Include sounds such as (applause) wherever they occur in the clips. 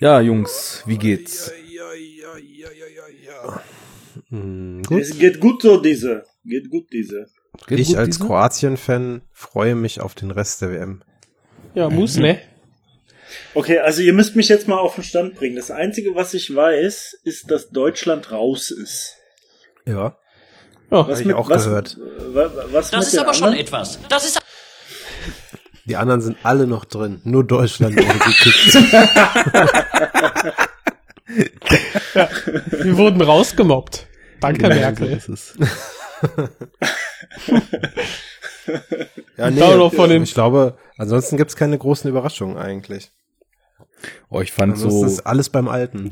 Ja, Jungs, wie geht's? Ja, ja, ja, ja, ja, ja. Hm, gut. Es geht gut so, diese. Geht gut, diese. Geht ich gut, als? Kroatien-Fan freue mich auf den Rest der WM. Ja, muss, ne? Okay, also ihr müsst mich jetzt mal auf den Stand bringen. Das Einzige, was ich weiß, ist, dass Deutschland raus ist. Ja. Ja, Was Hab ich auch was, gehört. wa- Was Das ist aber schon anderen? etwas. Das ist Die anderen sind alle noch drin. Nur Deutschland wurde (laughs) gekickt. (laughs) wir wurden rausgemobbt. Danke, Genau, Merkel. so ist es. (laughs) ja, dem- ich glaube, ansonsten gibt's keine großen Überraschungen eigentlich. Oh, ich fand Ansonsten so, ist alles beim Alten.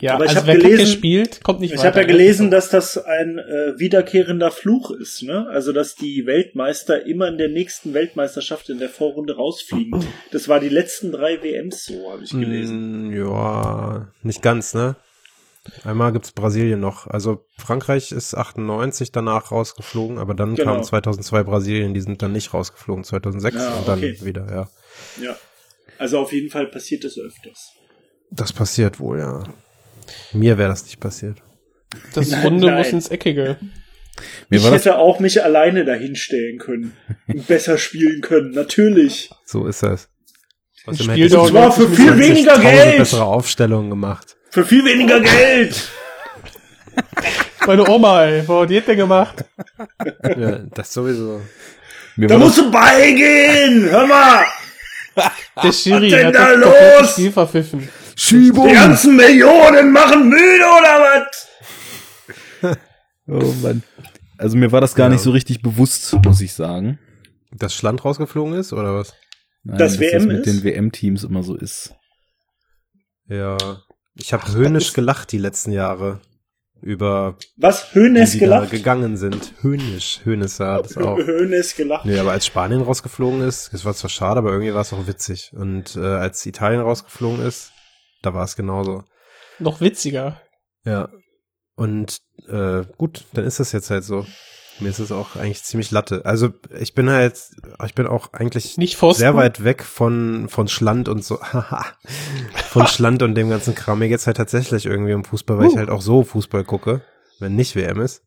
Ja, Aber ich also hab wer Kacke gelesen- spielt, kommt nicht Ich habe ja ne? gelesen, dass das ein äh, wiederkehrender Fluch ist, ne? Also dass die Weltmeister immer in der nächsten Weltmeisterschaft in der Vorrunde rausfliegen. Das war die letzten drei WMs so, habe ich gelesen. Mm, ja, nicht ganz, ne? Einmal gibt's Brasilien noch. Also Frankreich ist 98 danach rausgeflogen, aber dann Genau. kam 2002 Brasilien, die sind dann nicht rausgeflogen, 2006 Ah, und dann okay. wieder, ja. Ja. Also auf jeden Fall passiert es öfters. Das passiert wohl, ja. Mir wäre das nicht passiert. Das (laughs) Nein, Runde nein. muss ins Eckige. mir ich war das, hätte auch mich alleine dahinstellen können und besser spielen können, natürlich. So ist das. Spiel hätte ich doch Und zwar für viel 20.000 weniger Geld. bessere Aufstellungen gemacht. Für viel weniger Geld. Meine Oma, ey, was hat die denn gemacht? Ja, das sowieso. mir Da war musst du beigehen. Hör mal. Der Schiri denn hat da los? Spiel verpfiffen. Schiebung! Die ganzen Millionen machen müde oder was? Oh Mann. Also mir war das gar Ja. nicht so richtig bewusst, muss ich sagen. Das Schland rausgeflogen ist, oder was? Nein, Das dass WM das mit ist? den WM-Teams immer so ist. Ja. Ich habe höhnisch gelacht die letzten Jahre. Über Was? Hönes gelacht? gegangen sind. Höhnisch. Hönes sah das auch. (laughs) Hönes gelacht. Nee, aber als Spanien rausgeflogen ist, das war zwar schade, aber irgendwie war es auch witzig. Und äh, als Italien rausgeflogen ist, da war es genauso. Noch witziger. Ja. Und äh, gut, dann ist das jetzt halt so. Mir ist es auch eigentlich ziemlich latte. Also ich bin halt, ich bin auch eigentlich Nicht sehr weit weg von von Schland und so. Haha. (laughs) von Schland und dem ganzen Kram. Mir geht's halt tatsächlich irgendwie um Fußball, weil ich Uh. halt auch so Fußball gucke, wenn nicht WM ist.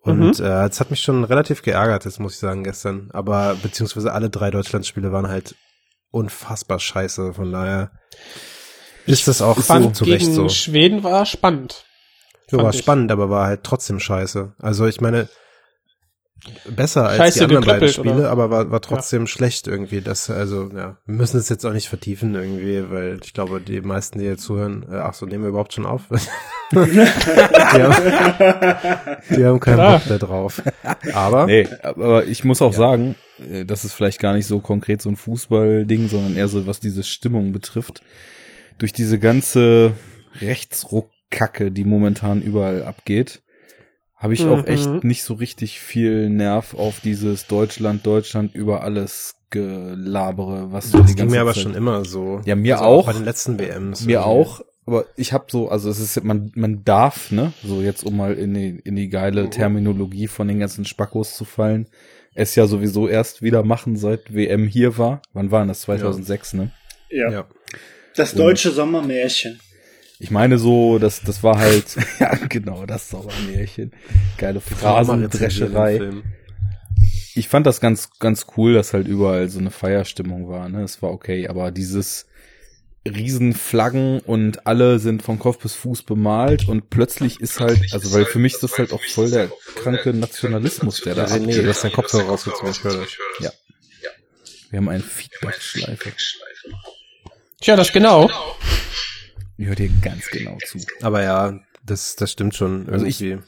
Und äh, es hat mich schon relativ geärgert, das muss ich sagen, gestern. Aber beziehungsweise alle drei Deutschlandspiele waren halt unfassbar scheiße. Von daher ist das auch so zu Recht gegen so. Schweden war spannend. Ja, war ich. spannend, aber war halt trotzdem scheiße. Also ich meine, besser als Scheiße die anderen beiden Spiele, oder? aber war, war trotzdem schlecht irgendwie. Das, also, ja, wir müssen es jetzt auch nicht vertiefen irgendwie, weil ich glaube, die meisten, die hier zuhören, äh, ach so, nehmen wir überhaupt schon auf? (laughs) die, haben, die haben keinen Klar. Bock da drauf. Aber, Nee, aber ich muss auch sagen, äh, das ist vielleicht gar nicht so konkret so ein Fußballding, sondern eher so, was diese Stimmung betrifft. Durch diese ganze Rechtsruckkacke, die momentan überall abgeht, habe ich auch Mhm. echt nicht so richtig viel Nerv auf dieses Deutschland, Deutschland über alles gelabere, was so das die ging ganze mir aber Zeit- schon immer so. Ja, mir Also auch. Bei den letzten WMs. Mir irgendwie. auch, aber ich habe so, also es ist, man, man darf, ne, so jetzt um mal in die, in die geile Terminologie von den ganzen Spackos zu fallen, es ja sowieso erst wieder machen, seit WM hier war. Wann war denn das? 2006, ne? Ja. Ja. Das deutsche Sommermärchen. Ich meine so, das, das war halt, (laughs) ja genau, das Sauermärchen. Geile Phrasendrescherei. Ich fand das ganz, ganz cool, dass halt überall so eine Feierstimmung war, ne, es war okay, aber dieses Riesenflaggen und alle sind von Kopf bis Fuß bemalt und plötzlich ist halt, also weil für mich ist das halt auch voll der kranke Nationalismus, der da nee, abgeht. du hast deinen Kopfhörer rausgezogen, ich höre das. Ja. Wir haben eine Feedback-Schleife. Tja, das genau. Ich höre dir ganz genau zu. Aber ja, das, das stimmt schon. Also ich- irgendwie.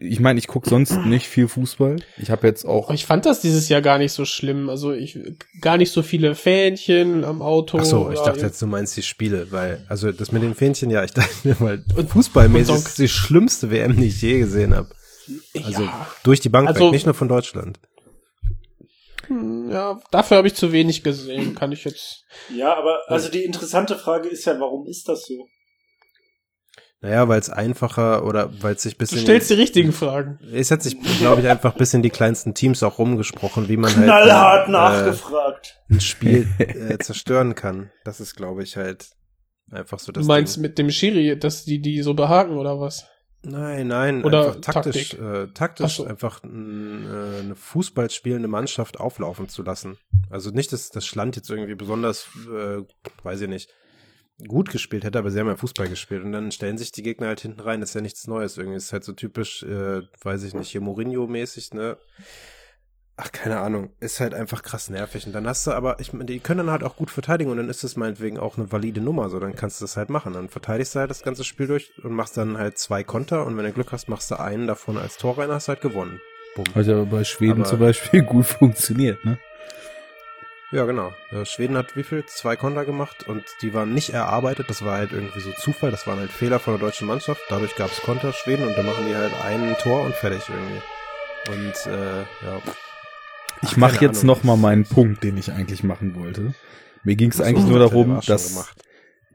Ich meine, ich gucke sonst nicht viel Fußball. Ich habe jetzt auch Aber ich fand das dieses Jahr gar nicht so schlimm. Also ich gar nicht so viele Fähnchen am Auto. Ach so, ich dachte jetzt, du meinst die Spiele, weil, also das mit den Fähnchen, ja, ich (laughs) dachte mir mal, fußballmäßig Und ist die schlimmste WM, die ich je gesehen habe. Also ja, durch die Bank Also- weg, nicht nur von Deutschland. Hm, ja, dafür habe ich zu wenig gesehen. Kann ich jetzt. Ja, aber also die interessante Frage ist ja, warum ist das so? Naja, weil es einfacher oder weil es sich Du bisschen... stellst die richtigen Fragen. Es hat sich, glaube ich, einfach bis in die kleinsten Teams auch rumgesprochen, wie man halt Knallhart äh, nachgefragt. ein Spiel (laughs) äh, zerstören kann. Das ist, glaube ich, halt Einfach so Du das meinst Ding. mit dem Schiri, dass die die so behaken oder was? Nein, nein, Oder einfach taktisch, äh, taktisch so. einfach n, äh, eine Fußball spielende Mannschaft auflaufen zu lassen. Also nicht, dass das Schland jetzt irgendwie besonders, äh, weiß ich nicht, gut gespielt hätte, aber sie haben ja Fußball gespielt und dann stellen sich die Gegner halt hinten rein. Das ist ja nichts Neues irgendwie. Das ist halt so typisch, äh, weiß ich nicht, hier Mourinho-mäßig, ne? Ach, keine Ahnung. Ist halt einfach krass nervig. Und dann hast du aber, ich meine, die können dann halt auch gut verteidigen und dann ist das meinetwegen auch eine valide Nummer. So, dann kannst du das halt machen. Dann verteidigst du halt das ganze Spiel durch und machst dann halt zwei Konter und wenn du Glück hast, machst du einen davon als Tor rein, hast halt gewonnen. Bumm. Hat ja bei Schweden Aber- zum Beispiel (laughs) gut funktioniert, ne? Ja, genau. Äh, Schweden hat wie viel? Zwei Konter gemacht und die waren nicht erarbeitet. Das war halt irgendwie so Zufall. Das waren halt Fehler von der deutschen Mannschaft. Dadurch gab es Konter Schweden und dann machen die halt ein Tor und fertig irgendwie. Und äh, ja. Ich Ach, mache jetzt Ahnung. noch mal meinen Punkt, den ich eigentlich machen wollte. Mir ging es eigentlich nur darum, dass gemacht.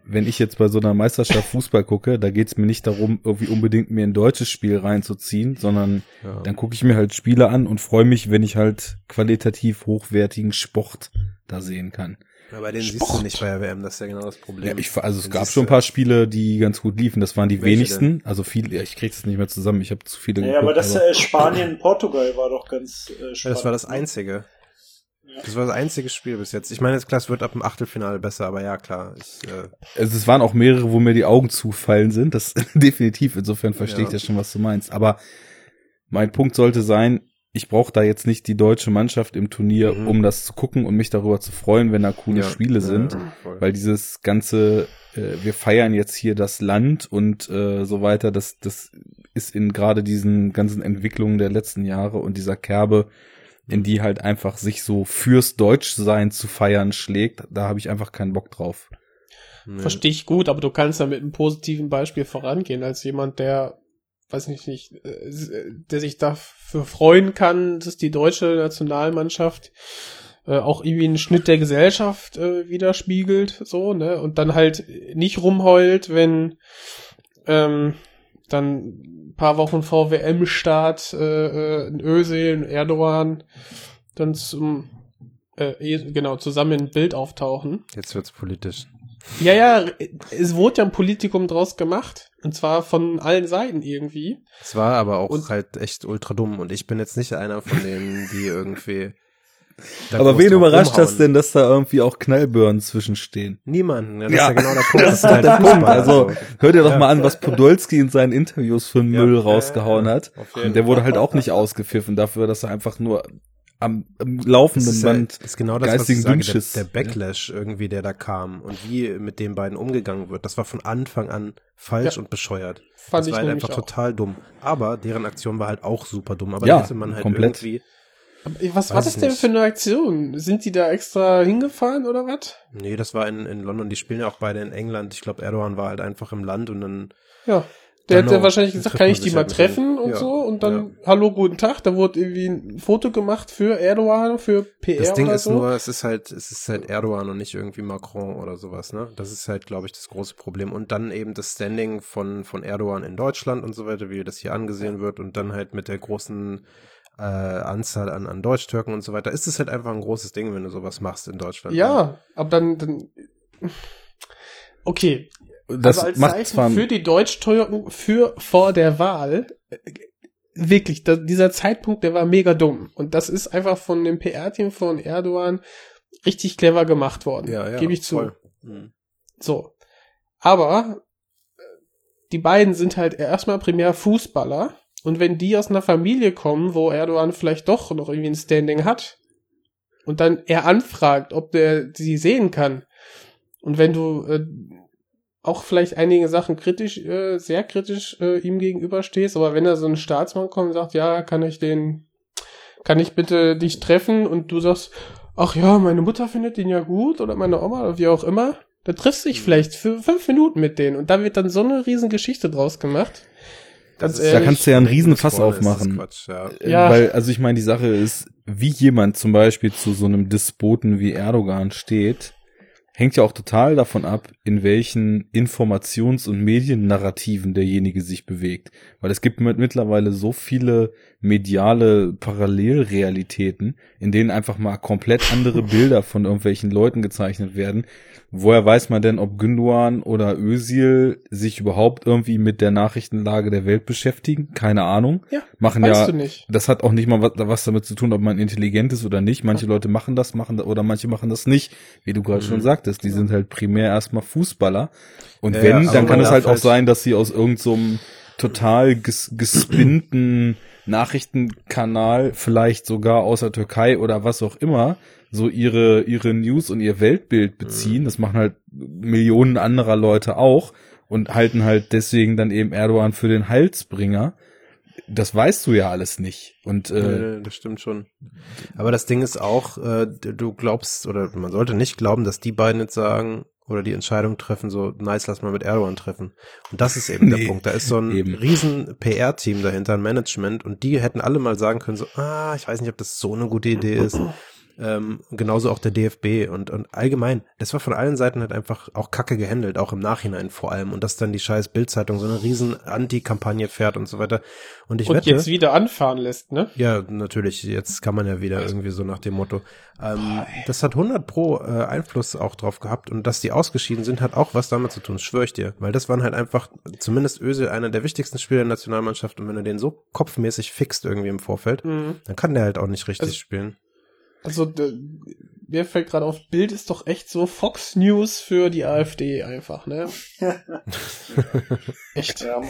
wenn ich jetzt bei so einer Meisterschaft Fußball gucke, da geht es mir nicht darum, irgendwie unbedingt mir ein deutsches Spiel reinzuziehen, sondern Ja. dann gucke ich mir halt Spiele an und freue mich, wenn ich halt qualitativ hochwertigen Sport da sehen kann. Aber den siehst Sport. du nicht bei der WM, das ist ja genau das Problem. Ja, ich, also es Den gab siehst schon ein paar Spiele, die ganz gut liefen. Das waren die Welche wenigsten. Also viele, ja, ich krieg's jetzt nicht mehr zusammen. Ich habe zu viele Ja, aber das aber- äh, Spanien-Portugal war doch ganz äh, spannend. Ja, das war das einzige. Das war das einzige Spiel bis jetzt. Ich meine, jetzt klar, es wird ab dem Achtelfinale besser, aber ja, klar. Ich, äh, Also es waren auch mehrere, wo mir die Augen zufallen sind. Das (laughs) definitiv. Insofern verstehe Ja. ich das schon, was du meinst. Aber mein Punkt sollte sein, ich brauche da jetzt nicht die deutsche Mannschaft im Turnier, Mhm. um das zu gucken und mich darüber zu freuen, wenn da coole ja, Spiele ja, sind. ja, voll. Weil dieses ganze, äh, wir feiern jetzt hier das Land und äh, so weiter, das, das ist in gerade diesen ganzen Entwicklungen der letzten Jahre und dieser Kerbe, in die halt einfach sich so fürs Deutschsein zu feiern schlägt, da habe ich einfach keinen Bock drauf. Nee. Verstehe ich gut, aber du kannst da mit einem positiven Beispiel vorangehen, als jemand, der, weiß nicht, nicht, äh, der sich dafür freuen kann, dass die deutsche Nationalmannschaft äh, auch irgendwie einen Schnitt der Gesellschaft äh, widerspiegelt, so, ne, und dann halt nicht rumheult, wenn ähm, dann ein paar Wochen vor WM-Start äh, äh, ein Özil, ein Erdogan dann zum äh, eh- genau zusammen in ein Bild auftauchen. Jetzt wird's politisch. Ja, ja, es wurde ja ein Politikum draus gemacht. Und zwar von allen Seiten irgendwie. Es war aber auch Und- halt echt ultra dumm und ich bin jetzt nicht einer von denen, die (laughs) irgendwie. Aber wen überrascht das denn, dass da irgendwie auch Knallbirnen zwischenstehen? Niemanden. Ja, das Ja, ist ja genau der (laughs) Punkt. Das ist halt doch der Fußball. Punkt. Also hör dir doch Ja. mal an, was Podolski in seinen Interviews für Müll ja, rausgehauen hat. Und der wurde halt auch nicht ausgepfiffen dafür, dass er einfach nur am, am laufenden Das ist, ja, Band ist genau das, was ich sage, der, der Backlash irgendwie, der da kam und wie mit den beiden umgegangen wird, das war von Anfang an falsch Ja. und bescheuert. Fand das ich war halt einfach auch. total dumm. Aber deren Aktion war halt auch super dumm. Aber Ja, da hätte man halt komplett. irgendwie, Was war das denn für eine Aktion? Sind die da extra hingefahren oder was? nee, das war in, in London, die spielen ja auch beide in England. Ich glaube, Erdogan war halt einfach im Land und dann, Ja. Der Genau, hätte wahrscheinlich dann gesagt, kann ich die mal halt denen. treffen und Ja, so und dann, hallo, guten Tag, da wurde irgendwie ein Foto gemacht für Erdogan, für PR das Ding oder ist so. nur, es ist halt, es ist halt Erdogan und nicht irgendwie Macron oder sowas, ne? Das ist halt, glaube ich, das große Problem. Und dann eben das Standing von, von Erdogan in Deutschland und so weiter, wie das hier angesehen wird und dann halt mit der großen äh, Anzahl an, an Deutsch-Türken und so weiter, ist es halt einfach ein großes Ding, wenn du sowas machst in Deutschland. ne? ja, aber dann, dann, okay, das also als macht Zeichen zwar für die Deutsch-Türken für vor der Wahl, wirklich, da, dieser Zeitpunkt, der war mega dumm. Und das ist einfach von dem PR-Team von Erdogan richtig clever gemacht worden. ja, ja, Gebe ich zu. voll. Mhm. So. Aber die beiden sind halt erstmal primär Fußballer. Und wenn die aus einer Familie kommen, wo Erdogan vielleicht doch noch irgendwie ein Standing hat, und dann er anfragt, ob der sie sehen kann, und wenn du äh, auch vielleicht einige Sachen kritisch, äh, sehr kritisch äh, ihm gegenüberstehst, aber wenn da so ein Staatsmann kommt und sagt, ja, kann ich den, kann ich bitte dich treffen, und du sagst, ach ja, meine Mutter findet den ja gut, oder meine Oma, oder wie auch immer, da triffst du dich vielleicht für fünf Minuten mit denen, und da wird dann so eine riesen Geschichte draus gemacht. Ganz ist- da kannst du ja einen riesen Fass aufmachen. Quatsch, ja. Äh, Ja. Weil, also ich meine, die Sache ist, wie jemand zum Beispiel zu so einem Despoten wie Erdogan steht, hängt ja auch total davon ab, in welchen Informations- und Mediennarrativen derjenige sich bewegt. Weil es gibt mit, mittlerweile so viele mediale Parallelrealitäten, in denen einfach mal komplett andere (laughs) Bilder von irgendwelchen Leuten gezeichnet werden. Woher weiß man denn, ob Günduan oder Özil sich überhaupt irgendwie mit der Nachrichtenlage der Welt beschäftigen? Keine Ahnung. Ja, Machen weißt ja, du nicht. das hat auch nicht mal was, was damit zu tun, ob man intelligent ist oder nicht. Manche Leute machen das, machen da- oder manche machen das nicht. Wie du gerade schon sagtest, die sind halt primär erstmal Fußballer. Und Ja, wenn, dann kann es halt auch halt- sein, dass sie aus irgendeinem so total ges gespinnten Nachrichtenkanal, vielleicht sogar aus der Türkei oder was auch immer, so ihre, ihre News und ihr Weltbild beziehen. Das machen halt Millionen anderer Leute auch und halten halt deswegen dann eben Erdogan für den Heilsbringer. Das weißt du ja alles nicht. Und äh, das stimmt schon. Aber das Ding ist auch, äh, du glaubst, oder man sollte nicht glauben, dass die beiden jetzt sagen oder die Entscheidung treffen, so nice, lass mal mit Erdogan treffen. Und das ist eben Nee, der Punkt. Da ist so ein eben. riesen PR-Team dahinter, ein Management, und die hätten alle mal sagen können, so, ah, ich weiß nicht, ob das so eine gute Idee ist. Ähm, genauso auch der DFB und, und allgemein, das war von allen Seiten halt einfach auch kacke gehandelt, auch im Nachhinein vor allem. Und dass dann die scheiß Bildzeitung so eine riesen Anti-Kampagne fährt und so weiter. Und ich Und wette, jetzt wieder anfahren lässt, ne? ja, natürlich. Jetzt kann man ja wieder irgendwie so nach dem Motto. Ähm, das hat 100 pro äh, Einfluss auch drauf gehabt und dass die ausgeschieden sind, hat auch was damit zu tun, schwöre ich dir. Weil das waren halt einfach, zumindest Özil, einer der wichtigsten Spieler der Nationalmannschaft und wenn du den so kopfmäßig fixt irgendwie im Vorfeld, Mhm. dann kann der halt auch nicht richtig Also- spielen. Also, mir fällt gerade auf, Bild ist doch echt so Fox News für die AfD einfach, ne? (laughs) echt. Ja, Mann.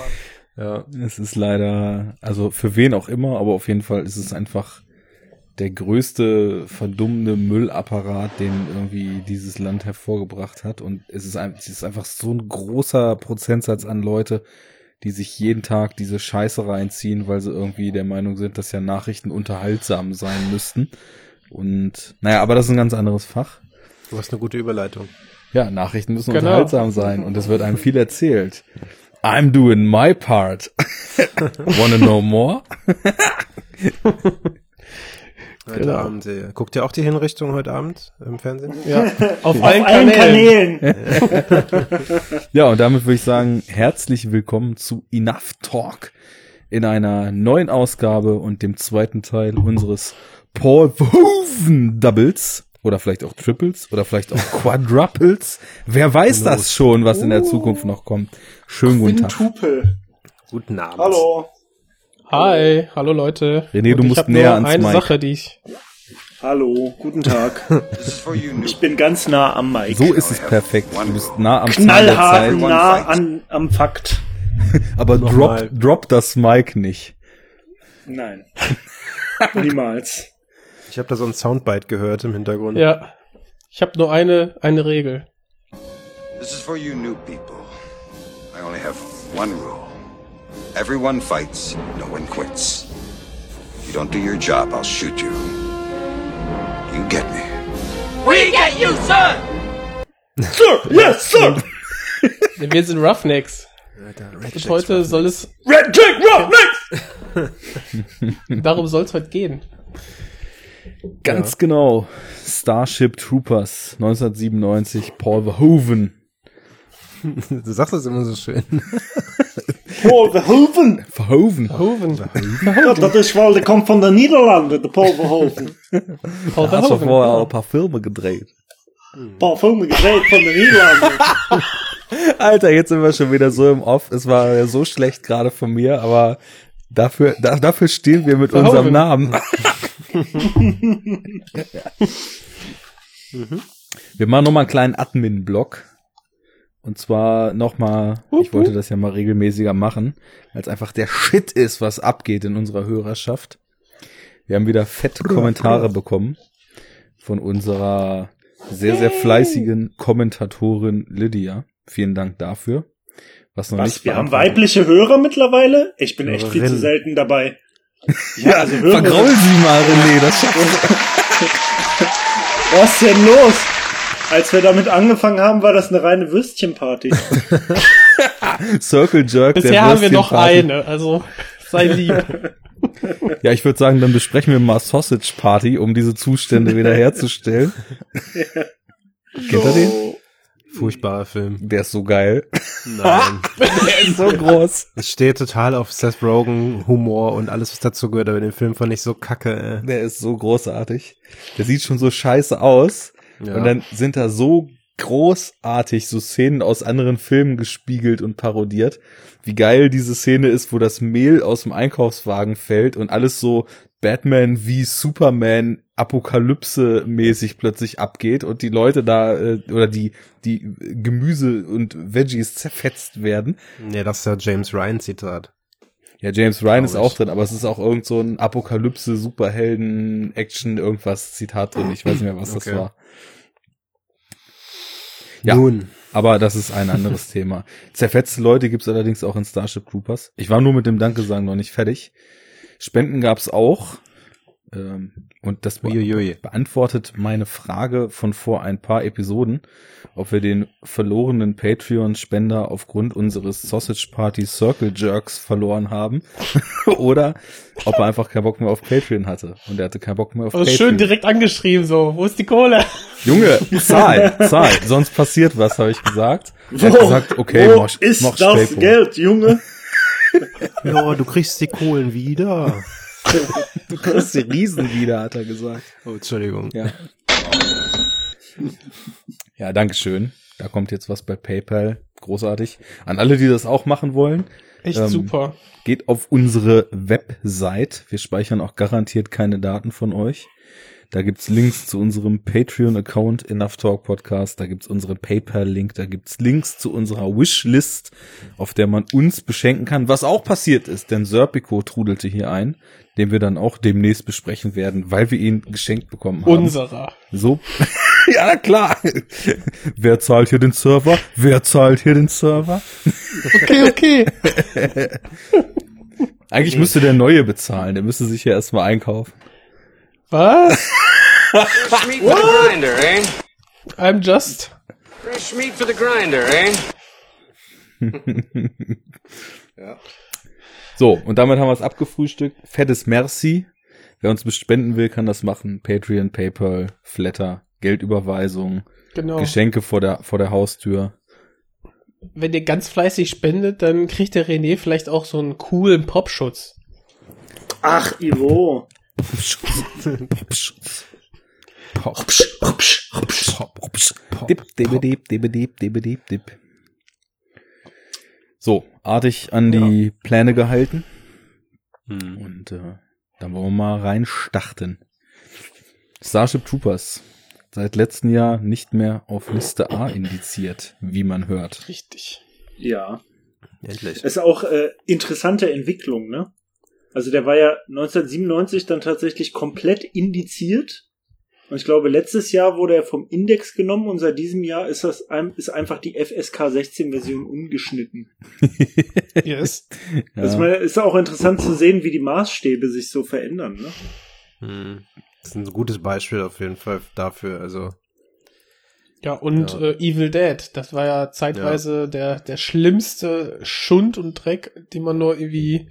Ja. Es ist leider, also für wen auch immer, aber auf jeden Fall ist es einfach der größte verdummende Müllapparat, den irgendwie dieses Land hervorgebracht hat. Und es ist, ein, es ist einfach so ein großer Prozentsatz an Leute, die sich jeden Tag diese Scheiße reinziehen, weil sie irgendwie der Meinung sind, dass ja Nachrichten unterhaltsam sein müssten. Und naja, aber das ist ein ganz anderes Fach. Du hast eine gute Überleitung. Ja, Nachrichten müssen Genau. unterhaltsam sein und es wird einem viel erzählt. I'm doing my part. (laughs) Wanna know more? Heute Genau. Abend. Äh, guckt ihr auch die Hinrichtung heute Abend im Fernsehen? Ja, (laughs) auf, Auf allen, allen Kanälen. Kanälen. (laughs) Ja, und damit würde ich sagen, herzlich willkommen zu Enough Talk in einer neuen Ausgabe und dem zweiten Teil unseres Paul Verhoeven Doubles oder vielleicht auch Triples oder vielleicht auch (laughs) Quadruples. Wer weiß das schon, was in der Zukunft noch kommt? Schönen guten Tag. Guten Abend. Hallo. Hi, hallo Leute. René, Und du ich musst näher nur ans eine Mic. Sache, die ich. Hallo. Guten Tag. (laughs) Ich bin ganz nah am Mic. So ist es perfekt. Du bist nah am Knallhart nah an, am Fakt. (laughs) Aber drop, drop das Mic nicht. Nein. Niemals. Ich habe da so ein Soundbite gehört im Hintergrund. Ja. Ich habe nur eine, eine Regel. This is for you new people. I only have one rule. Everyone fights, no one quits. If you don't do your job, I'll shoot you. You get me. We get you, sir! Sir, yes, sir. (laughs) Wir sind Roughnecks. Alter, Red Und heute soll es, Red Jack Roughnecks. darum soll es heute gehen. Ganz genau. Starship Troopers 1997, Paul Verhoeven. (laughs) Du sagst das immer so schön. (laughs) Paul Verhoeven. Verhoeven. Hoven. Ja, dat is wel, der kommt von der Niederlande, der Paul Verhoeven. (laughs) Paul Hast doch Verhoeven. vorher auch ein paar Filme gedreht. Paul Verhoeven gedreht von der Niederlande. Alter, jetzt sind wir schon wieder so im Off. Es war ja so schlecht gerade von mir, aber dafür, da, dafür stehen wir mit Verhoeven. unserem Namen. (laughs) Wir machen nochmal einen kleinen Admin-Block. Und zwar nochmal, ich wollte das ja mal regelmäßiger machen, weil es einfach der Shit ist, was abgeht in unserer Hörerschaft. Wir haben wieder fette Kommentare bekommen von unserer sehr, sehr fleißigen Kommentatorin Lydia. Vielen Dank dafür. Was noch Was, nicht wir haben weibliche Hörer mittlerweile? Ich bin echt viel zu Hörerin. selten dabei. Ja, also Hörer. Vergraul sie mal, René, das (laughs) Was ist denn los? Als wir damit angefangen haben, war das eine reine Würstchenparty. (laughs) Circle Jerk. der Bisher haben wir noch eine, also sei lieb. Ja, ich würde sagen, dann besprechen wir mal Sausage Party, um diese Zustände wieder herzustellen. (laughs) Kennt ihr den? Furchtbarer Film. Der ist so geil. Nein. (laughs) Der ist so groß. Ich stehe total auf Seth Rogen, Humor und alles, was dazu gehört, aber den Film fand ich so kacke. Der ist so großartig. Der sieht schon so scheiße aus. Ja. Und dann sind da so großartig so Szenen aus anderen Filmen gespiegelt und parodiert. Wie geil diese Szene ist, wo das Mehl aus dem Einkaufswagen fällt und alles so Batman wie Superman Apokalypse mäßig plötzlich abgeht und die Leute da äh, oder die die Gemüse und Veggies zerfetzt werden. nee, das ist ja James Ryan Zitat. Ja, James Ryan ist auch drin, aber es ist auch irgend so ein Apokalypse Superhelden Action irgendwas Zitat drin. Ich weiß nicht mehr, was das Okay. war. Ja. Nun, Aber das ist ein anderes (laughs) Thema. Zerfetzte Leute gibt's allerdings auch in Starship Troopers. Ich war nur mit dem Danke sagen noch nicht fertig. Spenden gab's auch. Ähm, und das Uiuiui. beantwortet meine Frage von vor ein paar Episoden, ob wir den verlorenen Patreon-Spender aufgrund unseres Sausage Party Circle Jerks verloren haben (laughs) oder ob er einfach keinen Bock mehr auf Patreon hatte. Und er hatte keinen Bock mehr auf Also Patreon. schön direkt angeschrieben, so. Wo ist die Kohle? Junge, (laughs) zahl, zahl. Sonst passiert was, habe ich gesagt. Er hat gesagt, okay, wo mach, ist mach das. Geld, Junge? (laughs) ja, du kriegst die Kohlen wieder. Du kriegst die Riesen wieder, hat er gesagt. Oh, Entschuldigung. Ja. Ja, danke schön. Da kommt jetzt was bei PayPal. Großartig. An alle, die das auch machen wollen, Echt Ähm, super. geht auf unsere Website. Wir speichern auch garantiert keine Daten von euch. Da gibt's Links zu unserem Patreon-Account Enough Talk Podcast. Da gibt's unseren PayPal-Link. Da gibt's Links zu unserer Wishlist, auf der man uns beschenken kann. Was auch passiert ist, denn Serpico trudelte hier ein, den wir dann auch demnächst besprechen werden, weil wir ihn geschenkt bekommen haben. Unserer. So. (laughs) ja, klar. Wer zahlt hier den Server? Wer zahlt hier den Server? Okay, okay. (laughs) Eigentlich müsste der Neue bezahlen. Der müsste sich ja erstmal einkaufen. Was? Fresh meat for the grinder, eh? I'm just. Fresh meat for the grinder, eh? (laughs) So, und damit haben wir es abgefrühstückt. Fettes Merci. Wer uns spenden will, kann das machen. Patreon, PayPal, Flatter, Geldüberweisung, Genau. Geschenke vor der, vor der Haustür. Wenn ihr ganz fleißig spendet, dann kriegt der René vielleicht auch so einen coolen Popschutz. Ach, Ivo. So, artig an die Pläne gehalten. Hm. Und äh, dann wollen wir mal reinstarten. Starship Troopers. Seit letztem Jahr nicht mehr auf Liste A indiziert, wie man hört. Richtig. Ja. Endlich. Ist auch äh, interessante Entwicklung, ne? Also der war ja 1997 dann tatsächlich komplett indiziert. Und ich glaube, letztes Jahr wurde er vom Index genommen und seit diesem Jahr ist das ein, ist einfach die FSK 16 Version ungeschnitten. (laughs) Yes. Ja. Also meine, ist auch interessant zu sehen, wie die Maßstäbe sich so verändern, ne? Hm. Das ist ein gutes Beispiel auf jeden Fall dafür. Also, Ja, und Ja. Äh, Evil Dead, das war ja zeitweise der, der schlimmste Schund und Dreck, den man nur irgendwie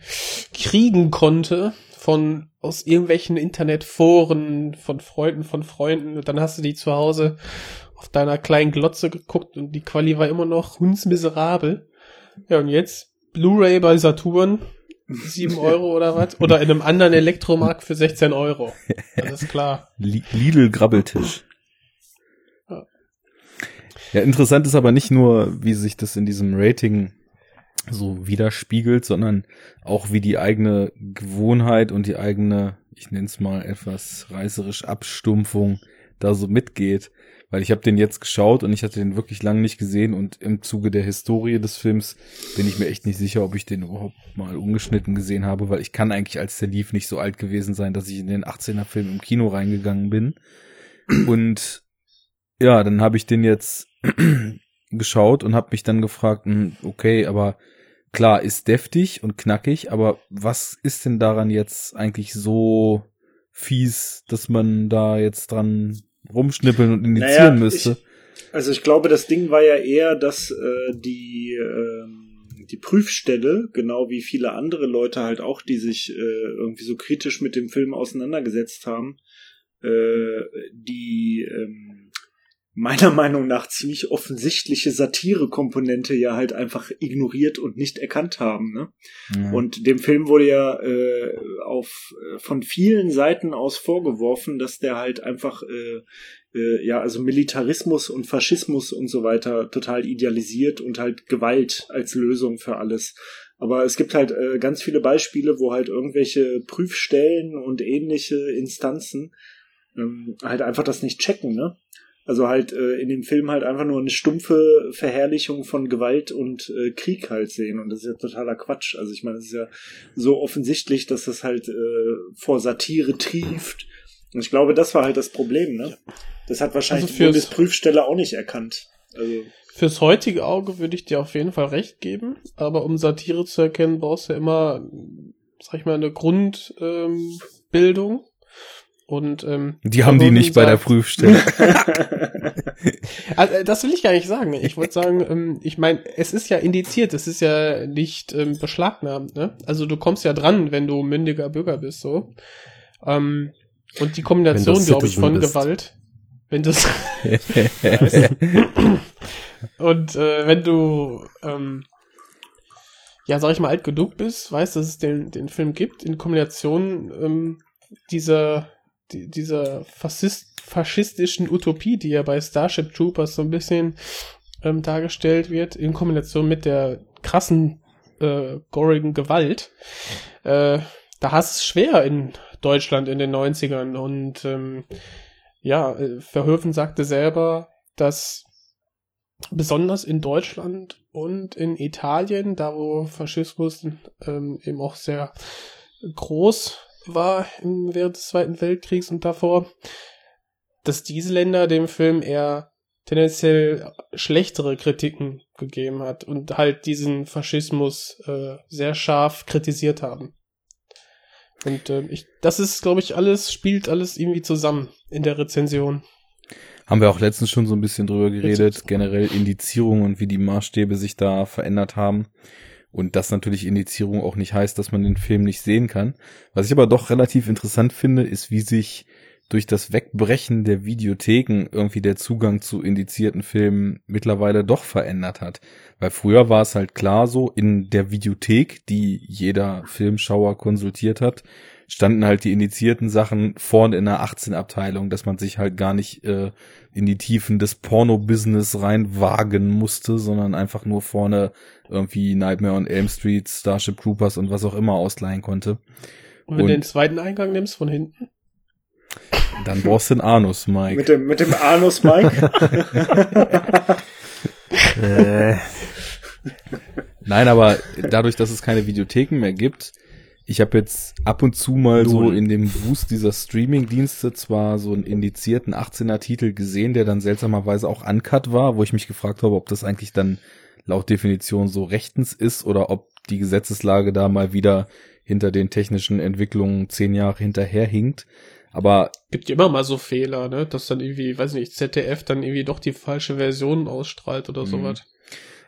kriegen konnte von aus irgendwelchen Internetforen, von Freunden, von Freunden. Und dann hast du die zu Hause auf deiner kleinen Glotze geguckt und die Quali war immer noch hundsmiserabel. Ja, und jetzt Blu-ray bei Saturn, 7 (laughs) Euro oder was? Oder in einem anderen Elektromarkt für 16 Euro. Alles klar. Li- Lidl Grabbeltisch. Ja. Ja, interessant ist aber nicht nur, wie sich das in diesem Rating so widerspiegelt, sondern auch wie die eigene Gewohnheit und die eigene, ich nenne es mal etwas reißerisch Abstumpfung da so mitgeht. Weil ich habe den jetzt geschaut und ich hatte den wirklich lange nicht gesehen und im Zuge der Historie des Films bin ich mir echt nicht sicher, ob ich den überhaupt mal ungeschnitten gesehen habe, weil ich kann eigentlich, als der lief, nicht so alt gewesen sein, dass ich in den 18er Film im Kino reingegangen bin. Und ja, dann habe ich den jetzt (clears throat) geschaut und habe mich dann gefragt, hm, okay, aber klar, ist deftig und knackig, aber was ist denn daran jetzt eigentlich so fies, dass man da jetzt dran rumschnippeln und indizieren Naja, müsste? Also ich glaube, das Ding war ja eher, dass äh, die ähm, die Prüfstelle, genau wie viele andere Leute halt auch, die sich äh, irgendwie so kritisch mit dem Film auseinandergesetzt haben, äh, die ähm, meiner (laughs) Meinung nach ziemlich offensichtliche Satire-Komponente ja halt einfach ignoriert und nicht erkannt haben. Ne? Ja. Und dem Film wurde ja äh, auf von vielen Seiten aus vorgeworfen, dass der halt einfach äh, äh, ja also Militarismus und Faschismus und so weiter total idealisiert und halt Gewalt als Lösung für alles. Aber es gibt halt äh, ganz viele Beispiele, wo halt irgendwelche Prüfstellen und ähnliche Instanzen ähm, halt einfach das nicht checken, ne? Also halt äh, in dem Film halt einfach nur eine stumpfe Verherrlichung von Gewalt und äh, Krieg halt sehen. Und das ist ja totaler Quatsch. Also ich meine, es ist ja so offensichtlich, dass das halt äh, vor Satire trieft. Und ich glaube, das war halt das Problem, ne? Das hat wahrscheinlich Also die Bundesprüfstelle auch nicht erkannt. Also, Fürs heutige Auge würde ich dir auf jeden Fall recht geben, aber um Satire zu erkennen, brauchst du ja immer, sag ich mal, eine Grundbildung. Ähm. Und ähm, Die haben die nicht bei der Prüfstelle. (laughs) Also, äh, das will ich gar nicht sagen. Ich wollte sagen, ähm, ich meine, es ist ja indiziert, es ist ja nicht ähm, beschlagnahmt, ne? Also du kommst ja dran, wenn du mündiger Bürger bist, so. Ähm, und die Kombination, glaube ich, von bist. Gewalt, wenn du (laughs) und äh, wenn du ähm, ja, sag ich mal, alt genug bist, weißt, dass es den, den Film gibt, in Kombination ähm, dieser, die, dieser Faschist, faschistischen Utopie, die ja bei Starship Troopers so ein bisschen ähm, dargestellt wird, in Kombination mit der krassen, äh, gorigen Gewalt, äh, da hast es schwer in Deutschland in den 90ern und ähm, ja, äh, Verhoeven sagte selber, dass besonders in Deutschland und in Italien, da wo Faschismus ähm, eben auch sehr groß war im, während des Zweiten Weltkriegs und davor, dass diese Länder dem Film eher tendenziell schlechtere Kritiken gegeben hat und halt diesen Faschismus äh, sehr scharf kritisiert haben. Und ähm, ich, das ist, glaube ich, alles, spielt alles irgendwie zusammen in der Rezension. Haben wir auch letztens schon so ein bisschen drüber geredet, generell Indizierung und wie die Maßstäbe sich da verändert haben. Und dass natürlich Indizierung auch nicht heißt, dass man den Film nicht sehen kann. Was ich aber doch relativ interessant finde, ist, wie sich durch das Wegbrechen der Videotheken irgendwie der Zugang zu indizierten Filmen mittlerweile doch verändert hat. Weil früher war es halt klar so, in der Videothek, die jeder Filmschauer konsultiert hat, standen halt die indizierten Sachen vorne in der 18-Abteilung, dass man sich halt gar nicht äh, in die Tiefen des Porno-Business reinwagen musste, sondern einfach nur vorne irgendwie Nightmare on Elm Street, Starship Troopers und was auch immer ausleihen konnte. Und wenn du Und- den zweiten Eingang nimmst von hinten, Dann brauchst du den Anus, Mike. mit dem, mit dem Anus Mike. (laughs) Äh, Nein, aber dadurch, dass es keine Videotheken mehr gibt, ich habe jetzt ab und zu mal so Nun. in dem Wust dieser Streaming-Dienste zwar so einen indizierten 18er Titel gesehen, der dann seltsamerweise auch uncut war, wo ich mich gefragt habe, ob das eigentlich dann laut Definition so rechtens ist oder ob die Gesetzeslage da mal wieder hinter den technischen Entwicklungen zehn Jahre hinterherhinkt. Aber gibt ja immer mal so Fehler, ne, dass dann irgendwie, weiß nicht, ZDF dann irgendwie doch die falsche Version ausstrahlt oder Mhm. sowas.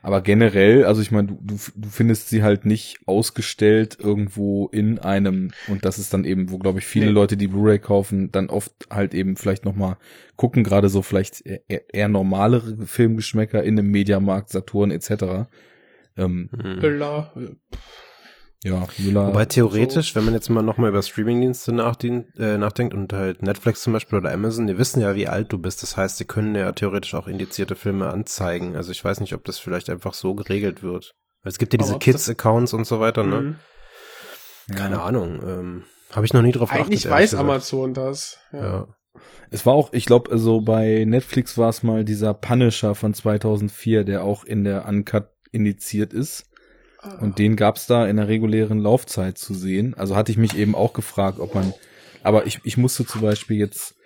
Aber generell, also ich meine, du, du, du findest sie halt nicht ausgestellt irgendwo in einem, und das ist dann eben, wo, glaube ich, viele Nee. Leute, die Blu-ray kaufen, dann oft halt eben vielleicht nochmal gucken, gerade so vielleicht eher, eher normalere Filmgeschmäcker in einem Mediamarkt, Saturn etc. Ähm, hm. Ja, Müller. Wobei theoretisch, wenn man jetzt mal nochmal über Streamingdienste äh, nachdenkt und halt Netflix zum Beispiel oder Amazon, die wissen ja, wie alt du bist. Das heißt, die können ja theoretisch auch indizierte Filme anzeigen. Also ich weiß nicht, ob das vielleicht einfach so geregelt wird. Weil Es gibt ja diese Kids-Accounts und so weiter, ne? mhm. ja. Keine Ahnung. Ähm, Habe ich noch nie drauf geachtet. Eigentlich weiß gesagt. Amazon das. Ja. Ja. Es war auch, ich glaube, also bei Netflix war es mal dieser Punisher von 2004, der auch in der Uncut indiziert ist. Und den gab's da in der regulären Laufzeit zu sehen. Also hatte ich mich eben auch gefragt, ob man. Aber ich, ich musste zum Beispiel jetzt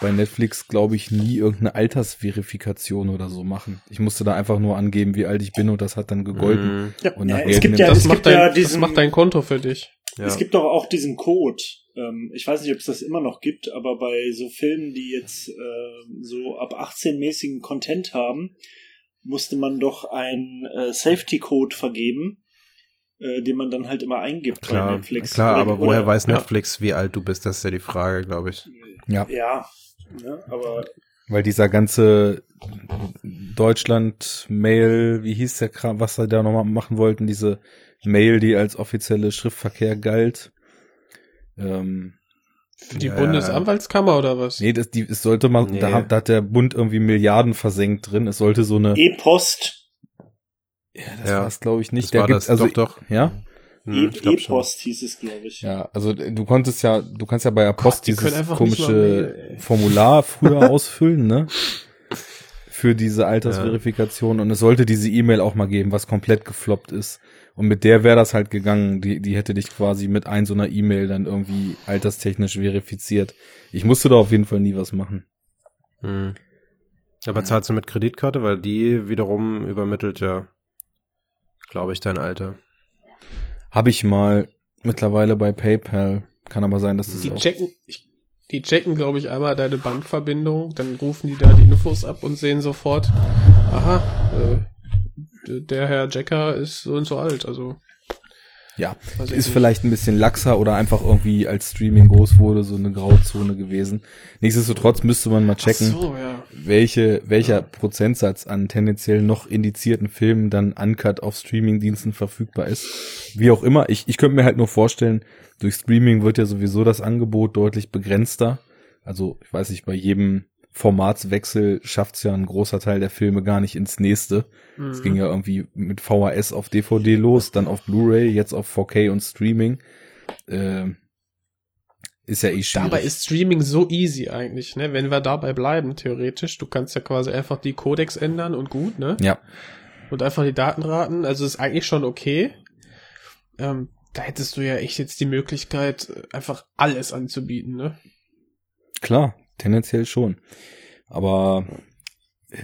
bei Netflix, glaube ich, nie irgendeine Altersverifikation oder so machen. Ich musste da einfach nur angeben, wie alt ich bin und das hat dann gegolten. Mhm. Ja, Und ja, es gibt ja, das, es macht gibt dein, ja das diesen, macht dein Konto für dich. Ja. Es gibt doch auch diesen Code. Ähm, ich weiß nicht, ob es das immer noch gibt, aber bei so Filmen, die jetzt ähm, so ab 18-mäßigen Content haben, musste man doch einen äh, Safety-Code vergeben, äh, den man dann halt immer eingibt bei Klar, Netflix. klar Oder- aber woher oder- weiß ja. Netflix, wie alt du bist? Das ist ja die Frage, glaube ich. Ja. Ja, ne, aber Weil dieser ganze Deutschland-Mail, wie hieß der Kram, was sie da nochmal machen wollten, diese Mail, die als offizielle Schriftverkehr galt. Ähm, Für die Ja. Bundesanwaltskammer oder was? nee, das, die, es sollte mal, Nee. da, hat- da hat der Bund irgendwie Milliarden versenkt drin. Es sollte so eine, E-Post. ja, das Ja. war's glaube ich nicht. Das Da war gibt's das, also, doch, doch. ja, Hm, E-. E-Post hieß es, glaube ich. ja, also du konntest ja, du kannst ja bei der Post die können dieses komische. Formular früher (laughs) ausfüllen, ne? Für diese Altersverifikation und es sollte diese E-Mail auch mal geben, was komplett gefloppt ist. Und mit der wäre das halt gegangen. Die, die hätte dich quasi mit ein so einer E-Mail dann irgendwie alterstechnisch verifiziert. Ich musste da auf jeden Fall nie was machen. Hm. Aber zahlst du mit Kreditkarte, weil die wiederum übermittelt ja, glaube ich, dein Alter. Habe ich mal mittlerweile bei PayPal. Kann aber sein, dass das Die auch. checken, ich, die checken, glaube ich, einmal deine Bankverbindung, dann rufen die da die Infos ab und sehen sofort, aha, äh, der Herr Jacker ist so und so alt, also. Ja, ich ist vielleicht ein bisschen laxer oder einfach irgendwie als Streaming groß wurde, so eine Grauzone gewesen. Nichtsdestotrotz müsste man mal checken. So, ja. welche, welcher Prozentsatz an tendenziell noch indizierten Filmen dann uncut auf Streamingdiensten verfügbar ist. Wie auch immer, ich, ich könnte mir halt nur vorstellen, durch Streaming wird ja sowieso das Angebot deutlich begrenzter. Also, ich weiß nicht, bei jedem Formatswechsel schafft's ja ein großer Teil der Filme gar nicht ins nächste. Es Mhm. ging ja irgendwie mit VHS auf DVD los, dann auf Blu-ray, jetzt auf 4K und Streaming. Ähm, ist ja eh schwierig. Dabei ist Streaming so easy eigentlich, ne? Wenn wir dabei bleiben, theoretisch. Du kannst ja quasi einfach die Codecs ändern und gut, ne? ja, Und einfach die Datenraten. Also ist eigentlich schon okay. Ähm, da hättest du ja echt jetzt die Möglichkeit, einfach alles anzubieten, ne? Klar, tendenziell schon. Aber äh,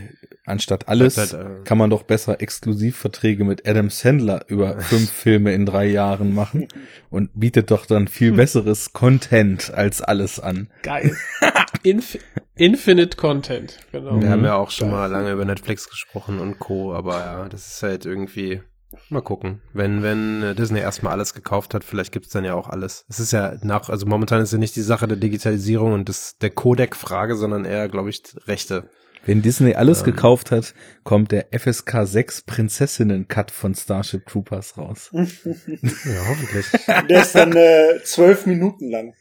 anstatt alles halt, äh, kann man doch besser Exklusivverträge mit Adam Sandler über (laughs) fünf Filme in drei Jahren machen und bietet doch dann viel besseres Content als alles an. Geil. (laughs) Inf Infinite Content, genau. Wir Mhm. haben ja auch schon mal lange über Netflix gesprochen und Co., aber ja, das ist halt irgendwie, mal gucken. Wenn, wenn äh, Disney erstmal alles gekauft hat, vielleicht gibt's dann ja auch alles. Es ist ja nach, also momentan ist ja nicht die Sache der Digitalisierung und des, der Codec-Frage, sondern eher, glaube ich, Rechte. Wenn Disney alles Ähm. gekauft hat, kommt der FSK 6 Prinzessinnen-Cut von Starship Troopers raus. (laughs) Ja, hoffentlich. Der ist dann äh, zwölf Minuten lang.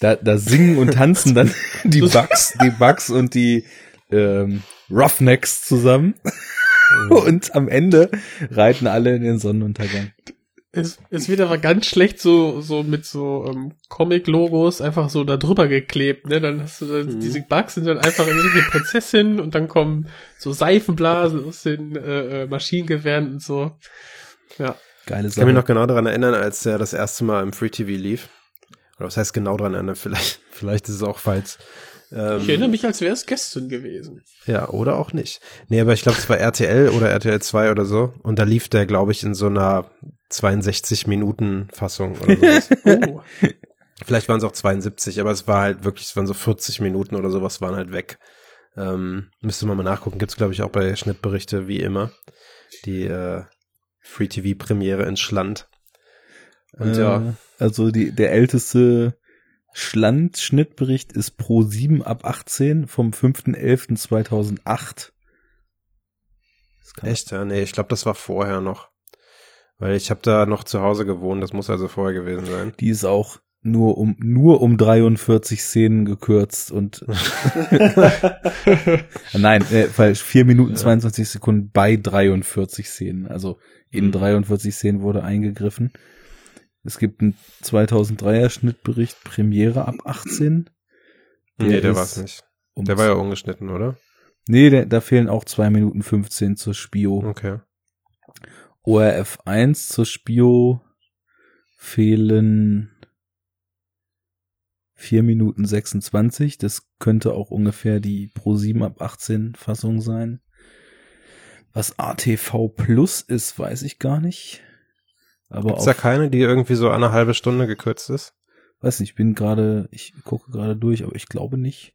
Da, da singen und tanzen dann die (laughs) Bugs, die Bugs und die ähm, Roughnecks zusammen. (laughs) Und am Ende reiten alle in den Sonnenuntergang. Es, es wird aber ganz schlecht so, so mit so ähm, Comic-Logos einfach so da drüber geklebt, ne? Dann hast du dann, diese Bugs sind dann einfach irgendwelche Prinzessin und dann kommen so Seifenblasen aus den äh, äh, Maschinengewehren und so. Ja. Geile Ich kann mich Sache. noch genau daran erinnern, als der das erste Mal im Free TV lief. Oder was heißt genau daran erinnern? Vielleicht, (laughs) vielleicht ist es auch falsch. Ähm, Ich erinnere mich, als wäre es gestern gewesen. Ja, oder auch nicht. Nee, aber ich glaube, es war RTL oder RTL 2 oder so. Und da lief der, glaube ich, in so einer 62-Minuten-Fassung oder sowas. (laughs) (laughs) Oh. Vielleicht waren es auch 72, aber es war halt wirklich, es waren so 40 Minuten oder sowas, waren halt weg. Ähm, müsste man mal nachgucken. Gibt's glaube ich, auch bei Schnittberichte, wie immer. Die äh, Free-TV-Premiere in Schland. Und ja, Äh, Also die, der älteste Schland-Schnittbericht ist Pro 7 ab 18 vom 5.11.2008. Das kann- echt, ja, nee, ich glaube, das war vorher noch. Weil ich habe da noch zu Hause gewohnt, das muss also vorher gewesen sein. Die ist auch nur um, nur um 43 Szenen gekürzt und (laughs) nein, äh, falsch, 4 Minuten 22 Sekunden bei 43 Szenen. Also in Mhm. 43 Szenen wurde eingegriffen. Es gibt einen 2003er Schnittbericht, Premiere ab 18. nee, der ist war's nicht. um Der war ja ungeschnitten, oder? Nee, der, da fehlen auch 2 Minuten 15 zur Spio. Okay. ORF 1 zur Spio fehlen 4 Minuten 26. Das könnte auch ungefähr die Pro 7 ab 18 Fassung sein. Was ATV Plus ist, weiß ich gar nicht. Aber Gibt's da keine, die irgendwie so eine halbe Stunde gekürzt ist? weiß nicht, ich bin gerade, ich gucke gerade durch, aber ich glaube nicht.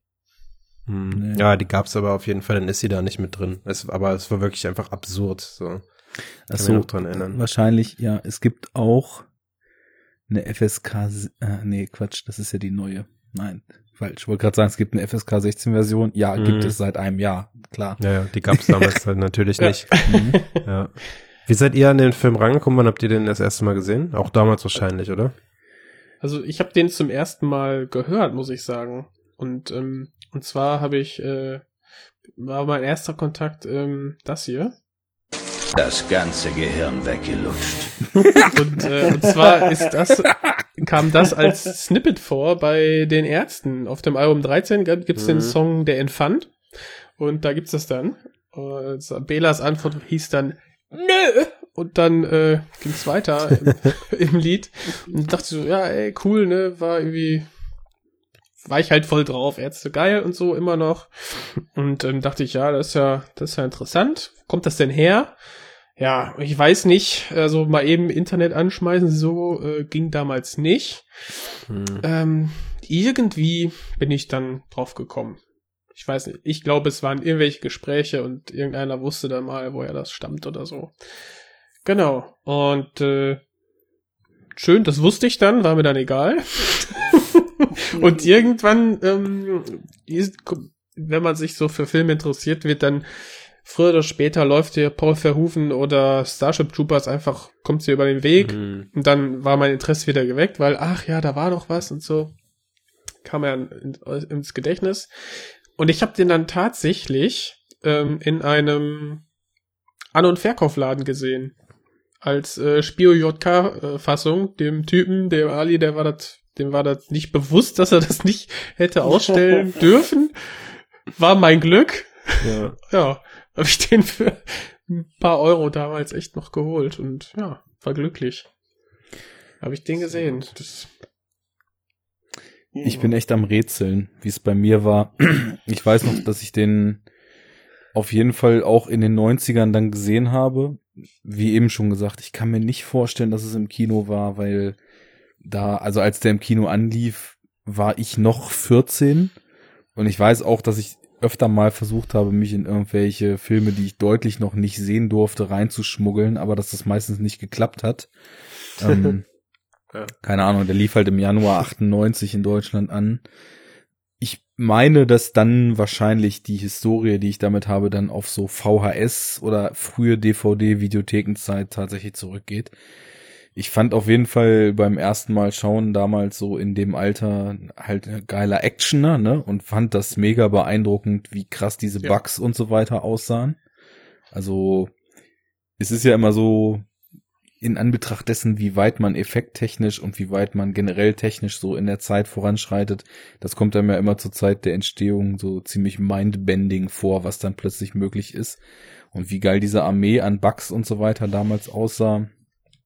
Hm. Nee. Ja, die gab's aber auf jeden Fall, dann ist sie da nicht mit drin. Es, aber es war wirklich einfach absurd. So. Kann noch dran erinnern. wahrscheinlich, ja, es gibt auch eine FSK, äh, nee, Quatsch, das ist ja die neue. Nein, falsch. Ich wollte gerade sagen, es gibt eine FSK 16 Version. Ja, gibt Mhm. es seit einem Jahr, klar. Ja, ja, die gab's damals (laughs) halt natürlich nicht. Ja. Wie seid ihr an den Film rangekommen? Wann habt ihr den das erste Mal gesehen? Auch damals wahrscheinlich, oder? Also ich habe den zum ersten Mal gehört, muss ich sagen. Und ähm, und zwar habe ich äh, war mein erster Kontakt ähm, das hier. Das ganze Gehirn weggelutscht. (laughs) Und, äh, und zwar ist das kam das als Snippet vor bei den Ärzten. Auf dem Album 13 gibt's den Mhm. Song Der Infant und da gibt's das dann. Und Belas Antwort hieß dann Nö! Und dann äh, ging's weiter im, (laughs) im Lied. Und dachte so, ja, ey, cool, ne? War irgendwie war ich halt voll drauf, Ärzte geil und so immer noch. Und ähm, dachte ich, ja, das ist ja, das ist ja interessant. Wo kommt das denn her? Ja, ich weiß nicht. Also mal eben Internet anschmeißen, so äh, ging damals nicht. Hm. Ähm, irgendwie bin ich dann drauf gekommen. Ich weiß nicht. Ich glaube, es waren irgendwelche Gespräche und irgendeiner wusste dann mal, woher das stammt oder so. Genau. Und äh, schön, das wusste ich dann, war mir dann egal. (laughs) und irgendwann, ähm, ist, wenn man sich so für Filme interessiert, wird dann früher oder später läuft dir Paul Verhoeven oder Starship Troopers einfach, kommt sie über den Weg. Hm. Und dann war mein Interesse wieder geweckt, weil, ach ja, da war noch was und so. Kam in, ins Gedächtnis. Und ich habe den dann tatsächlich ähm, in einem An- und Verkaufladen gesehen. Als äh, Spio-JK-Fassung, dem Typen, dem Ali, der war das, dem war das nicht bewusst, dass er das nicht hätte ausstellen (laughs) dürfen. War mein Glück. Ja. (laughs) Ja, habe ich den für ein paar Euro damals echt noch geholt und ja, war glücklich. Habe ich den gesehen. Das, Ich bin echt am Rätseln, wie es bei mir war. (clears throat) Ich weiß noch, dass ich den auf jeden Fall auch in den 90ern dann gesehen habe. Wie eben schon gesagt, ich kann mir nicht vorstellen, dass es im Kino war, weil da, also als der im Kino anlief, war ich noch 14. Und ich weiß auch, dass ich öfter mal versucht habe, mich in irgendwelche Filme, die ich deutlich noch nicht sehen durfte, reinzuschmuggeln, aber dass das meistens nicht geklappt hat. Ähm, (laughs) Ja. Keine Ahnung, der lief halt im Januar 98 in Deutschland an. Ich meine, dass dann wahrscheinlich die Historie, die ich damit habe, dann auf so VHS oder frühe DVD-Videothekenzeit tatsächlich zurückgeht. Ich fand auf jeden Fall beim ersten Mal schauen damals so in dem Alter halt ein geiler Actioner, ne? Und fand das mega beeindruckend, wie krass diese Ja. Bugs und so weiter aussahen. Also, es ist ja immer so, in Anbetracht dessen, wie weit man effekttechnisch und wie weit man generell technisch so in der Zeit voranschreitet, das kommt einem ja immer zur Zeit der Entstehung so ziemlich mindbending vor, was dann plötzlich möglich ist. Und wie geil diese Armee an Bugs und so weiter damals aussah,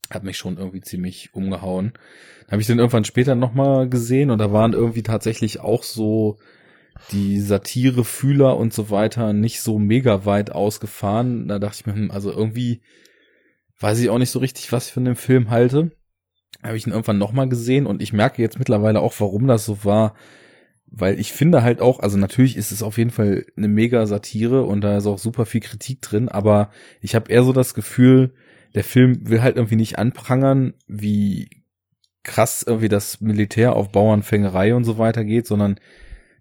hat mich schon irgendwie ziemlich umgehauen. Habe ich dann irgendwann später nochmal gesehen und da waren irgendwie tatsächlich auch so die Satirefühler und so weiter nicht so mega weit ausgefahren. Da dachte ich mir, hm, also irgendwie weiß ich auch nicht so richtig, was ich von dem Film halte. Habe ich ihn irgendwann nochmal gesehen und ich merke jetzt mittlerweile auch, warum das so war. Weil ich finde halt auch, also natürlich ist es auf jeden Fall eine mega Satire und da ist auch super viel Kritik drin, aber ich habe eher so das Gefühl, der Film will halt irgendwie nicht anprangern, wie krass irgendwie das Militär auf Bauernfängerei und so weiter geht, sondern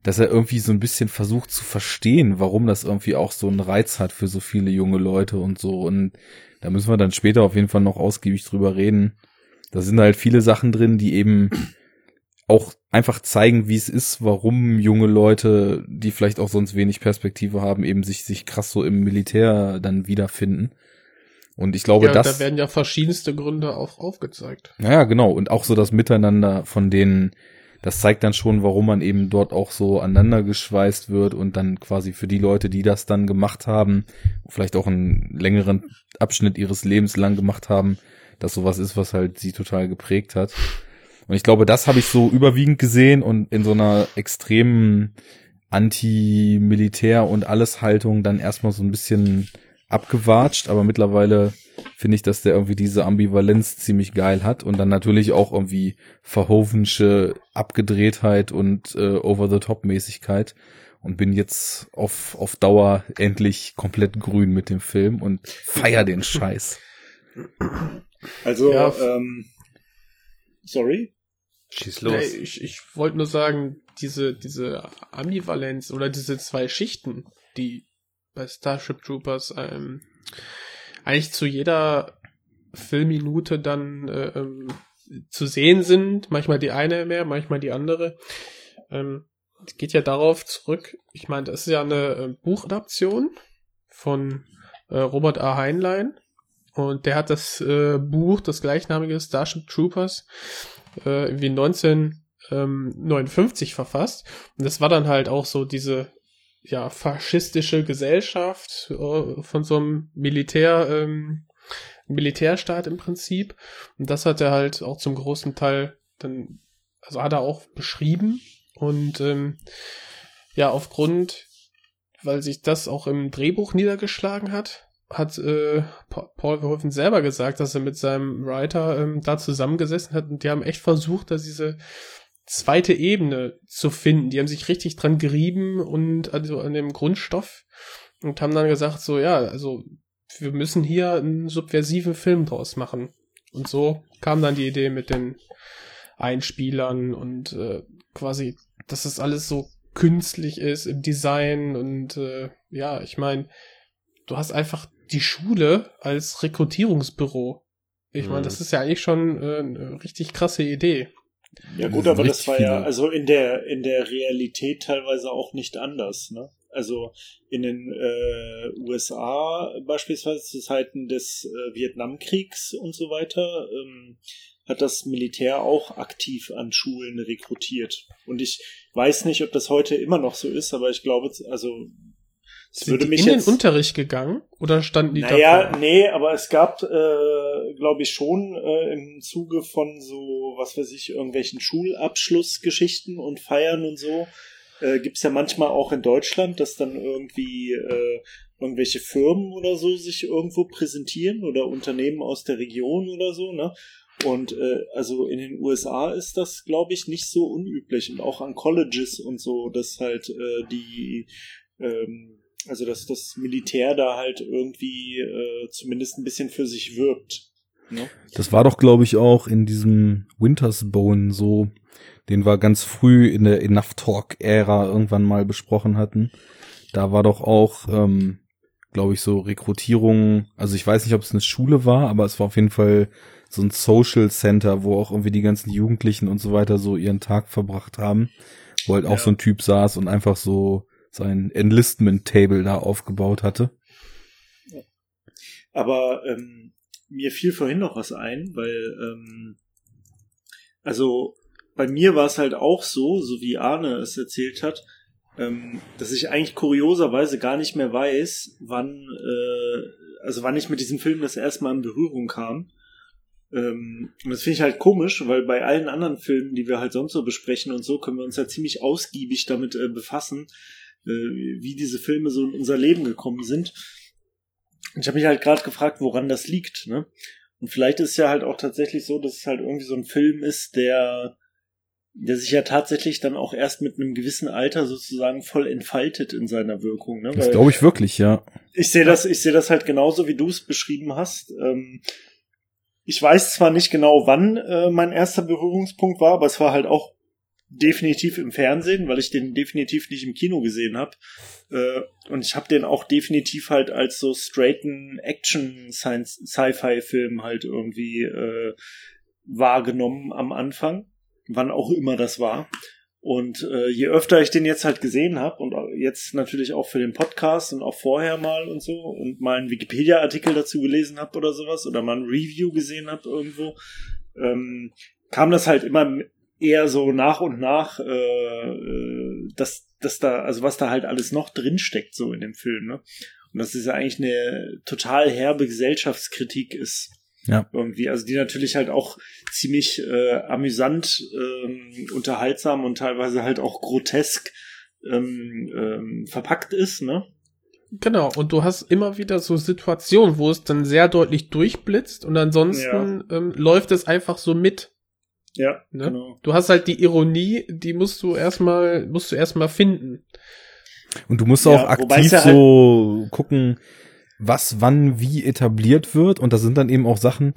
dass er irgendwie so ein bisschen versucht zu verstehen, warum das irgendwie auch so einen Reiz hat für so viele junge Leute und so. Und da müssen wir dann später auf jeden Fall noch ausgiebig drüber reden. Da sind halt viele Sachen drin, die eben auch einfach zeigen, wie es ist, warum junge Leute, die vielleicht auch sonst wenig Perspektive haben, eben sich, sich krass so im Militär dann wiederfinden. Und ich glaube, ja, das. da werden ja verschiedenste Gründe auch aufgezeigt. Ja, genau. Und auch so das Miteinander von denen, das zeigt dann schon, warum man eben dort auch so aneinander geschweißt wird und dann quasi für die Leute, die das dann gemacht haben, vielleicht auch einen längeren Abschnitt ihres Lebens lang gemacht haben, dass sowas ist, was halt sie total geprägt hat. Und ich glaube, das habe ich so überwiegend gesehen und in so einer extremen Anti-Militär- und alles Haltung dann erstmal so ein bisschen abgewatscht, aber mittlerweile finde ich, dass der irgendwie diese Ambivalenz ziemlich geil hat und dann natürlich auch irgendwie verhovensche Abgedrehtheit und äh, Over-the-Top-Mäßigkeit und bin jetzt auf, auf Dauer endlich komplett grün mit dem Film und feier den Scheiß. (laughs) Also, Ja. ähm, sorry. Schieß Nee, los. ich ich wollte nur sagen, diese, diese Ambivalenz oder diese zwei Schichten, die bei Starship Troopers ähm, eigentlich zu jeder Filmminute dann äh, ähm, zu sehen sind. Manchmal die eine mehr, manchmal die andere. Ähm, geht ja darauf zurück. Ich meine, das ist ja eine äh, Buchadaption von äh, Robert A. Heinlein. Und der hat das äh, Buch, das gleichnamige Starship Troopers, äh, wie 1959 verfasst. Und das war dann halt auch so diese ja faschistische Gesellschaft äh, von so einem Militär ähm, Militärstaat im Prinzip. Und das hat er halt auch zum großen Teil dann, also hat er auch beschrieben. Und ähm, ja, aufgrund, weil sich das auch im Drehbuch niedergeschlagen hat, hat äh, Paul Verhoeven selber gesagt, dass er mit seinem Writer ähm, da zusammengesessen hat und die haben echt versucht, dass diese zweite Ebene zu finden. Die haben sich richtig dran gerieben und also an dem Grundstoff und haben dann gesagt, so ja, also wir müssen hier einen subversiven Film draus machen. Und so kam dann die Idee mit den Einspielern und äh, quasi, dass das alles so künstlich ist im Design und äh, ja, ich meine, du hast einfach die Schule als Rekrutierungsbüro. Ich meine, das mhm. ist ja eigentlich schon äh, eine richtig krasse Idee. Ja gut, aber das war ja also in der in der Realität teilweise auch nicht anders, ne? Also in den äh, USA beispielsweise zu Zeiten des äh, Vietnamkriegs und so weiter ähm, hat das Militär auch aktiv an Schulen rekrutiert. Und ich weiß nicht, ob das heute immer noch so ist, aber ich glaube, also es würde mich in jetzt, den Unterricht gegangen oder standen die naja, davor? nee, aber es gab, äh, glaube ich, schon äh, im Zuge von so, was weiß ich, irgendwelchen Schulabschlussgeschichten und Feiern und so, äh, gibt es ja manchmal auch in Deutschland, dass dann irgendwie äh, irgendwelche Firmen oder so sich irgendwo präsentieren oder Unternehmen aus der Region oder so, ne? Und äh, also in den USA ist das, glaube ich, nicht so unüblich und auch an Colleges und so, dass halt äh, die ähm, also dass das Militär da halt irgendwie äh, zumindest ein bisschen für sich wirbt. Ne? Das war doch, glaube ich, auch in diesem Winters Bone so, den wir ganz früh in der Enough Talk-Ära irgendwann mal besprochen hatten. Da war doch auch, ähm, glaube ich, so Rekrutierung, also ich weiß nicht, ob es eine Schule war, aber es war auf jeden Fall so ein Social Center, wo auch irgendwie die ganzen Jugendlichen und so weiter so ihren Tag verbracht haben, wo halt auch ja. so ein Typ saß und einfach so sein Enlistment-Table da aufgebaut hatte. Aber ähm, mir fiel vorhin noch was ein, weil ähm, also bei mir war es halt auch so, so wie Arne es erzählt hat, ähm, dass ich eigentlich kurioserweise gar nicht mehr weiß, wann, äh, also wann ich mit diesem Film das erste Mal in Berührung kam. Ähm, und das finde ich halt komisch, weil bei allen anderen Filmen, die wir halt sonst so besprechen und so, können wir uns ja ziemlich ausgiebig damit äh, befassen, äh, wie diese Filme so in unser Leben gekommen sind. Und ich habe mich halt gerade gefragt, woran das liegt. Ne? Und vielleicht ist es ja halt auch tatsächlich so, dass es halt irgendwie so ein Film ist, der der sich ja tatsächlich dann auch erst mit einem gewissen Alter sozusagen voll entfaltet in seiner Wirkung. Ne? Das glaube ich wirklich, ja. Ich sehe das, ich sehe das halt genauso, wie du es beschrieben hast. Ähm, ich weiß zwar nicht genau, wann äh, mein erster Berührungspunkt war, aber es war halt auch definitiv im Fernsehen, weil ich den definitiv nicht im Kino gesehen habe. Äh, und ich habe den auch definitiv halt als so straighten Action-Sci-Fi-Film halt irgendwie äh, wahrgenommen am Anfang wann auch immer das war. Und äh, je öfter ich den jetzt halt gesehen habe und jetzt natürlich auch für den Podcast und auch vorher mal und so und mal einen Wikipedia-Artikel dazu gelesen habe oder sowas oder mal ein Review gesehen habe irgendwo, ähm, kam das halt immer eher so nach und nach, äh, äh, dass, dass da, also was da halt alles noch drinsteckt so in dem Film, ne? Und dass es ja eigentlich eine total herbe Gesellschaftskritik ist ja. Irgendwie, also die natürlich halt auch ziemlich äh, amüsant, ähm, unterhaltsam und teilweise halt auch grotesk ähm, ähm, verpackt ist, ne? Genau, und du hast immer wieder so Situationen, wo es dann sehr deutlich durchblitzt und ansonsten ja. ähm, läuft es einfach so mit. Ja, ne? genau. Du hast halt die Ironie, die musst du erstmal, musst du erstmal finden. Und du musst ja, auch aktiv ja halt so gucken, was wann wie etabliert wird. Und da sind dann eben auch Sachen,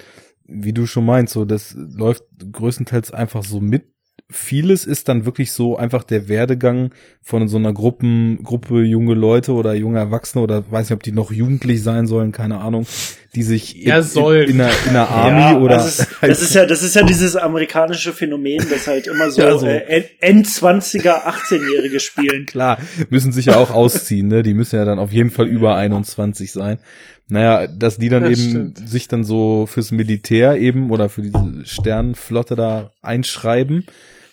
wie du schon meinst, so das läuft größtenteils einfach so mit vieles ist dann wirklich so einfach der Werdegang von so einer Gruppen, Gruppe junge Leute oder junge Erwachsene oder weiß nicht, ob die noch jugendlich sein sollen, keine Ahnung, die sich in, in, in, einer, in einer Army ja, oder das ist, (laughs) das ist ja, das ist ja dieses amerikanische Phänoin, das halt immer so, (laughs) Ja, so. Äh, Endzwanziger, 18-Jährige spielen. klar, müssen sich ja auch ausziehen, ne? Die müssen ja dann auf jeden Fall über 21 sein. Naja, dass die dann Das eben stimmt. sich dann so fürs Militär eben oder für diese Sternenflotte da einschreiben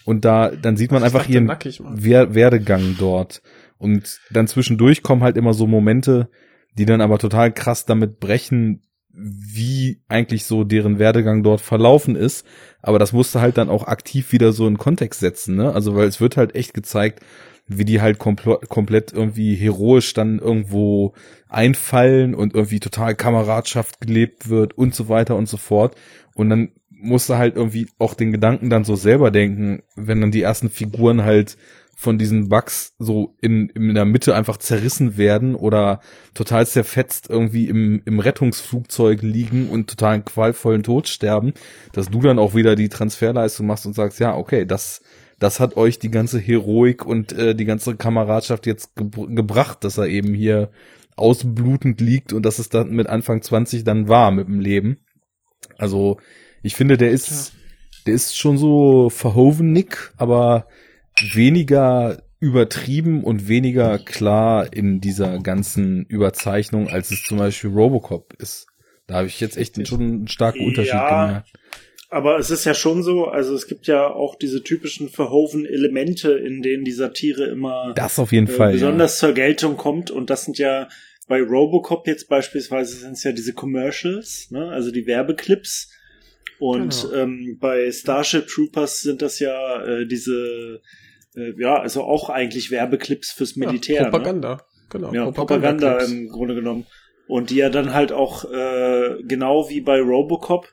und da, dann sieht man Ich einfach ihren Werdegang dort. Und dann zwischendurch kommen halt immer so Momente, die dann aber total krass damit brechen, wie eigentlich so deren Werdegang dort verlaufen ist. Aber das musste halt dann auch aktiv wieder so in Kontext setzen, ne? Also, weil es wird halt echt gezeigt, wie die halt kompl komplett irgendwie heroisch dann irgendwo einfallen und irgendwie total Kameradschaft gelebt wird und so weiter und so fort. Und dann musste halt irgendwie auch den Gedanken dann so selber denken, wenn dann die ersten Figuren halt von diesen Bugs so in, in der Mitte einfach zerrissen werden oder total zerfetzt irgendwie im, im Rettungsflugzeug liegen und total qualvollen Tod sterben, dass du dann auch wieder die Transferleistung machst und sagst, ja, okay, das, das hat euch die ganze Heroik und äh, die ganze Kameradschaft jetzt gebr gebracht, dass er eben hier ausblutend liegt und dass es dann mit Anfang 20 dann war mit dem Leben. Also, ich finde, der ist, der ist schon so verhovenig, aber weniger übertrieben und weniger klar in dieser ganzen Überzeichnung, als es zum Beispiel Robocop ist. Da habe ich jetzt echt schon einen starken Unterschied Ja. gemerkt. Aber es ist ja schon so, also es gibt ja auch diese typischen verhoven Elemente, in denen die Satire immer Das auf jeden äh, Fall. besonders zur Geltung kommt. Und das sind ja bei Robocop jetzt beispielsweise sind es ja diese Commercials, ne? also die Werbeclips. Und Genau. ähm, bei Starship Troopers sind das ja äh, diese, äh, ja, also auch eigentlich Werbeclips fürs Militär. Ja, Ne? Propaganda. Genau. Ja, Propaganda Propaganda-Clips. im Grunde genommen. Und die ja dann halt auch, äh, genau wie bei Robocop,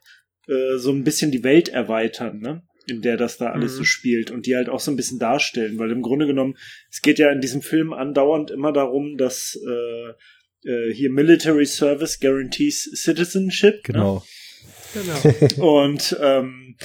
äh, so ein bisschen die Welt erweitern, ne? In der das da alles Mhm. so spielt und die halt auch so ein bisschen darstellen, weil im Grunde genommen, es geht ja in diesem Film andauernd immer darum, dass äh, äh, hier Military Service guarantees Citizenship. Genau. Genau. (laughs) Und ähm,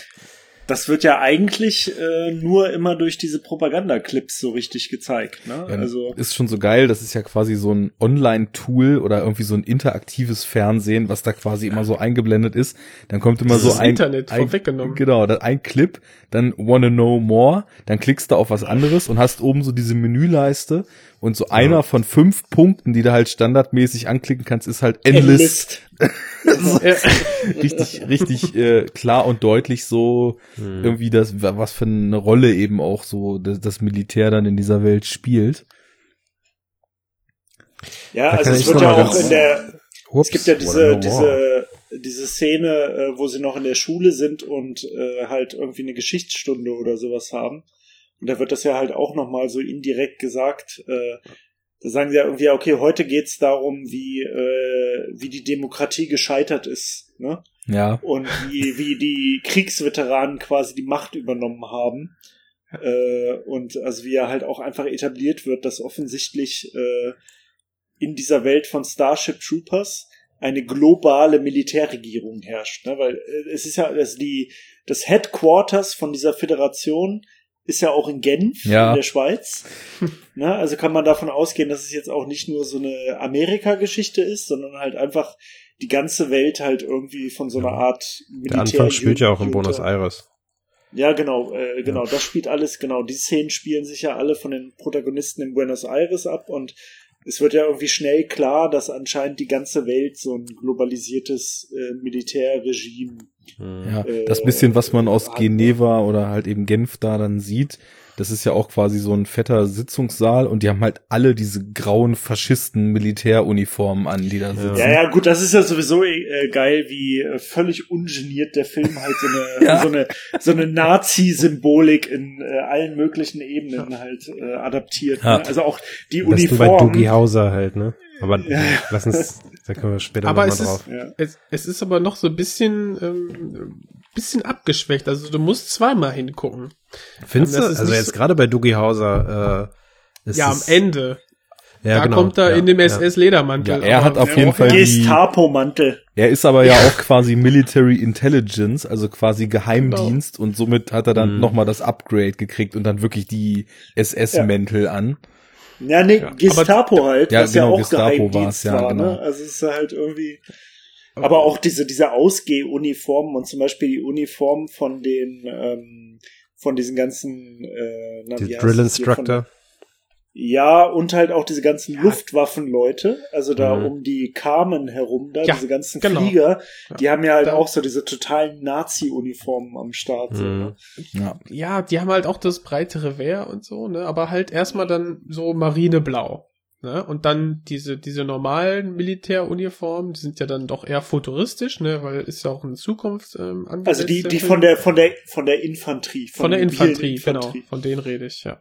das wird ja eigentlich äh, nur immer durch diese Propaganda-Clips so richtig gezeigt. Ne? Ja, Also ist schon so geil, das ist ja quasi so ein Online-Tool oder irgendwie so ein interaktives Fernsehen, was da quasi immer so eingeblendet ist. Dann kommt immer Das so ist ein Internet ein, vorweggenommen. Genau, dann ein Clip, dann wanna know more, dann klickst du auf was anderes und hast oben so diese Menüleiste und so einer von fünf Punkten, die du halt standardmäßig anklicken kannst, ist halt Endlist. (laughs) ja. richtig, richtig äh, klar und deutlich so Hm. irgendwie das, was für eine Rolle eben auch so das, das Militär dann in dieser Welt spielt. Ja, Da also es ich wird ja auch in der, Ups, es gibt ja diese, diese, diese Szene, äh, wo sie noch in der Schule sind und äh, halt irgendwie eine Geschichtsstunde oder sowas haben. Und da wird das ja halt auch nochmal so indirekt gesagt. Äh, da sagen sie ja irgendwie, ja, okay, heute geht's darum, wie, äh, wie die Demokratie gescheitert ist. Ne? Ja. und wie, wie die Kriegsveteranen quasi die Macht übernommen haben. Äh, und also wie er halt auch einfach etabliert wird, dass offensichtlich äh, in dieser Welt von Starship Troopers eine globale Militärregierung herrscht. Ne? Weil äh, es ist ja, also die, das Headquarters von dieser Föderation ist ja auch in Genf Ja. in der Schweiz. (laughs) ne? Also kann man davon ausgehen, dass es jetzt auch nicht nur so eine Amerika-Geschichte ist, sondern halt einfach die ganze Welt halt irgendwie von so einer Art Der Anfang spielt ja auch in Buenos Aires. Ja, genau, äh, genau, das spielt alles, genau, die Szenen spielen sich ja alle von den Protagonisten in Buenos Aires ab und es wird ja irgendwie schnell klar, dass anscheinend die ganze Welt so ein globalisiertes äh, Militärregime Ja, Äh, das bisschen, was man aus Geneva oder halt eben Genf da dann sieht, das ist ja auch quasi so ein fetter Sitzungssaal und die haben halt alle diese grauen Faschisten Militäruniformen an, die da sitzen. Ja, ja, gut, das ist ja sowieso äh, geil, wie äh, völlig ungeniert der Film halt so eine, (laughs) Ja. so eine, so eine Nazi-Symbolik in äh, allen möglichen Ebenen halt äh, adaptiert. Ja. Ne? Also auch die Das du bei. Doogie Hauser halt, ne? Aber Ja. lass uns, da können wir später Aber nochmal es ist, drauf. Ja. es, es ist aber noch so ein bisschen, ähm, bisschen abgeschwächt. Also du musst zweimal hingucken. Findest du? das ist Also jetzt so- gerade bei Doogie Hauser, äh, ist ja, am Ende. Ja, da genau. kommt er Ja, in dem. SS-Ledermantel. Ja, er hat auf jeden Fall die, Gestapo-Mantel. er ist aber ja auch quasi Military Intelligence, also quasi Geheimdienst und somit hat er dann Mhm. nochmal das Upgrade gekriegt und dann wirklich die SS-Mäntel an. Ja, nee, Ja, Gestapo halt, Ja, was genau, ja auch Gestapo Geheimdienst ja, war, genau. ne? Also es ist halt irgendwie. Aber auch diese, diese Ausgehuniformen und zum Beispiel die Uniform von den, ähm, von diesen ganzen, äh, na, Die Drill Instructor. Ja, und halt auch diese ganzen Luftwaffenleute, also da Mhm. um die Carmen herum, da Ja, diese ganzen genau. Flieger, die haben ja halt Da- auch so diese totalen Nazi-Uniformen am Start. So, Mhm. ne? Ja. ja, die haben halt auch das breitere Wehr und so, ne? Aber halt erstmal dann so marineblau. Ne? Und dann diese, diese normalen Militäruniformen, die sind ja dann doch eher futuristisch, ne? Weil ist ja auch in Zukunft ähm, angesetzt. Also die, der die von der, von der, von der Infanterie. von der mobilen Infanterie, Infanterie. genau. Von denen rede ich, ja.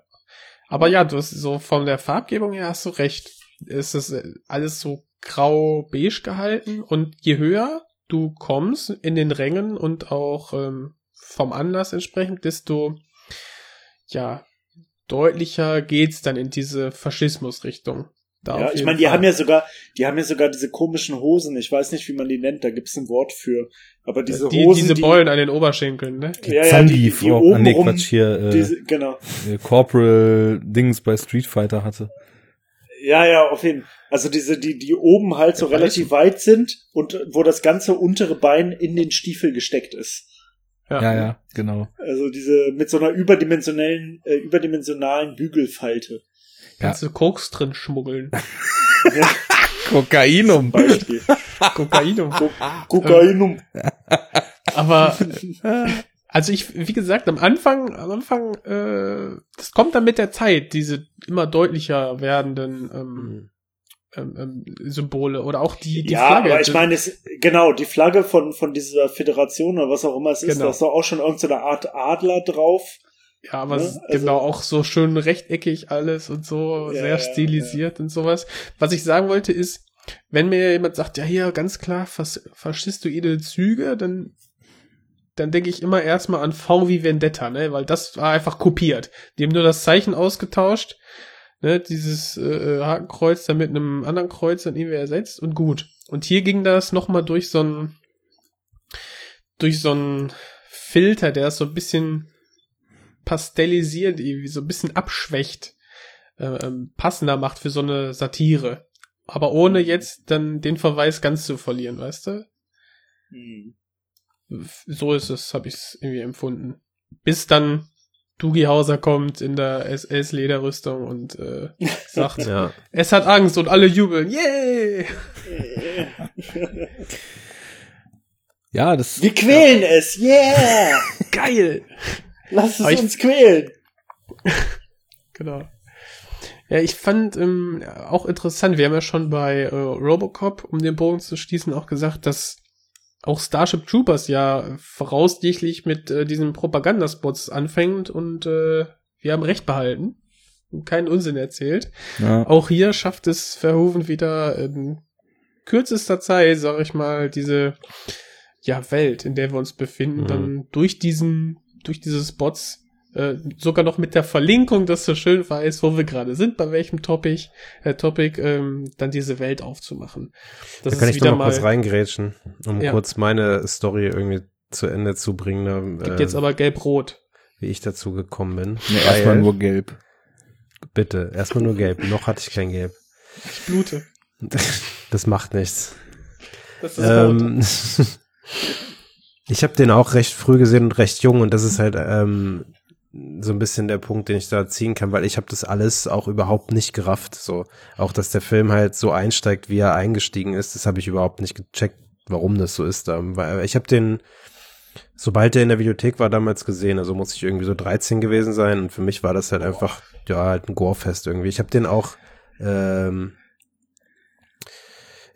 Aber ja, du hast so von der Farbgebung her hast du recht. Es ist äh, alles so grau-beige gehalten und je höher du kommst in den Rängen und auch ähm, vom Anlass entsprechend, desto ja deutlicher geht's dann in diese Faschismus-Richtung. Da Ja, ich meine, die Fall. haben ja sogar, die haben ja sogar diese komischen Hosen. Ich weiß nicht, wie man die nennt. Da gibt's ein Wort für. Aber diese die, Hosen, diese die, Beulen an den Oberschenkeln, ne? ja, ja, die, Zangief, die oh, oben nee, Quatsch, hier, äh, diese, genau. äh, Corporal Dings bei Street Fighter hatte. Ja, ja, auf jeden Fall. Also diese, die, die oben halt so Ja, relativ weit sind und wo das ganze untere Bein in den Stiefel gesteckt ist. Ja, ja, genau. Also diese mit so einer überdimensionellen, äh, überdimensionalen Bügelfalte. Kannst du Koks drin schmuggeln. (laughs) Kokainum. Beispiel. Kokainum. Ko Kokainum. Aber äh, (laughs) also ich, wie gesagt, am Anfang, am Anfang, äh, das kommt dann mit der Zeit, diese immer deutlicher werdenden ähm, ähm, ähm, Symbole oder auch die, die ja, Flagge. aber ich meine, es, genau, die Flagge von, von dieser Föderation oder was auch immer es ist, Genau. da ist doch auch schon irgendeine Art Adler drauf. Ja, aber ne? es ist Also- genau auch so schön rechteckig alles und so, Ja, sehr ja, stilisiert und sowas. Was ich sagen wollte ist, wenn mir jemand sagt, ja hier ganz klar fas faschistoide Züge, dann dann denke ich immer erstmal an V wie Vendetta, ne, weil das war einfach kopiert. Die haben nur das Zeichen ausgetauscht, ne, dieses äh, äh, Hakenkreuz dann mit einem anderen Kreuz dann irgendwie ersetzt und gut. Und hier ging das nochmal durch so ein durch so ein Filter, der es so ein bisschen pastellisiert, irgendwie so ein bisschen abschwächt, äh, ähm, passender macht für so eine Satire. Aber ohne jetzt dann den Verweis ganz zu verlieren, weißt du? Hm. so ist es, habe ich es irgendwie empfunden. Bis dann Dugi Hauser kommt in der SS-Lederrüstung und äh, (laughs) sagt, Ja. es hat Angst und alle jubeln. Yay! (laughs) Ja, das, Wir quälen es, yeah! (laughs) Geil! Lass es ich- uns quälen. (laughs) Genau. Ja, ich fand ähm, auch interessant, wir haben ja schon bei äh, Robocop, um den Bogen zu schließen, auch gesagt, dass auch Starship Troopers ja voraussichtlich mit äh, diesen Propagandaspots anfängt und äh, wir haben recht behalten und keinen Unsinn erzählt. ja. Auch hier schafft es Verhoeven wieder in kürzester Zeit, sag ich mal, diese ja, Welt, in der wir uns befinden, Mhm. dann durch diesen, durch diese Spots, äh, sogar noch mit der Verlinkung, dass du schön weißt, wo wir gerade sind, bei welchem Topic, äh, Topic, ähm, dann diese Welt aufzumachen. Das Da kann ist ich wieder noch mal kurz reingrätschen, um Ja. kurz meine Story irgendwie zu Ende zu bringen, gibt äh, jetzt aber gelb-rot. wie ich dazu gekommen bin. Ja, erstmal nur gelb. Bitte, erstmal nur gelb. Noch hatte ich kein Gelb. Ich blute. (laughs) Das macht nichts. Das ist rot. Ähm, (laughs) ich habe den auch recht früh gesehen und recht jung und das ist halt ähm, so ein bisschen der Punkt, den ich da ziehen kann, weil ich habe das alles auch überhaupt nicht gerafft. So auch, dass der Film halt so einsteigt, wie er eingestiegen ist, das habe ich überhaupt nicht gecheckt, warum das so ist. Ähm, weil ich habe den, sobald der in der Videothek war, damals gesehen. Also muss ich irgendwie so 13 gewesen sein und für mich war das halt einfach ja halt ein Gorefest irgendwie. Ich habe den auch ähm,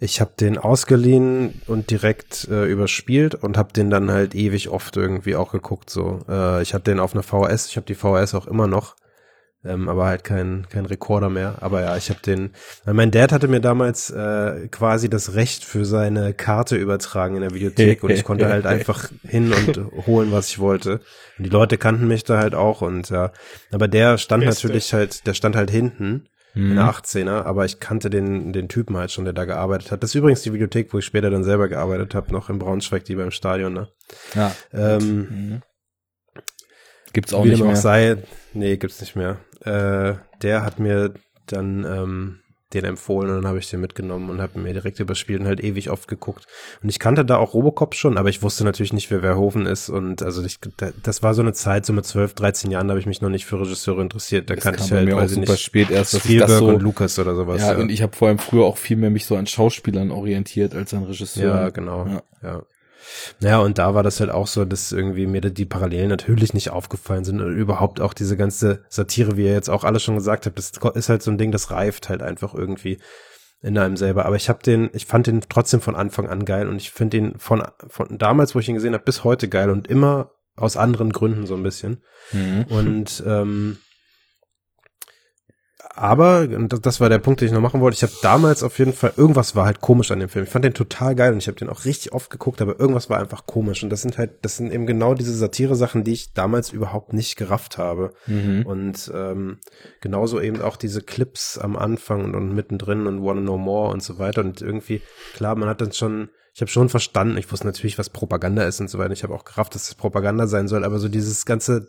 ich habe den ausgeliehen und direkt äh, überspielt und habe den dann halt ewig oft irgendwie auch geguckt. So, äh, ich hatte den auf einer VHS. Ich habe die VHS auch immer noch, ähm, aber halt kein kein Rekorder mehr. Aber ja, ich habe den. Mein Dad hatte mir damals äh, quasi das Recht für seine Karte übertragen in der Videothek und ich (laughs) konnte halt einfach hin und holen, was ich wollte. Und die Leute kannten mich da halt auch und ja. Aber der stand Beste. natürlich halt, der stand halt hinten. In Mhm. der 18er, aber ich kannte den, den Typen halt schon, der da gearbeitet hat. Das ist übrigens die Videothek, wo ich später dann selber gearbeitet habe, noch in Braunschweig, die beim Stadion, ne? Ja. Ähm, Mhm. Gibt's auch wie nicht dem mehr. auch sei, nee, gibt's nicht mehr. Äh, der hat mir dann ähm, den empfohlen und dann habe ich den mitgenommen und habe mir direkt überspielt und halt ewig oft geguckt. Und ich kannte da auch Robocop schon, aber ich wusste natürlich nicht, wer Verhoeven ist und also ich, da- das war so eine Zeit, so mit 12, 13 Jahren, da habe ich mich noch nicht für Regisseure interessiert. Da Das kannte kam ich halt, mir auch super nicht, spät erst, dass Spielberg das so- und Lucas oder sowas. ja, und ich habe vor allem früher auch viel mehr mich so an Schauspielern orientiert als an Regisseuren. Ja, genau. Ja. Ja. Naja, und da war das halt auch so, dass irgendwie mir die Parallelen natürlich nicht aufgefallen sind und überhaupt auch diese ganze Satire, wie ihr jetzt auch alle schon gesagt habt, das ist halt so ein Ding, das reift halt einfach irgendwie in einem selber. Aber ich habe den, ich fand den trotzdem von Anfang an geil und ich finde den von, von damals, wo ich ihn gesehen habe, bis heute geil und immer aus anderen Gründen so ein bisschen. Mhm. Und ähm, aber, und das- das war der Punkt, den ich noch machen wollte, ich habe damals auf jeden Fall, irgendwas war halt komisch an dem Film. Ich fand den total geil und ich habe den auch richtig oft geguckt, aber irgendwas war einfach komisch. Und das sind halt, das sind eben genau diese Satire-Sachen, die ich damals überhaupt nicht gerafft habe. Mhm. Und ähm, genauso eben auch diese Clips am Anfang und, und mittendrin und Wanna Know More und so weiter. Und irgendwie, klar, man hat dann schon, ich habe schon verstanden, ich wusste natürlich, was Propaganda ist und so weiter. Ich habe auch gerafft, dass es Propaganda sein soll, aber so dieses ganze,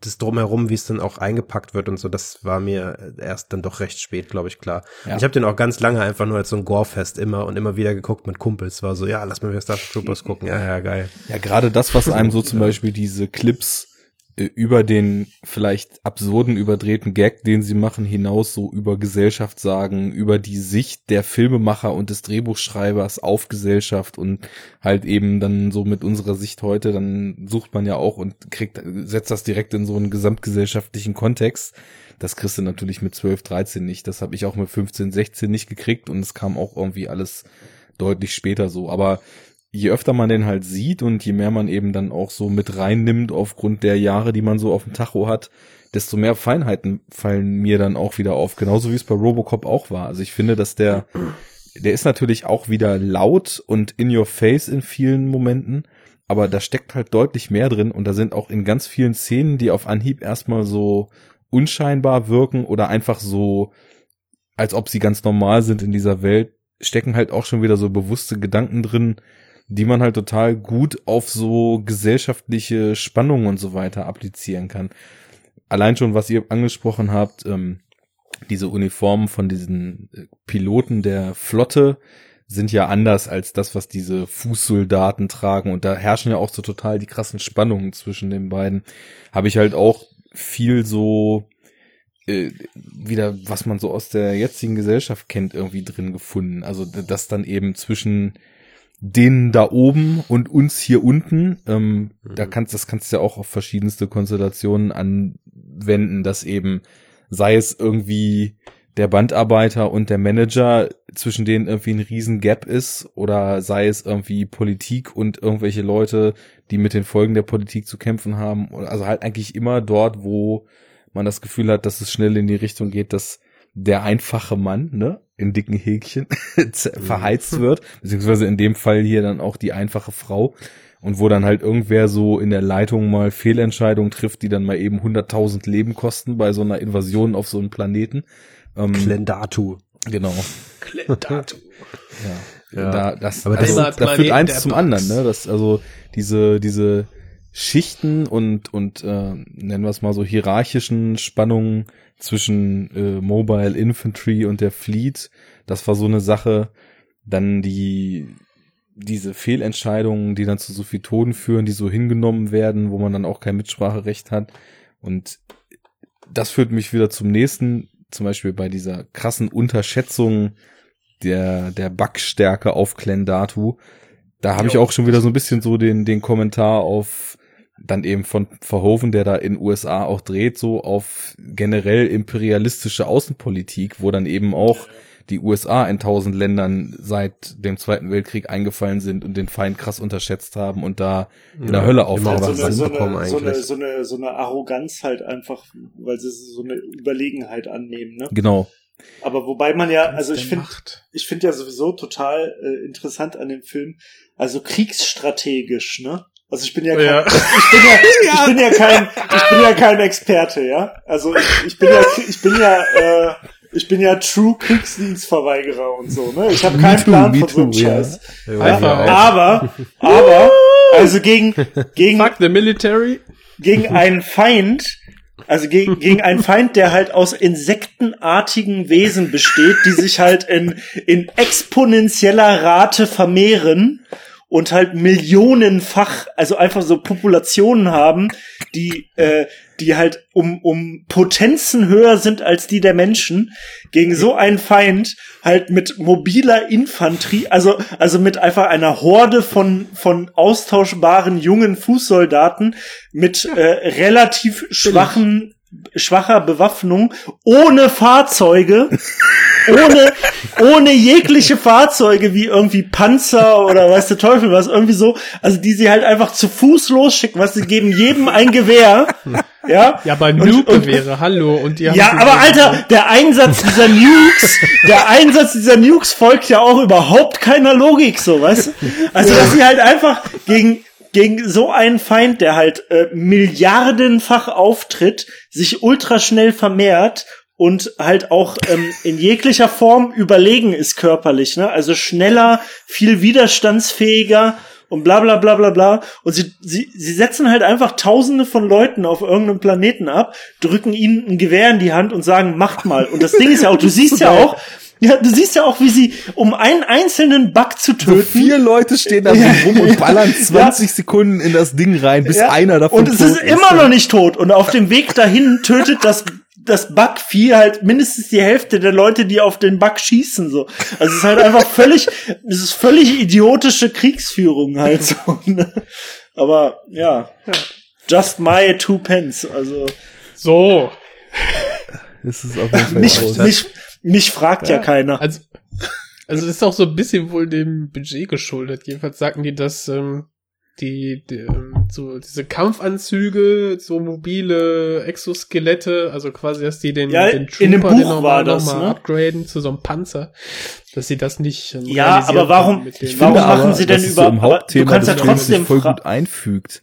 das drumherum, wie es dann auch eingepackt wird und so, das war mir erst dann doch recht spät, glaube ich, klar. Ja. Ich habe den auch ganz lange einfach nur als so ein Gore-Fest immer und immer wieder geguckt mit Kumpels. War so, ja, lass mal wieder Starship Troopers gucken. Ja, ja, geil. Ja, gerade das, was (laughs) einem so zum Beispiel diese Clips über den vielleicht absurden, überdrehten Gag, den sie machen, hinaus so über Gesellschaft sagen, über die Sicht der Filmemacher und des Drehbuchschreibers auf Gesellschaft und halt eben dann so mit unserer Sicht heute, dann sucht man ja auch und kriegt, setzt das direkt in so einen gesamtgesellschaftlichen Kontext. Das kriegst du natürlich mit 12, 13 nicht. Das habe ich auch mit 15, 16 nicht gekriegt und es kam auch irgendwie alles deutlich später so. Aber je öfter man den halt sieht und je mehr man eben dann auch so mit reinnimmt aufgrund der Jahre, die man so auf dem Tacho hat, desto mehr Feinheiten fallen mir dann auch wieder auf. Genauso wie es bei Robocop auch war. Also ich finde, dass der, der ist natürlich auch wieder laut und in your face in vielen Momenten, aber da steckt halt deutlich mehr drin und da sind auch in ganz vielen Szenen, die auf Anhieb erstmal so unscheinbar wirken oder einfach so, als ob sie ganz normal sind in dieser Welt, stecken halt auch schon wieder so bewusste Gedanken drin, die man halt total gut auf so gesellschaftliche Spannungen und so weiter applizieren kann. Allein schon, was ihr angesprochen habt, ähm, diese Uniformen von diesen äh, Piloten der Flotte sind ja anders als das, was diese Fußsoldaten tragen. Und da herrschen ja auch so total die krassen Spannungen zwischen den beiden. Habe ich halt auch viel so äh, wieder, was man so aus der jetzigen Gesellschaft kennt, irgendwie drin gefunden. Also dass dann eben zwischen denen da oben und uns hier unten, ähm, da kannst das kannst du ja auch auf verschiedenste Konstellationen anwenden, dass eben sei es irgendwie der Bandarbeiter und der Manager, zwischen denen irgendwie ein riesen Gap ist, oder sei es irgendwie Politik und irgendwelche Leute, die mit den Folgen der Politik zu kämpfen haben. Also halt eigentlich immer dort, wo man das Gefühl hat, dass es schnell in die Richtung geht, dass der einfache Mann, ne, in dicken Häkchen (laughs) verheizt wird, beziehungsweise in dem Fall hier dann auch die einfache Frau und wo dann halt irgendwer so in der Leitung mal Fehlentscheidungen trifft, die dann mal eben 100.000 Leben kosten bei so einer Invasion auf so einen Planeten. Ähm, Klendatu. genau. Klendatu. (laughs) Ja. Ja. Da, das, Aber also, das- da führt eins zum Bugs. anderen, ne? Das, also diese, diese Schichten und, und äh, nennen wir es mal so hierarchischen Spannungen zwischen äh, Mobile Infantry und der Fleet, das war so eine Sache. Dann die diese Fehlentscheidungen, die dann zu so viel Toten führen, die so hingenommen werden, wo man dann auch kein Mitspracherecht hat. Und das führt mich wieder zum nächsten, zum Beispiel bei dieser krassen Unterschätzung der, der Backstärke auf Klendatu. Da habe ich auch schon wieder so ein bisschen so den, den Kommentar auf dann eben von Verhoeven, der da in USA auch dreht, so auf generell imperialistische Außenpolitik, wo dann eben auch die USA in tausend Ländern seit dem Zweiten Weltkrieg eingefallen sind und den Feind krass unterschätzt haben und da in der Ja, Hölle aufgewacht so, eine, sind. eine, so, eine, eigentlich. so, eine, so eine Arroganz halt einfach, weil sie so eine Überlegenheit annehmen, ne? Genau. Aber wobei man ja, also ich finde, ich finde ja sowieso total äh, interessant an dem Film, also kriegsstrategisch, ne? Also ich bin ja kein, Ja. ich bin ja, (laughs) ich bin ja kein, ich bin ja kein Experte, ja. Also ich, ich bin ja, ich bin ja, äh, ich bin ja True Kriegsdienstverweigerer und so, ne? Ich habe keinen too, Plan von so einem. Scheiß. Ja. Aber, aber, also gegen, gegen, Fuck the military. gegen einen Feind, also gegen, gegen einen Feind, der halt aus insektenartigen Wesen besteht, die sich halt in, in exponentieller Rate vermehren und halt millionenfach, also einfach so Populationen haben, die, äh, die halt um, um Potenzen höher sind als die der Menschen, gegen so einen Feind halt mit mobiler Infanterie, also, also mit einfach einer Horde von, von austauschbaren jungen Fußsoldaten mit äh, relativ schwachen schwacher Bewaffnung, ohne Fahrzeuge, (laughs) ohne, ohne jegliche Fahrzeuge wie irgendwie Panzer oder weiß der Teufel was, irgendwie so, also die sie halt einfach zu Fuß losschicken, was sie geben jedem ein Gewehr, ja. Ja, aber Nuke-Gewehre, hallo. Und haben Ja, aber Alter, der Einsatz dieser Nukes, der Einsatz dieser Nukes folgt ja auch überhaupt keiner Logik, so, weißt du? Also, dass sie halt einfach gegen, gegen so einen Feind, der halt äh, milliardenfach auftritt, sich ultra schnell vermehrt und halt auch ähm, in jeglicher Form überlegen ist körperlich, ne? Also schneller, viel widerstandsfähiger und bla bla bla bla bla. Und sie, sie, sie setzen halt einfach tausende von Leuten auf irgendeinem Planeten ab, drücken ihnen ein Gewehr in die Hand und sagen, macht mal. Und das Ding ist ja auch, du siehst ja (laughs) auch, ja, du siehst ja auch, wie sie, um einen einzelnen Bug zu So töten, vier Leute stehen da (laughs) so rum und ballern 20 Sekunden in das Ding rein, bis Ja. einer davon Und es tot ist immer noch nicht tot. Und auf dem Weg dahin tötet das das Bugvieh halt mindestens die Hälfte der Leute, die auf den Bug schießen, so. Also es ist halt einfach völlig, (laughs) es ist völlig idiotische Kriegsführung halt so. Ne? Aber ja, just my two pence. Also So. Das ist auf jeden Fall mich, aus. mich, mich fragt ja, keiner. Also, also das ist auch so ein bisschen wohl dem Budget geschuldet. Jedenfalls sagten die, dass ähm, die, die ähm, so diese Kampfanzüge, so mobile Exoskelette, also quasi, dass die den, Ja, den in dem Trooper, den normal das, nochmal ne? upgraden zu so einem Panzer, dass sie das nicht ähm, Ja, aber warum- den- warum machen aber, sie denn überhaupt- so im aber du Hauptthema kannst ja trotzdem voll gut einfügt.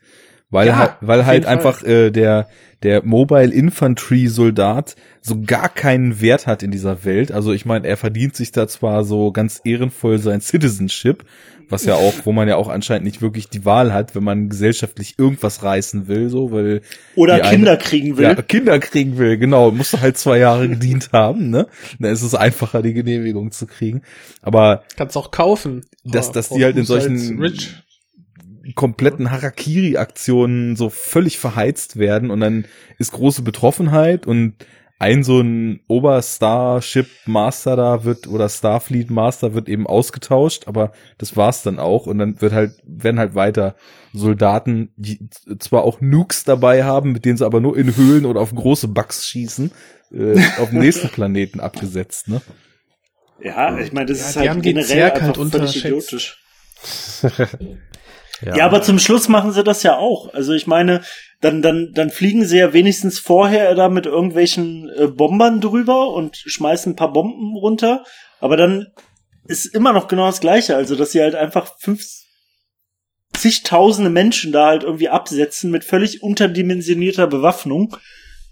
Weil Ja, halt, weil halt einfach äh, der der Mobile Infantry Soldat so gar keinen Wert hat in dieser Welt. Also ich meine, er verdient sich da zwar so ganz ehrenvoll sein Citizenship, was ja auch, wo man ja auch anscheinend nicht wirklich die Wahl hat, wenn man gesellschaftlich irgendwas reißen will, so, weil Oder die eine- Kinder kriegen will. ja, Kinder kriegen will, genau, musst du halt zwei Jahre gedient haben, ne? Dann ist es einfacher, die Genehmigung zu kriegen. Aber Kannst auch kaufen. Dass- dass die halt in als solchen- Rich. kompletten Harakiri-Aktionen so völlig verheizt werden und dann ist große Betroffenheit und ein so ein Oberstarship Master da wird oder Starfleet Master wird eben ausgetauscht, aber das war's dann auch und dann wird halt werden halt weiter Soldaten, die zwar auch Nukes dabei haben, mit denen sie aber nur in Höhlen oder auf große Bugs schießen, äh, (laughs) auf dem nächsten Planeten abgesetzt, ne? Ja, ich meine, das Ja, ist halt den generell einfach halt völlig idiotisch. (laughs) Ja. aber zum Schluss machen sie das ja auch. Also ich meine, dann, dann, dann fliegen sie ja wenigstens vorher da mit irgendwelchen äh, Bombern drüber und schmeißen ein paar Bomben runter. Aber dann ist immer noch genau das Gleiche. Also, dass sie halt einfach fünf, zigtausende Menschen da halt irgendwie absetzen mit völlig unterdimensionierter Bewaffnung.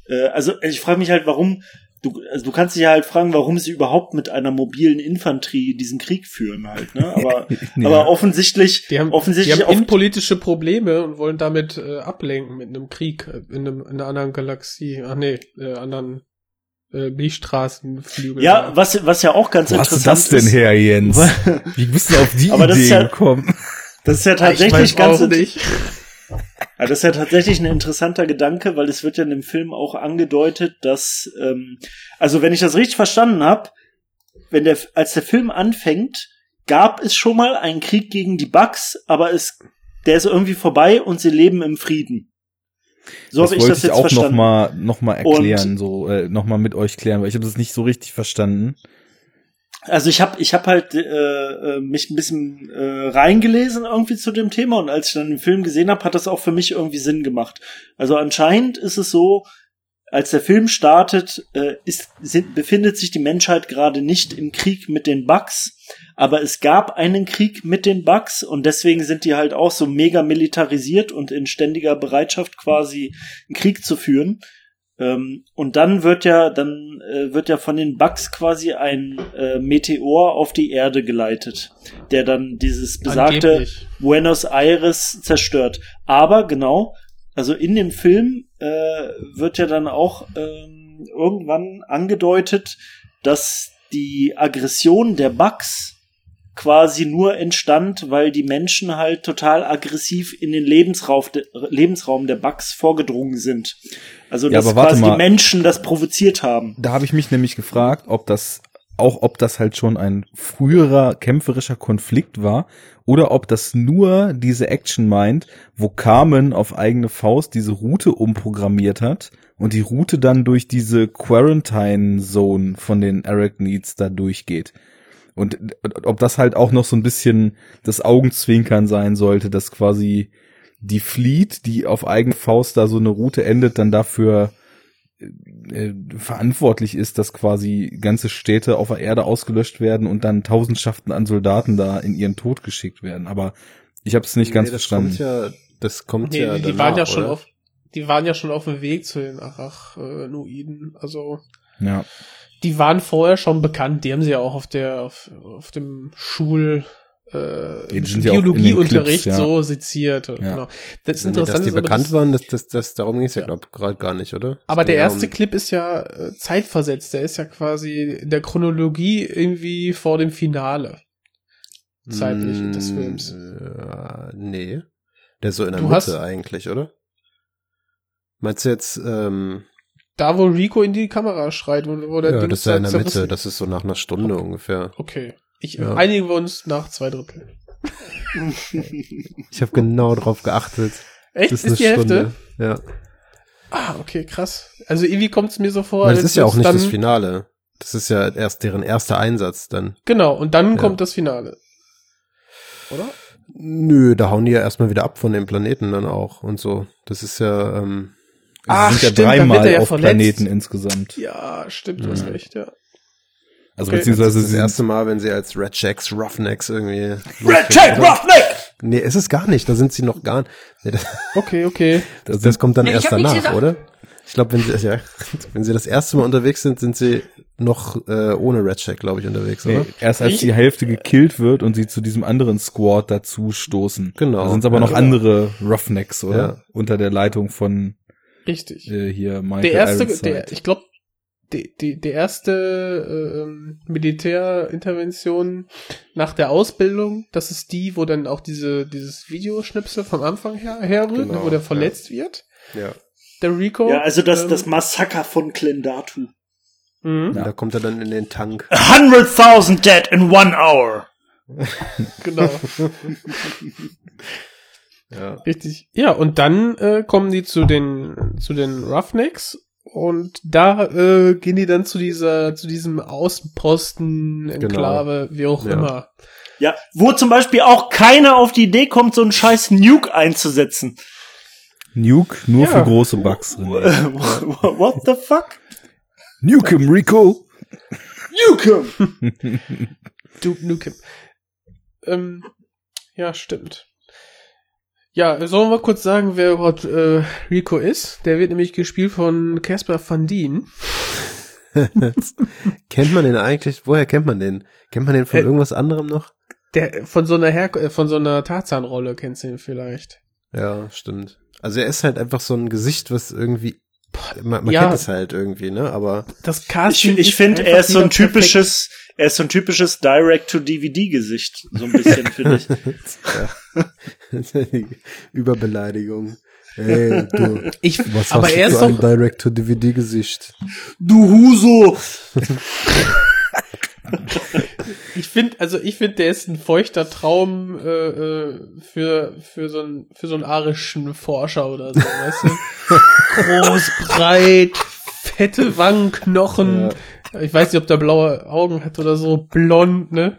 Äh, also, ich frage mich halt, warum du, also du kannst dich ja halt fragen, warum sie überhaupt mit einer mobilen Infanterie diesen Krieg führen halt, ne? (laughs) Aber, Ja. aber offensichtlich, Die haben, die offensichtlich haben auf, innenpolitische Probleme und wollen damit äh, ablenken mit einem Krieg äh, in, einem, in einer anderen Galaxie. Ach nee, äh, anderen äh, Milchstraßenflügel. ja, was, was ja auch ganz Wo hast du interessant das denn ist, her, Jens? (laughs) Wie bist du auf die Aber das Idee ist ja- gekommen? das ist ja (laughs) ich tatsächlich weiß ganz, Ja, das ist ja tatsächlich ein interessanter Gedanke, weil es wird ja in dem Film auch angedeutet, dass, ähm, also wenn ich das richtig verstanden habe, wenn der, als der Film anfängt, gab es schon mal einen Krieg gegen die Bugs, aber es, der ist irgendwie vorbei und sie leben im Frieden. So das habe ich das ich jetzt auch verstanden. noch mal, noch mal erklären, Und- so äh, noch mal mit euch klären, weil ich habe das nicht so richtig verstanden. Also ich habe ich hab halt äh, äh, mich ein bisschen äh, reingelesen irgendwie zu dem Thema und als ich dann den Film gesehen habe, hat das auch für mich irgendwie Sinn gemacht. Also anscheinend ist es so, als der Film startet, äh, ist, sind, befindet sich die Menschheit gerade nicht im Krieg mit den Bugs, aber es gab einen Krieg mit den Bugs und deswegen sind die halt auch so mega militarisiert und in ständiger Bereitschaft quasi einen Krieg zu führen. Ähm, und dann wird ja, dann äh, wird ja von den Bugs quasi ein äh, Meteor auf die Erde geleitet, der dann dieses besagte Angeblich. Buenos Aires zerstört. Aber genau, also in dem Film äh, wird ja dann auch ähm, irgendwann angedeutet, dass die Aggression der Bugs quasi nur entstand, weil die Menschen halt total aggressiv in den Lebensraum, Lebensraum der Bugs vorgedrungen sind. Also Ja, dass warte quasi mal. die Menschen das provoziert haben. Da habe ich mich nämlich gefragt, ob das auch ob das halt schon ein früherer kämpferischer Konflikt war oder ob das nur diese Action meint, wo Carmen auf eigene Faust diese Route umprogrammiert hat und die Route dann durch diese Quarantine Zone von den Arachnids da durchgeht. Und ob das halt auch noch so ein bisschen das Augenzwinkern sein sollte, dass quasi die Fleet, die auf eigene Faust da so eine Route endet, dann dafür äh, verantwortlich ist, dass quasi ganze Städte auf der Erde ausgelöscht werden und dann Tausendschaften an Soldaten da in ihren Tod geschickt werden. Aber ich habe es nicht ganz Nee, das verstanden. Kommt ja, das kommt Nee, ja die, die danach, waren ja schon oder? auf, die waren ja schon auf dem Weg zu den Arachnoiden. Also, ja. Die waren vorher schon bekannt. Die haben sie ja auch auf der, auf, auf dem Schul, äh, ja Biologieunterricht ja. so seziert. Genau. Das Nee, Interessante dass die ist bekannt das- waren, das, das, das, darum ging es ja, Ja. glaub gerade gar nicht, oder? Aber der ja erste Clip ist ja äh, zeitversetzt. Der ist ja quasi in der Chronologie irgendwie vor dem Finale. Zeitlich des Mm, Films. Äh, nee. Der ist so in der Du Mitte hast- eigentlich, oder? Meinst du jetzt, ähm, Da, wo Rico in die Kamera schreit, wo, wo der ja, das ist ja in der Mitte, das ist so nach einer Stunde ungefähr. Okay. Ich, Ja. Einigen wir uns nach zwei Drittel. Ich habe genau drauf geachtet. Echt? Das Ist, ist die eine Hälfte? Stunde. Ja. Ah, okay, krass. Also irgendwie kommt es mir so vor. Weil das ist ja auch nicht dann, das Finale. Das ist ja erst deren erster Einsatz dann. Genau, und dann Ja. kommt das Finale. Oder? Nö, da hauen die ja erstmal wieder ab von dem Planeten dann auch und so. Das ist ja, ähm, Ach, Sie sind ja stimmt, dreimal ja auf verletzt. Planeten insgesamt. Ja, stimmt, du hast recht, ja. Also Okay. das beziehungsweise ist das sie erste Mal, wenn sie als Red Jacks Roughnecks irgendwie. Red Jack Roughneck! Nee, ist es gar nicht. Da sind sie noch gar Nee, das, Okay, okay. (laughs) das, das kommt dann Nee, erst danach, oder? Ich glaube, wenn sie, ja, (laughs) wenn sie das erste Mal unterwegs sind, sind sie noch äh, ohne Red Jack, glaube ich, unterwegs, oder? nee, erst als die Hälfte gekillt wird und sie zu diesem anderen Squad dazu stoßen. Genau. Da sind aber Ja, noch genau. andere Roughnecks, oder? Ja. Unter der Leitung von Richtig. äh, hier Michael der erste, Ironside. der, ich glaube, die, die, die erste ähm, Militärintervention nach der Ausbildung, das ist die, wo dann auch diese, dieses Videoschnipsel vom Anfang her herrührt, Genau, wo der ja. verletzt wird. Ja. Der Rico. Ja, also das, ähm, das Massaker von Klendatu. mhm, Und Da kommt er dann in den Tank. A hundred thousand dead in one hour. Genau. (laughs) Ja. Richtig. Ja, und dann äh, kommen die zu den zu den Roughnecks und da äh, gehen die dann zu dieser zu diesem Außenposten, Enklave, wie auch Ja. immer. Ja, wo zum Beispiel auch keiner auf die Idee kommt, so einen scheiß Nuke einzusetzen. Nuke nur Ja. für große Bugs. (laughs) What the fuck? Nuke him, Rico! Nuke! (laughs) Duke Nukem. Ähm, ja, stimmt. Ja, sollen wir kurz sagen, wer überhaupt äh, Rico ist? Der wird nämlich gespielt von Casper Van Dien. (laughs) kennt man den eigentlich? Woher kennt man den? Kennt man den von Äh, irgendwas anderem noch? Der von so einer Her äh, von so einer Tarzan-Rolle kennst du ihn vielleicht. Ja, stimmt. Also er ist halt einfach so ein Gesicht, was irgendwie man, man Ja. kennt es halt irgendwie, ne? Aber Das Ich, Casting ich ist finde, er ist so ein wieder perfekt. typisches, er ist so ein typisches Direct-to-DVD-Gesicht. So ein bisschen, (laughs) finde ich. die (laughs) Überbeleidigung. Ey, du, Ich, was aber hast er du ist ein doch, Direct-to-DVD-Gesicht? Du Huso! (laughs) ich finde, also ich finde, der ist ein feuchter Traum äh, äh, für für so einen für so einen arischen Forscher oder so, weißt du? (laughs) Groß, breit, fette Wangenknochen. Ich weiß nicht, ob der blaue Augen hat oder so, blond, ne?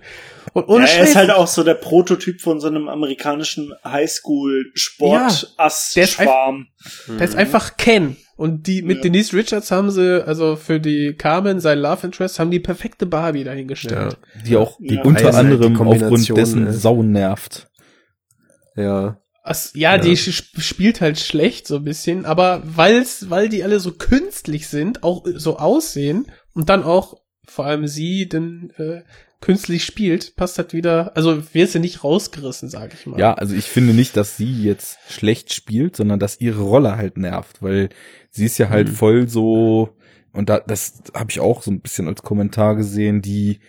Und ohne Ja, er ist halt auch so der Prototyp von so einem amerikanischen Ja, Highschool-Sport-Ass-Schwarm. Der ist einfach Ken. Und die mit Ja. Denise Richards haben sie, also für die Carmen, sein Love Interest, haben die perfekte Barbie dahingestellt. Die auch Ja. unter halt die anderem aufgrund dessen ist. Sau nervt. Ja. As, ja, die sch- spielt halt schlecht so ein bisschen, aber weil's, weil die alle so künstlich sind, auch so aussehen und dann auch vor allem sie denn äh, künstlich spielt, passt halt wieder, also wird sie nicht rausgerissen, sag ich mal. Ja, also ich finde nicht, dass sie jetzt schlecht spielt, sondern dass ihre Rolle halt nervt, weil sie ist ja halt Mhm. voll so und da, das habe ich auch so ein bisschen als Kommentar gesehen, die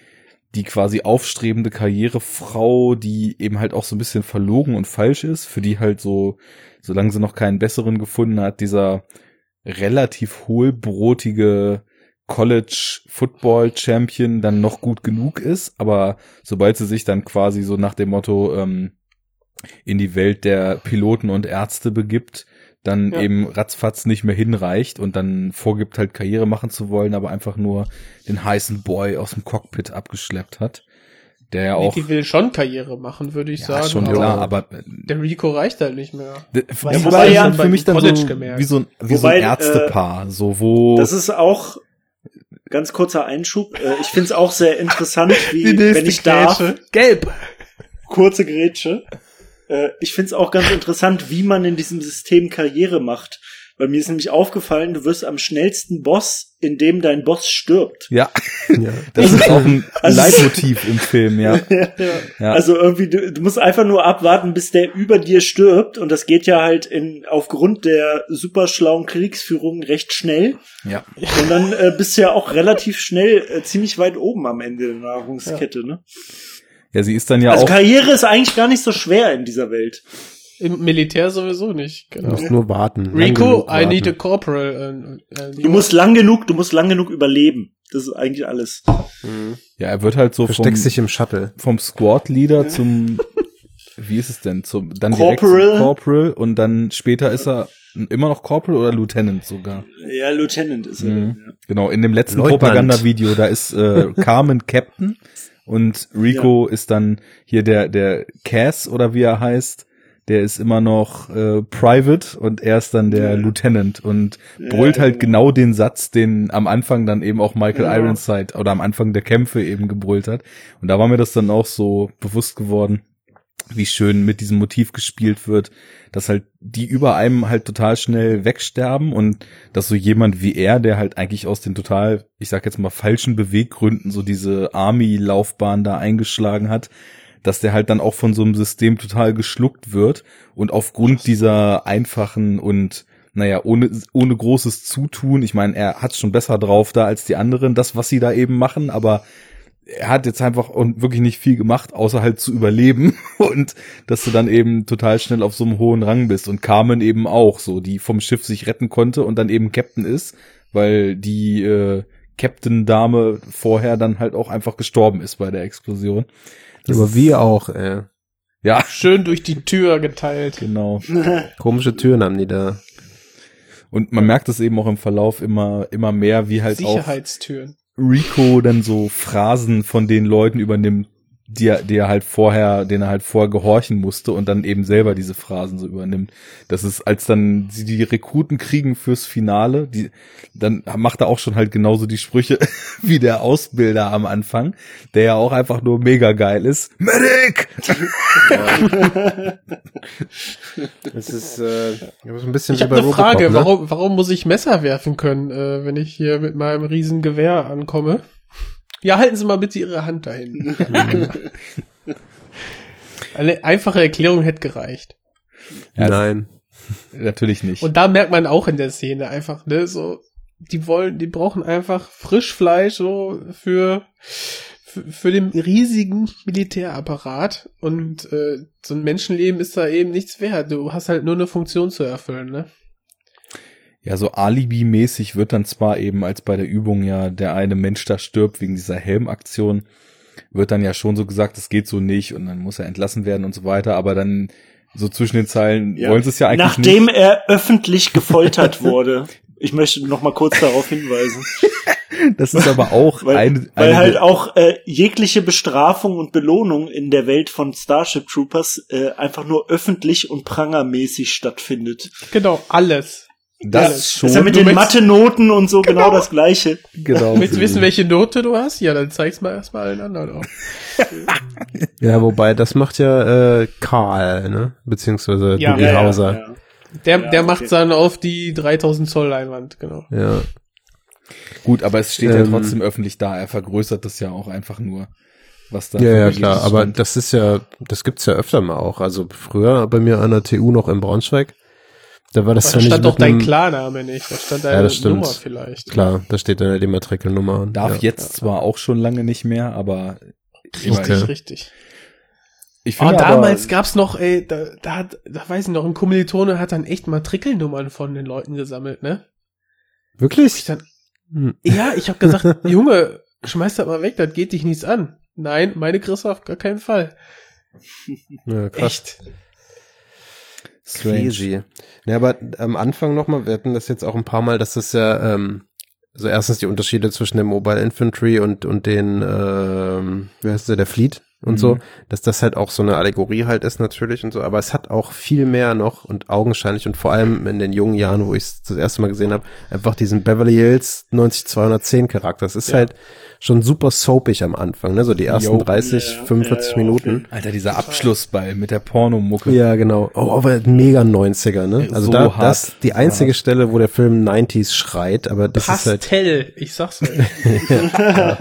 die quasi aufstrebende Karrierefrau, die eben halt auch so ein bisschen verlogen und falsch ist, für die halt so, solange sie noch keinen besseren gefunden hat, dieser relativ hohlbrotige College Football Champion dann noch gut genug ist, aber sobald sie sich dann quasi so nach dem Motto ähm, in die Welt der Piloten und Ärzte begibt, dann Ja. eben ratzfatz nicht mehr hinreicht und dann vorgibt halt Karriere machen zu wollen, aber einfach nur den heißen Boy aus dem Cockpit abgeschleppt hat, der ja Nee, auch die will schon Karriere machen, würde ich ja, sagen. schon aber klar, aber äh, der Rico reicht halt nicht mehr. d- Ja, wobei ja- sind für mich dann College so gemerkt. wie so ein, wie so Wobei, ein äh, Ärztepaar, so wo Das ist auch ganz kurzer Einschub. Äh, Ich finde es auch sehr interessant, (laughs) wie, wenn ich darf, Gelb. kurze Grätsche. Äh, Ich finde es auch ganz interessant, wie man in diesem System Karriere macht. Weil mir ist nämlich aufgefallen, du wirst am schnellsten Boss, indem dein Boss stirbt. ja, (laughs) Ja. das ist auch ein (laughs) Also- Leitmotiv im Film, (laughs) ja. Ja. Also irgendwie, du, du musst einfach nur abwarten, bis der über dir stirbt. Und das geht ja halt in, aufgrund der super schlauen Kriegsführung recht schnell. Ja. Und dann äh, bist du ja auch relativ schnell äh, ziemlich weit oben am Ende der Nahrungskette, ne? Ja, sie ist dann ja also auch Karriere ist eigentlich gar nicht so schwer in dieser Welt. Im Militär sowieso nicht. Du Genau. musst nur warten. Rico, I need a corporal. Äh, äh, Du musst lang genug, du musst lang genug überleben. Das ist eigentlich alles. ja, er wird halt so vom, Versteckst dich im Shuttle. vom Squad Leader zum wie ist es denn zum dann direkt Corporal. zum Corporal und dann später ist er immer noch Corporal oder Lieutenant sogar. Ja, Lieutenant ist er. Mhm. ja. Genau, in dem letzten Leutnant. Propagandavideo, da ist äh, Carmen Captain und Rico ist dann hier der der Cass oder wie er heißt, der ist immer noch äh, Private und er ist dann der Ja. Lieutenant und Ja, brüllt halt genau. genau den Satz, den am Anfang dann eben auch Michael Genau. Ironside oder am Anfang der Kämpfe eben gebrüllt hat. Und da war mir das dann auch so bewusst geworden, wie schön mit diesem Motiv gespielt wird, dass halt die über einem halt total schnell wegsterben und dass so jemand wie er, der halt eigentlich aus den total, ich sag jetzt mal falschen Beweggründen so diese Army-Laufbahn da eingeschlagen hat, dass der halt dann auch von so einem System total geschluckt wird und aufgrund dieser einfachen und naja, ohne, ohne großes Zutun, ich meine, er hat schon besser drauf da als die anderen, das, was sie da eben machen, aber er hat jetzt einfach und wirklich nicht viel gemacht, außer halt zu überleben (laughs) und dass du dann eben total schnell auf so einem hohen Rang bist und Carmen eben auch so, die vom Schiff sich retten konnte und dann eben Captain ist, weil die äh, Captain-Dame vorher dann halt auch einfach gestorben ist bei der Explosion. Das Aber wir auch, ey. Ja, Schön durch die Tür geteilt. genau. (laughs) Komische Türen haben die da. Und man merkt es eben auch im Verlauf immer, immer mehr, wie halt auch Sicherheitstüren. Rico dann so Phrasen von den Leuten übernimmt, die er, die er halt vorher, den er halt vorher gehorchen musste und dann eben selber diese Phrasen so übernimmt. Das ist, als dann sie die Rekruten kriegen fürs Finale, die, dann macht er auch schon halt genauso die Sprüche (laughs) wie der Ausbilder am Anfang, der ja auch einfach nur mega geil ist. Medic! Das ist äh, so ein bisschen Ich habe eine Frage, ne? warum, warum muss ich Messer werfen können, äh, wenn ich hier mit meinem riesen Gewehr ankomme? Ja, halten Sie mal bitte Ihre Hand dahin. (laughs) Eine einfache Erklärung hätte gereicht. Ja, Nein. Natürlich nicht. Und da merkt man auch in der Szene einfach, ne, so, die wollen, die brauchen einfach Frischfleisch so für, für, für den riesigen Militärapparat und äh, so ein Menschenleben ist da eben nichts wert. Du hast halt nur eine Funktion zu erfüllen, ne? Ja, so Alibi-mäßig wird dann zwar eben, als bei der Übung ja der eine Mensch da stirbt wegen dieser Helmaktion, wird dann ja schon so gesagt, das geht so nicht und dann muss er entlassen werden und so weiter, aber dann so zwischen den Zeilen Ja. wollen sie es ja eigentlich Nachdem nicht. er öffentlich gefoltert wurde. Ich möchte noch mal kurz darauf hinweisen. (laughs) Das ist aber auch Weil, eine, weil eine halt auch äh, jegliche Bestrafung und Belohnung in der Welt von Starship Troopers äh, einfach nur öffentlich und prangermäßig stattfindet. Genau, alles. Das schon. ist ja mit Du den Mathe-Noten und so genau, das gleiche. genau. Willst du wissen, welche Note du hast? Ja, dann zeig's mal erstmal allen anderen auf. (laughs) Ja, wobei, das macht ja äh, Karl, ne? Beziehungsweise Ja, Doogie ja, ja, Hauser. ja. Der, Ja, der okay. macht's dann auf die 3000 Zoll Leinwand, genau. Ja. Gut, aber es steht ja Ähm, trotzdem öffentlich da. Er vergrößert das ja auch einfach nur, was da. Ja, ja, klar. Aber das ist ja, das gibt's ja öfter mal auch. Also früher bei mir an der TU noch in Braunschweig. Da war das Da stand doch dein Klarname nicht. Da stand Ja, deine das stimmt. Nummer vielleicht. Klar, da steht dann ja die Matrikelnummer. Darf ja. jetzt zwar auch schon lange nicht mehr, aber Richtig, Okay. richtig. ich Oh, finde damals aber, gab's noch, ey, da, da hat, da weiß ich noch, ein Kommilitone hat dann echt Matrikelnummern von den Leuten gesammelt, ne? Ich Wirklich? dann, Hm. ja, ich hab gesagt, (laughs) Junge, schmeiß das mal weg, das geht dich nichts an. Nein, meine kriegst du auf gar keinen Fall. Ja, krass. Echt. Strange. Crazy. Ja, aber am Anfang nochmal, wir hatten das jetzt auch ein paar Mal, dass das ja, ähm, also erstens die Unterschiede zwischen dem Mobile Infantry und, und den, ähm, wie heißt der, der Fleet und Mhm. so, dass das halt auch so eine Allegorie halt ist natürlich und so, aber es hat auch viel mehr noch und augenscheinlich und vor allem in den jungen Jahren, wo ich es das erste Mal gesehen habe, einfach diesen Beverly Hills 90210 Charakter. Das ist Ja. halt schon super soapig am Anfang, ne, so die ersten Jo. 30, Ja, 45 ja, ja, Minuten. Alter, dieser Abschlussball mit der Pornomucke. Ja, genau. Oh, aber mega 90er, ne? Also so da, hart. das die einzige Stelle, wo der Film 90s schreit, aber das ist halt, Pastell, ich sag's euch. (laughs) (laughs) ja.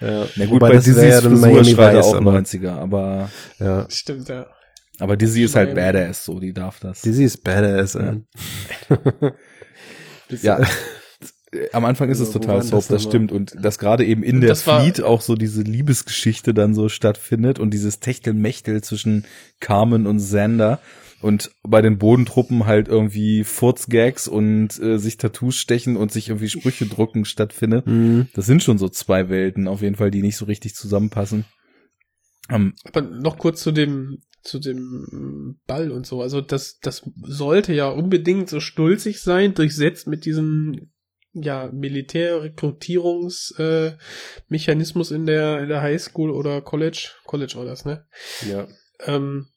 Na gut, Wobei bei das Dizzy ja ist dann Frisur Miami Vice, auch aber- 90er, aber, ja. Stimmt, ja. aber Dizzy ist halt Miami. badass, so, die darf das. Dizzy ist badass, Ja. ey. (laughs) ja. (laughs) Am Anfang ist es Also, total soap, das das stimmt. Und dass gerade eben in der Fleet auch so diese Liebesgeschichte dann so stattfindet und dieses Techtelmechtel zwischen Carmen und Xander und bei den Bodentruppen halt irgendwie Furzgags und äh, sich Tattoos stechen und sich irgendwie Sprüche (laughs) drucken stattfindet. Mhm. Das sind schon so zwei Welten auf jeden Fall, die nicht so richtig zusammenpassen. Ähm, Aber noch kurz zu dem, zu dem Ball und so. Also das, das sollte ja unbedingt so stulzig sein, durchsetzt mit diesem ja, Militärrekrutierungsmechanismus äh, in der, in der Highschool oder College. College war das, ne? Ja. Ähm,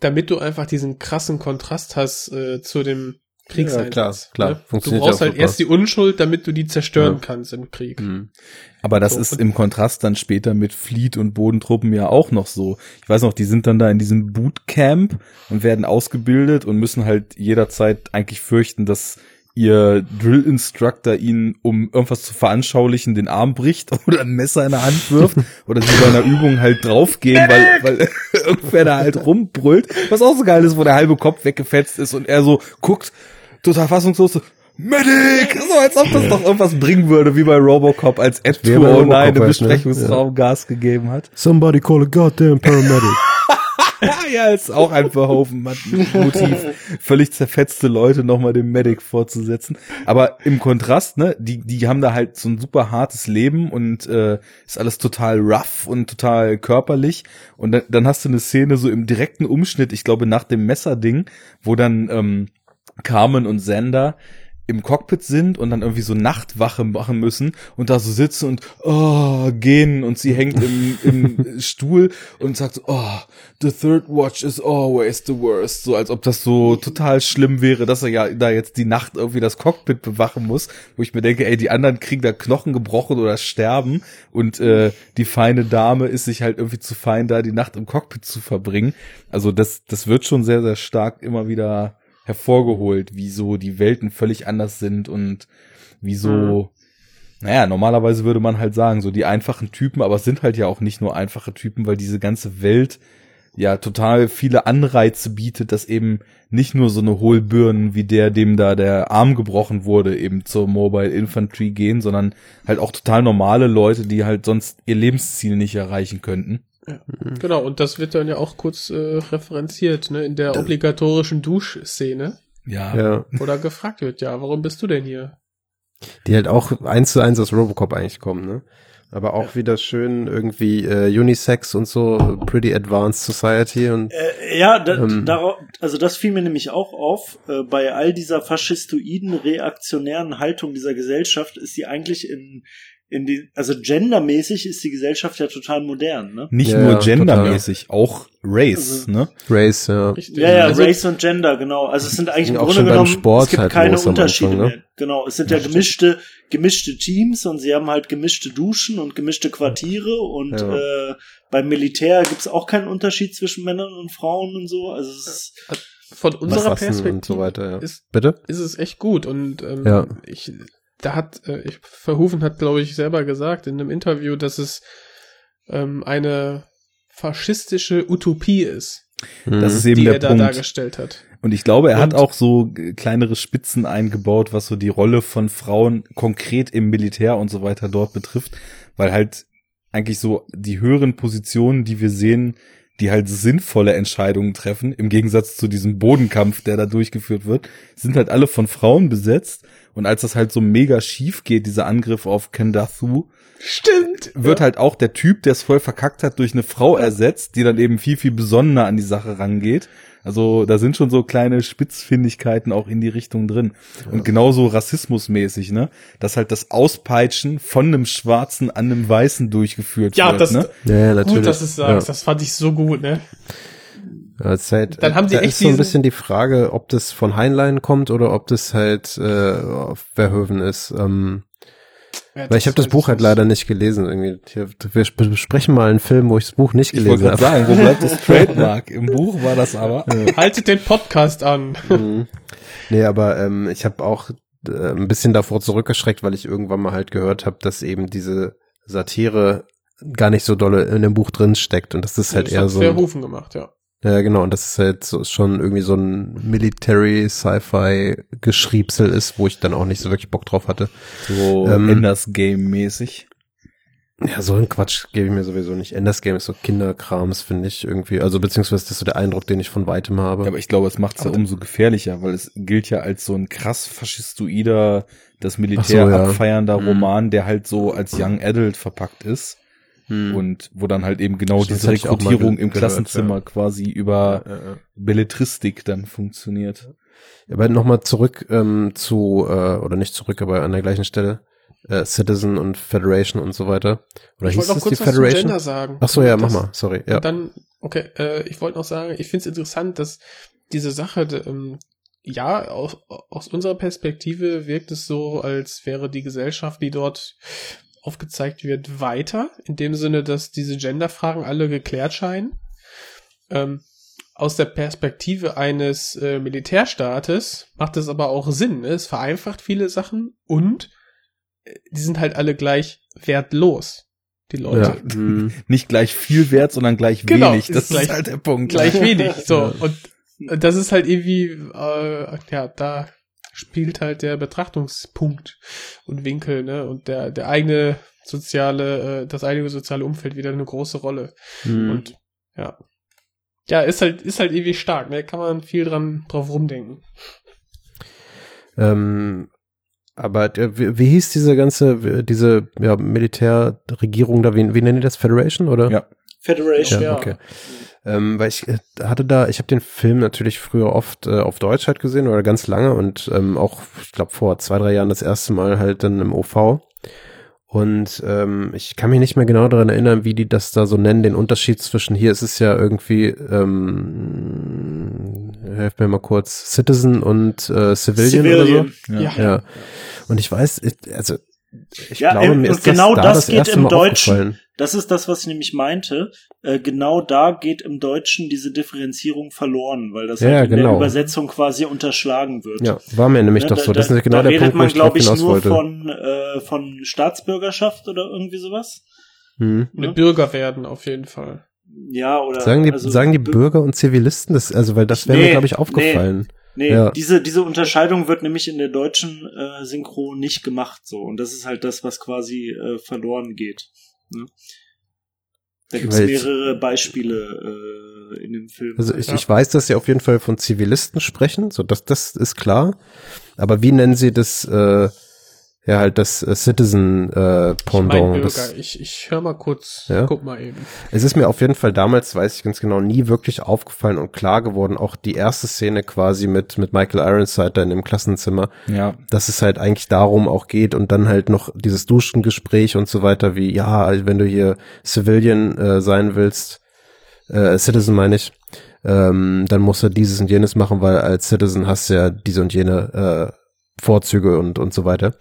damit du einfach diesen krassen Kontrast hast äh, zu dem Kriegseinsatz. klar, klar. Ne? Du Funktioniert brauchst ja halt super. erst die Unschuld, damit du die zerstören Ja. kannst im Krieg. Mhm. Aber das So, ist im Kontrast dann später mit Fleet und Bodentruppen ja auch noch so. Ich weiß noch, die sind dann da in diesem Bootcamp und werden ausgebildet und müssen halt jederzeit eigentlich fürchten, dass ihr Drill Instructor ihnen, um irgendwas zu veranschaulichen, den Arm bricht (laughs) oder ein Messer in der Hand wirft oder sie bei einer Übung halt draufgehen, weil, weil (laughs) irgendwer da halt rumbrüllt. Was auch so geil ist, wo der halbe Kopf weggefetzt ist und er so guckt, total fassungslos, so, Medic! So, als ob das doch irgendwas bringen würde, wie bei Robocop, als Ed Wie bei 209 Robocop im halt, ne? Besprechungsraum Gas gegeben hat. Somebody call a goddamn paramedic. Ja, ist auch ein Verhoeven-Motiv. Völlig zerfetzte Leute nochmal dem Medic vorzusetzen. Aber im Kontrast, ne, die, die haben da halt so ein super hartes Leben und äh, ist alles total rough und total körperlich. Und dann, dann hast du eine Szene so im direkten Umschnitt, ich glaube nach dem Messerding, wo dann ähm, Carmen und Sander im Cockpit sind und dann irgendwie so Nachtwache machen müssen und da so sitzen und oh, gehen und sie hängt im, im (laughs) Stuhl und sagt so, oh, the third watch is always the worst. So als ob das so total schlimm wäre, dass er ja da jetzt die Nacht irgendwie das Cockpit bewachen muss, wo ich mir denke, ey, die anderen kriegen da Knochen gebrochen oder sterben und äh, die feine Dame ist sich halt irgendwie zu fein, da die Nacht im Cockpit zu verbringen. Also das, das wird schon sehr, sehr stark immer wieder hervorgeholt, wieso die Welten völlig anders sind und wieso, naja, normalerweise würde man halt sagen, so die einfachen Typen, aber es sind halt ja auch nicht nur einfache Typen, weil diese ganze Welt ja total viele Anreize bietet, dass eben nicht nur so eine Hohlbirnen wie der, dem da der Arm gebrochen wurde, eben zur Mobile Infantry gehen, sondern halt auch total normale Leute, die halt sonst ihr Lebensziel nicht erreichen könnten. Genau, und das wird dann ja auch kurz äh, referenziert, ne, in der obligatorischen Duschszene, Ja. ja. wo da gefragt wird, ja, warum bist du denn hier? Die halt auch eins zu eins aus Robocop eigentlich kommen, ne? Aber auch wieder schön irgendwie äh, Unisex und so, Pretty Advanced Society und Äh, ja, da, Ähm. darauf, also das fiel mir nämlich auch auf. Äh, bei all dieser faschistoiden, reaktionären Haltung dieser Gesellschaft ist sie eigentlich in, in die, also gendermäßig ist die Gesellschaft ja total modern, ne? Nicht Ja, nur ja, gendermäßig, auch Race, Also- ne? Race, ja. Richtig. Ja, ja, Also, Race und Gender, genau. Also es sind eigentlich im Auch Grunde genommen, Sport es gibt halt keine Unterschiede Anfang, ne? mehr. Genau, es sind ja gemischte, gemischte Teams und sie haben halt gemischte Duschen und gemischte Quartiere und Ja. äh, beim Militär gibt's auch keinen Unterschied zwischen Männern und Frauen und so. Also es ist, Von unserer Perspektive und so weiter, ja. ist, Bitte? ist es echt gut und ähm, Ja. ich da hat äh, ich, Verhoeven hat glaube ich selber gesagt in einem Interview, dass es ähm, eine faschistische Utopie ist, Das Mhm. ist eben die der er da Punkt. dargestellt hat. Und ich glaube, er hat Und- auch so kleinere Spitzen eingebaut, was so die Rolle von Frauen konkret im Militär und so weiter dort betrifft, weil halt eigentlich so die höheren Positionen, die wir sehen, die halt sinnvolle Entscheidungen treffen, im Gegensatz zu diesem Bodenkampf, der da durchgeführt wird, sind halt alle von Frauen besetzt. Und als das halt so mega schief geht, dieser Angriff auf Kendathu, Stimmt. wird halt auch der Typ, der es voll verkackt hat, durch eine Frau ersetzt, die dann eben viel, viel besonderer an die Sache rangeht. Also da sind schon so kleine Spitzfindigkeiten auch in die Richtung drin. Und genauso rassismusmäßig, ne? Dass halt das Auspeitschen von einem Schwarzen an einem Weißen durchgeführt Ja, wird, das ne? Ja, ja, natürlich. gut, dass du es sagst. Ja. Das fand ich so gut, ne? Ja, es ist halt, Dann haben sie da echt ist so ein bisschen die Frage, ob das von Heinlein kommt oder ob das halt äh, auf Verhoeven ist. Ähm, Ja, weil ich habe das Buch halt leider nicht gelesen. Irgendwie. Wir besprechen mal einen Film, wo ich das Buch nicht Ich wollte gelesen habe. sagen, wo bleibt das (laughs) Trademark? Im Buch war das aber. Haltet den Podcast an. Mhm. Nee, aber ähm, ich habe auch äh, ein bisschen davor zurückgeschreckt, weil ich irgendwann mal halt gehört habe, dass eben diese Satire gar nicht so dolle in dem Buch drin steckt und das ist halt das eher hat so ein, Verhoeven gemacht, ja. Ja genau und das ist halt so schon irgendwie so ein Military Sci-Fi Geschriebsel ist, wo ich dann auch nicht so wirklich Bock drauf hatte. So Ähm, Enders Game mäßig. Ja, so ein Quatsch gebe ich mir sowieso nicht. Enders Game ist so Kinderkrams, finde ich irgendwie. Also beziehungsweise das ist so der Eindruck, den ich von weitem habe. Ja, aber ich glaube, es macht es ja umso gefährlicher, weil es gilt ja als so ein krass faschistoider, das Militär so, ja. abfeiernder Mhm. Roman, der halt so als Young Adult verpackt ist. Hm. Und wo dann halt eben genau Stimmt, diese Rekrutierung im gehört, Klassenzimmer ja. quasi über Ja, ja, ja. Belletristik dann funktioniert. Aber nochmal zurück ähm, zu, äh, oder nicht zurück, aber an der gleichen Stelle, äh, Citizen und Federation und so weiter. Oder Ich hieß wollte noch kurz die was zu Federation? Gender sagen. Ach so, ja, mach Das- mal, sorry. Ja. Und dann, okay, äh, ich wollte noch sagen, ich finde es interessant, dass diese Sache, ähm, ja, aus, aus unserer Perspektive wirkt es so, als wäre die Gesellschaft, die dort aufgezeigt wird, weiter, in dem Sinne, dass diese Genderfragen alle geklärt scheinen. Ähm, aus der Perspektive eines äh, Militärstaates macht es aber auch Sinn. Ne? Es vereinfacht viele Sachen und äh, die sind halt alle gleich wertlos, die Leute. ja. hm. (laughs) Nicht gleich viel wert, sondern gleich Genau, wenig. ist Das gleich- ist halt der Punkt. gleich (laughs) wenig. So, Ja. und das ist halt irgendwie, äh, ja, da spielt halt der Betrachtungspunkt und Winkel, ne, und der, der eigene soziale, äh, das eigene soziale Umfeld wieder eine große Rolle. Hm. Und ja. Ja, ist halt, ist halt irgendwie stark, ne? Kann man viel dran drauf rumdenken. Ähm, aber wie, wie hieß diese ganze, diese ja, Militärregierung da, wie, wie nennen die das? Federation oder? Ja. Federation. Ja, okay. Ähm, weil ich äh, hatte da, ich habe den Film natürlich früher oft äh, auf Deutsch halt gesehen oder ganz lange und ähm, auch, ich glaube, vor zwei, drei Jahren das erste Mal halt dann im OV. Und ähm, ich kann mich nicht mehr genau daran erinnern, wie die das da so nennen, den Unterschied zwischen hier ist es ja irgendwie, ähm, helft mir mal kurz, Citizen und äh, Civilian, Civilian. oder Ja. so. Ja. Und ich weiß, ich, also ich Ja, glaube, äh, mir und ist genau das, da das das geht erste im Mal Deutschen. Das ist das, was ich nämlich meinte. Äh, genau da geht im Deutschen diese Differenzierung verloren, weil das Ja, halt in der genau. Übersetzung quasi unterschlagen wird. Ja, war mir nämlich Ne, doch da- so. Das da- ist genau da der redet Punkt, wo man, ich drauf glaube ich, hinaus nur wollte. von, äh, von Staatsbürgerschaft oder irgendwie sowas. Hm. Mit Ne? Bürger werden auf jeden Fall. Ja, oder. Sagen die, also, sagen die Bü- Bürger und Zivilisten das, also weil das wäre mir, Nee, glaube ich, aufgefallen. Nee, Ja. diese, diese Unterscheidung wird nämlich in der deutschen äh, Synchro nicht gemacht so. Und das ist halt das, was quasi äh, verloren geht. Ne? Da gibt es mehrere Beispiele äh, in dem Film. Also ich, Ja. ich weiß, dass sie auf jeden Fall von Zivilisten sprechen, so das, das ist klar. Aber wie nennen sie das, äh, Ja, halt das äh, Citizen äh, Mein Pendant. Bürger, Das, ich, ich hör mal kurz, Ja? guck mal eben. es ist mir auf jeden Fall damals, weiß ich ganz genau, nie wirklich aufgefallen und klar geworden, auch die erste Szene quasi mit, mit Michael Ironside da in dem Klassenzimmer, Ja, dass es halt eigentlich darum auch geht und dann halt noch dieses Duschengespräch und so weiter, wie, ja, wenn du hier Civilian äh, sein willst, äh, Citizen meine ich, ähm, dann musst du dieses und jenes machen, weil als Citizen hast du ja diese und jene äh, Vorzüge und, und so weiter.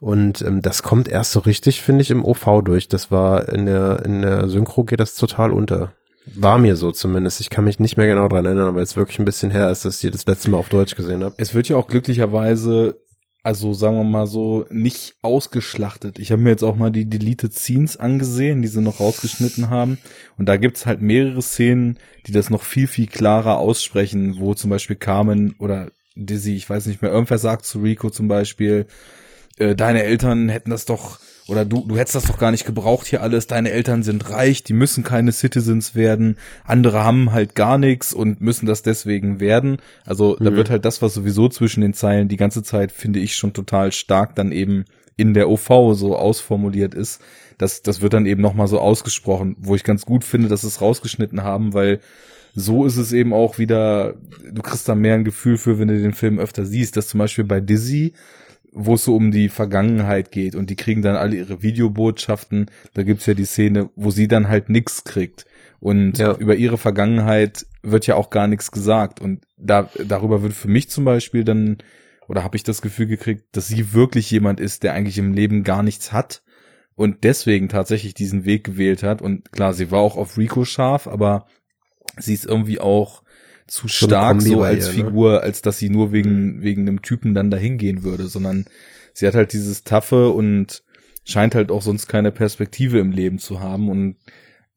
Und ähm, das kommt erst so richtig, finde ich, im OV durch. Das war in der, in der Synchro geht das total unter. War mir so zumindest. Ich kann mich nicht mehr genau dran erinnern, weil es wirklich ein bisschen her ist, dass ich das letzte Mal auf Deutsch gesehen habe. es wird ja auch glücklicherweise, also sagen wir mal so, nicht ausgeschlachtet. Ich habe mir jetzt auch mal die Deleted Scenes angesehen, die sie noch rausgeschnitten haben. Und da gibt's halt mehrere Szenen, die das noch viel, viel klarer aussprechen, wo zum Beispiel Carmen oder Dizzy, ich weiß nicht mehr, irgendwer sagt zu Rico zum Beispiel, äh, deine Eltern hätten das doch, oder du, du hättest das doch gar nicht gebraucht hier alles, deine Eltern sind reich, die müssen keine Citizens werden, andere haben halt gar nichts und müssen das deswegen werden. Also da Mhm. wird halt das, was sowieso zwischen den Zeilen die ganze Zeit, finde ich, schon total stark dann eben in der OV so ausformuliert ist. Das, das wird dann eben nochmal so ausgesprochen, wo ich ganz gut finde, dass sie es rausgeschnitten haben, weil so ist es eben auch wieder, du kriegst da mehr ein Gefühl für, wenn du den Film öfter siehst, dass zum Beispiel bei Dizzy, wo es so um die Vergangenheit geht und die kriegen dann alle ihre Videobotschaften, da gibt's ja die Szene, wo sie dann halt nix kriegt. Und Ja. über ihre Vergangenheit wird ja auch gar nichts gesagt. Und da, darüber wird für mich zum Beispiel dann, oder habe ich das Gefühl gekriegt, dass sie wirklich jemand ist, der eigentlich im Leben gar nichts hat und deswegen tatsächlich diesen Weg gewählt hat. Und klar, sie war auch auf Rico scharf, aber sie ist irgendwie auch zu So stark so als ne? Figur, als dass sie nur wegen, wegen einem Typen dann dahin gehen würde, sondern sie hat halt dieses Taffe und scheint halt auch sonst keine Perspektive im Leben zu haben und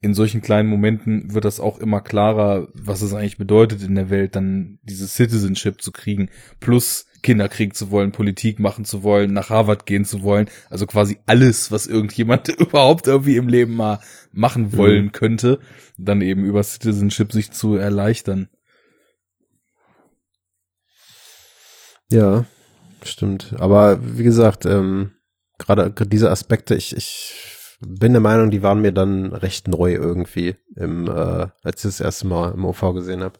in solchen kleinen Momenten wird das auch immer klarer, was es eigentlich bedeutet in der Welt, dann dieses Citizenship zu kriegen, plus Kinder kriegen zu wollen, Politik machen zu wollen, nach Harvard gehen zu wollen, also quasi alles, was irgendjemand (laughs) überhaupt irgendwie im Leben mal machen wollen könnte, dann eben über Citizenship sich zu erleichtern. Ja, stimmt. Aber wie gesagt, ähm, gerade diese Aspekte, ich, ich bin der Meinung, die waren mir dann recht neu irgendwie, im, äh, als ich das erste Mal im OV gesehen habe.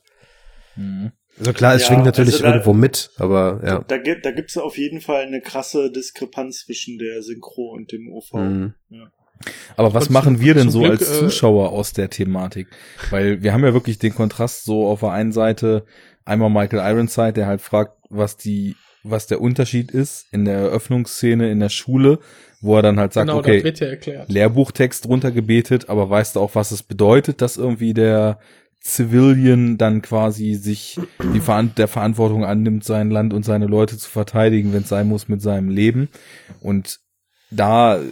Also klar, es Ja, schwingt natürlich also da- irgendwo mit, aber ja. Da, gibt, da gibt's auf jeden Fall eine krasse Diskrepanz zwischen der Synchro und dem OV. Mhm. Aber was machen wir denn so Glück, als äh, Zuschauer aus der Thematik? Weil wir haben ja wirklich den Kontrast so auf der einen Seite einmal Michael Ironside, der halt fragt, was die, was der Unterschied ist in der Eröffnungsszene in der Schule, wo er dann halt sagt, genau, okay. Lehrbuchtext runtergebetet, aber weißt du auch, was es bedeutet, dass irgendwie der Civilian dann quasi sich die Veran der Verantwortung annimmt, sein Land und seine Leute zu verteidigen, wenn es sein muss, mit seinem Leben. Und da äh,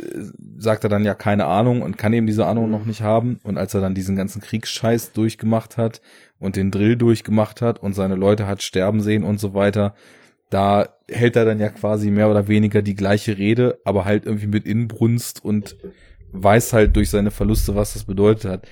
sagt er dann ja keine Ahnung und kann eben diese Ahnung noch nicht haben. Und als er dann diesen ganzen Kriegsscheiß durchgemacht hat und den Drill durchgemacht hat und seine Leute hat sterben sehen und so weiter, da hält er dann ja quasi mehr oder weniger die gleiche Rede, aber halt irgendwie mit Inbrunst und weiß halt durch seine Verluste, was das bedeutet hat.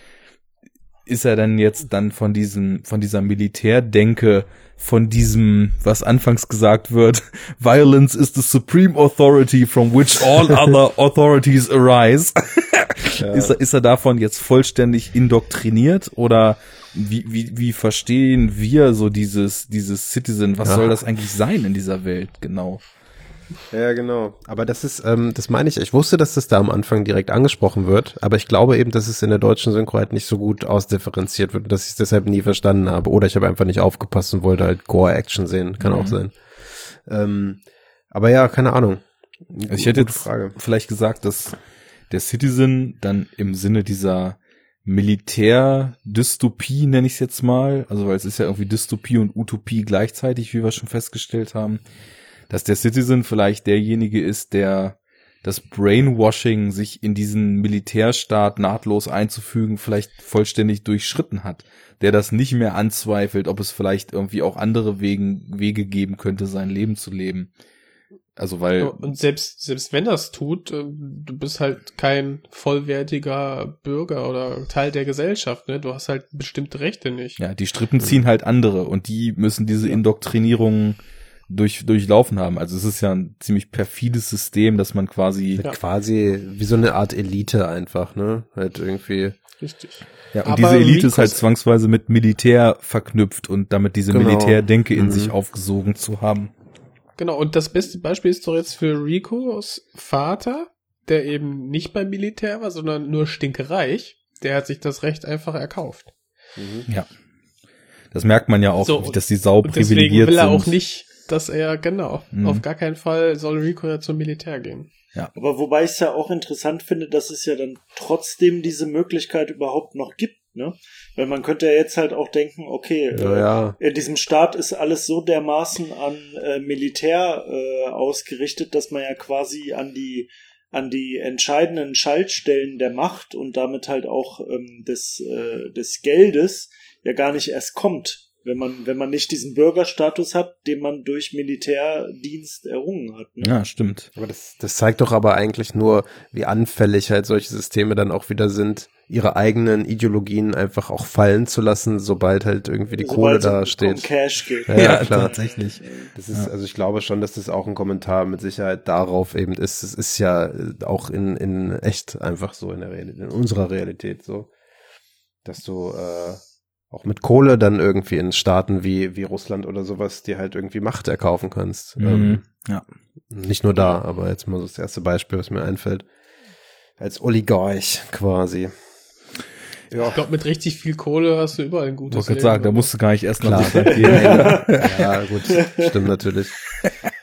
Ist er dann jetzt dann von diesem, von dieser Militärdenke, von diesem, was anfangs gesagt wird, (laughs) Violence is the supreme authority from which all (laughs) other authorities arise. (laughs) Ist, er, ist er davon jetzt vollständig indoktriniert oder wie, wie, wie verstehen wir so dieses, dieses Citizen? Was Ja. soll das eigentlich sein in dieser Welt? Genau. Ja, genau. Aber das ist, ähm, das meine ich, ich wusste, dass das da am Anfang direkt angesprochen wird, aber ich glaube eben, dass es in der deutschen Synchro halt nicht so gut ausdifferenziert wird und dass ich es deshalb nie verstanden habe. Oder ich habe einfach nicht aufgepasst und wollte halt Gore-Action sehen. Kann auch sein. Ähm, aber ja, keine Ahnung. Also ich hätte jetzt Frage. vielleicht gesagt, dass der Citizen dann im Sinne dieser Militärdystopie, nenne ich es jetzt mal, also weil es ist ja irgendwie Dystopie und Utopie gleichzeitig, wie wir schon festgestellt haben, dass der Citizen vielleicht derjenige ist, der das Brainwashing, sich in diesen Militärstaat nahtlos einzufügen, vielleicht vollständig durchschritten hat, der das nicht mehr anzweifelt, ob es vielleicht irgendwie auch andere Wegen, Wege geben könnte, sein Leben zu leben. Also weil Und selbst, selbst wenn das tut, äh, du bist halt kein vollwertiger Bürger oder Teil der Gesellschaft, ne? Du hast halt bestimmte Rechte nicht. Ja, die Strippen ziehen halt andere und die müssen diese Indoktrinierung durch, durchlaufen haben. Also es ist ja ein ziemlich perfides System, dass man quasi, Ja. Quasi wie so eine Art Elite einfach, ne? Halt irgendwie. Richtig. ja, und Aber diese Elite ist halt zwangsweise mit Militär verknüpft und damit diese Genau. Militärdenke in Mhm. sich aufgesogen zu haben. Genau, und das beste Beispiel ist doch jetzt für Ricos Vater, der eben nicht beim Militär war, sondern nur stinkereich. Der hat sich das Recht einfach erkauft. Ja. Das merkt man ja auch, So, dass die Sau Und deswegen privilegiert will er sind. auch nicht, dass er, genau, Mhm. auf gar keinen Fall soll Rico ja zum Militär gehen. Aber wobei ich es ja auch interessant finde, dass es ja dann trotzdem diese Möglichkeit überhaupt noch gibt, ne? Weil man könnte ja jetzt halt auch denken, okay, äh, Naja. in diesem Staat ist alles so dermaßen an äh, Militär äh, ausgerichtet, dass man ja quasi an die an die entscheidenden Schaltstellen der Macht und damit halt auch ähm, des, äh, des Geldes ja gar nicht erst kommt, wenn man wenn man nicht diesen Bürgerstatus hat, den man durch Militärdienst errungen hat. Ne? Ja, stimmt. Aber das, das zeigt doch aber eigentlich nur, wie anfällig halt solche Systeme dann auch wieder sind, ihre eigenen Ideologien einfach auch fallen zu lassen, sobald halt irgendwie die Kohle Sobald es um- da um steht. Cash geht. Ja, ja, klar. tatsächlich. Das ist, also ich glaube schon, dass das auch ein Kommentar mit Sicherheit darauf eben ist. Es ist ja äh, auch in, in echt einfach so in der Realität, in unserer Realität so, dass du äh, auch mit Kohle dann irgendwie in Staaten wie, wie Russland oder sowas dir halt irgendwie Macht erkaufen kannst. Ähm, Mhm. Ja. nicht nur da, aber jetzt mal so das erste Beispiel, was mir einfällt. Als Oligarch quasi. Ich glaube, mit richtig viel Kohle hast du überall ein Ich gutes wollte Leben. gerade sagen, da musst du gar nicht erst nach Klar. Gehen. (laughs) Ja, gut, stimmt natürlich.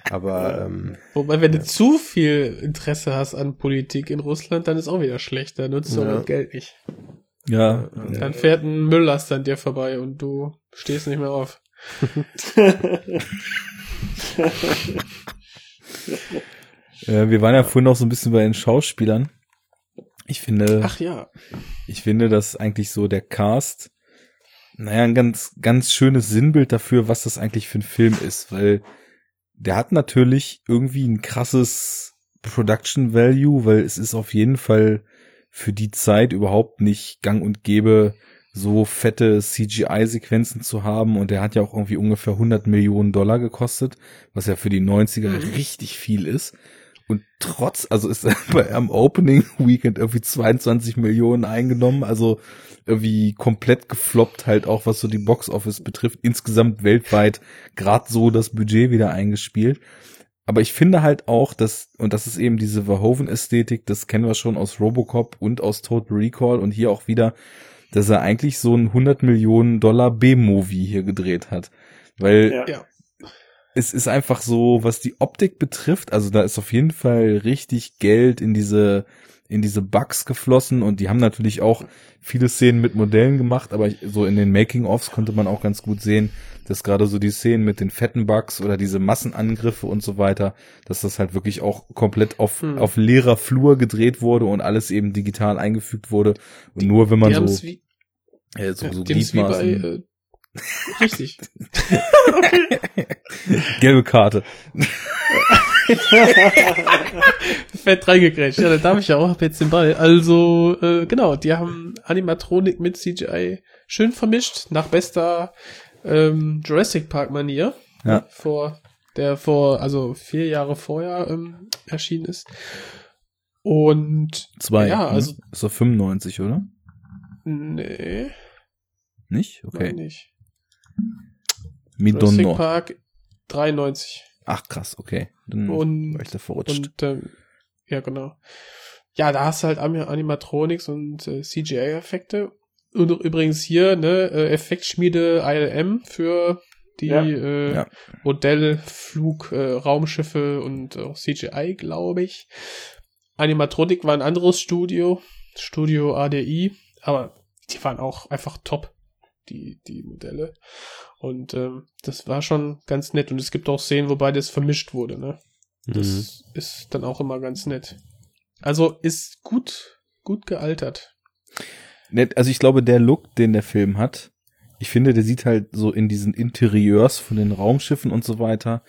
Aber ähm, Wobei, wenn du zu viel Interesse hast an Politik in Russland, dann ist auch wieder schlecht. Da nutzt du Ja. auch das Geld nicht. Ja. Dann fährt ein Mülllaster an dir vorbei und du stehst nicht mehr auf. (laughs) Äh, wir waren ja vorhin noch so ein bisschen bei den Schauspielern. Ich finde, Ach ja. ich finde, dass eigentlich so der Cast, naja, ein ganz, ganz schönes Sinnbild dafür, was das eigentlich für ein Film ist, weil der hat natürlich irgendwie ein krasses Production Value, weil es ist auf jeden Fall für die Zeit überhaupt nicht gang und gäbe, so fette CGI-Sequenzen zu haben und der hat ja auch irgendwie ungefähr 100 Millionen Dollar gekostet, was ja für die 90er richtig viel ist. Und trotz, also ist er (laughs) bei am Opening Weekend irgendwie 22 Millionen eingenommen, also irgendwie komplett gefloppt halt auch, was so die Box Office betrifft, insgesamt weltweit gerade so das Budget wieder eingespielt. Aber ich finde halt auch, dass, und das ist eben diese Verhoeven-Ästhetik, das kennen wir schon aus Robocop und aus Total Recall und hier auch wieder, dass er eigentlich so ein 100 Millionen Dollar B-Movie hier gedreht hat. Weil Ja. Ja. es ist einfach so, was die Optik betrifft, also da ist auf jeden Fall richtig Geld in diese in diese Bugs geflossen und die haben natürlich auch viele Szenen mit Modellen gemacht, aber so in den Making-ofs konnte man auch ganz gut sehen, dass gerade so die Szenen mit den fetten Bugs oder diese Massenangriffe und so weiter, dass das halt wirklich auch komplett auf, Hm. auf leerer Flur gedreht wurde und alles eben digital eingefügt wurde und nur wenn man Die so, wie, äh, so, ja, so die wie bei, Gliedmaßen- äh, richtig. (laughs) (laughs) gelbe Karte. (laughs) (laughs) Fett reingegrätscht. Ja, da darf ich ja auch hab jetzt den Ball. Also, äh, genau, die haben Animatronik mit CGI schön vermischt, nach bester ähm, Jurassic Park Manier. Ja. Vor, der vor, also vier Jahre vorher ähm, erschienen ist. Und Zwei. Ja, ne? also- ist doch 95, oder? nee, Nicht? okay. Okay. nicht. Jurassic Park 93. Ach krass, okay. Dann Und- war ich da verrutscht. Und ähm, ja, genau. Ja, da hast du halt Animatronics und äh, CGI-Effekte. Und übrigens hier, ne, äh, Effektschmiede ILM für die Ja. Äh, Ja. Modelle, Flug, äh, Raumschiffe und auch CGI, glaube ich. Animatronik war ein anderes Studio, Studio ADI, aber die waren auch einfach top, die, die Modelle. Und ähm, das war schon ganz nett. Und es gibt auch Szenen, wo beides vermischt wurde, ne? Das ist dann auch immer ganz nett. Also ist gut, gut gealtert. Nett, Also ich glaube, der Look, den der Film hat, ich finde, der sieht halt so in diesen Interieurs von den Raumschiffen und so weiter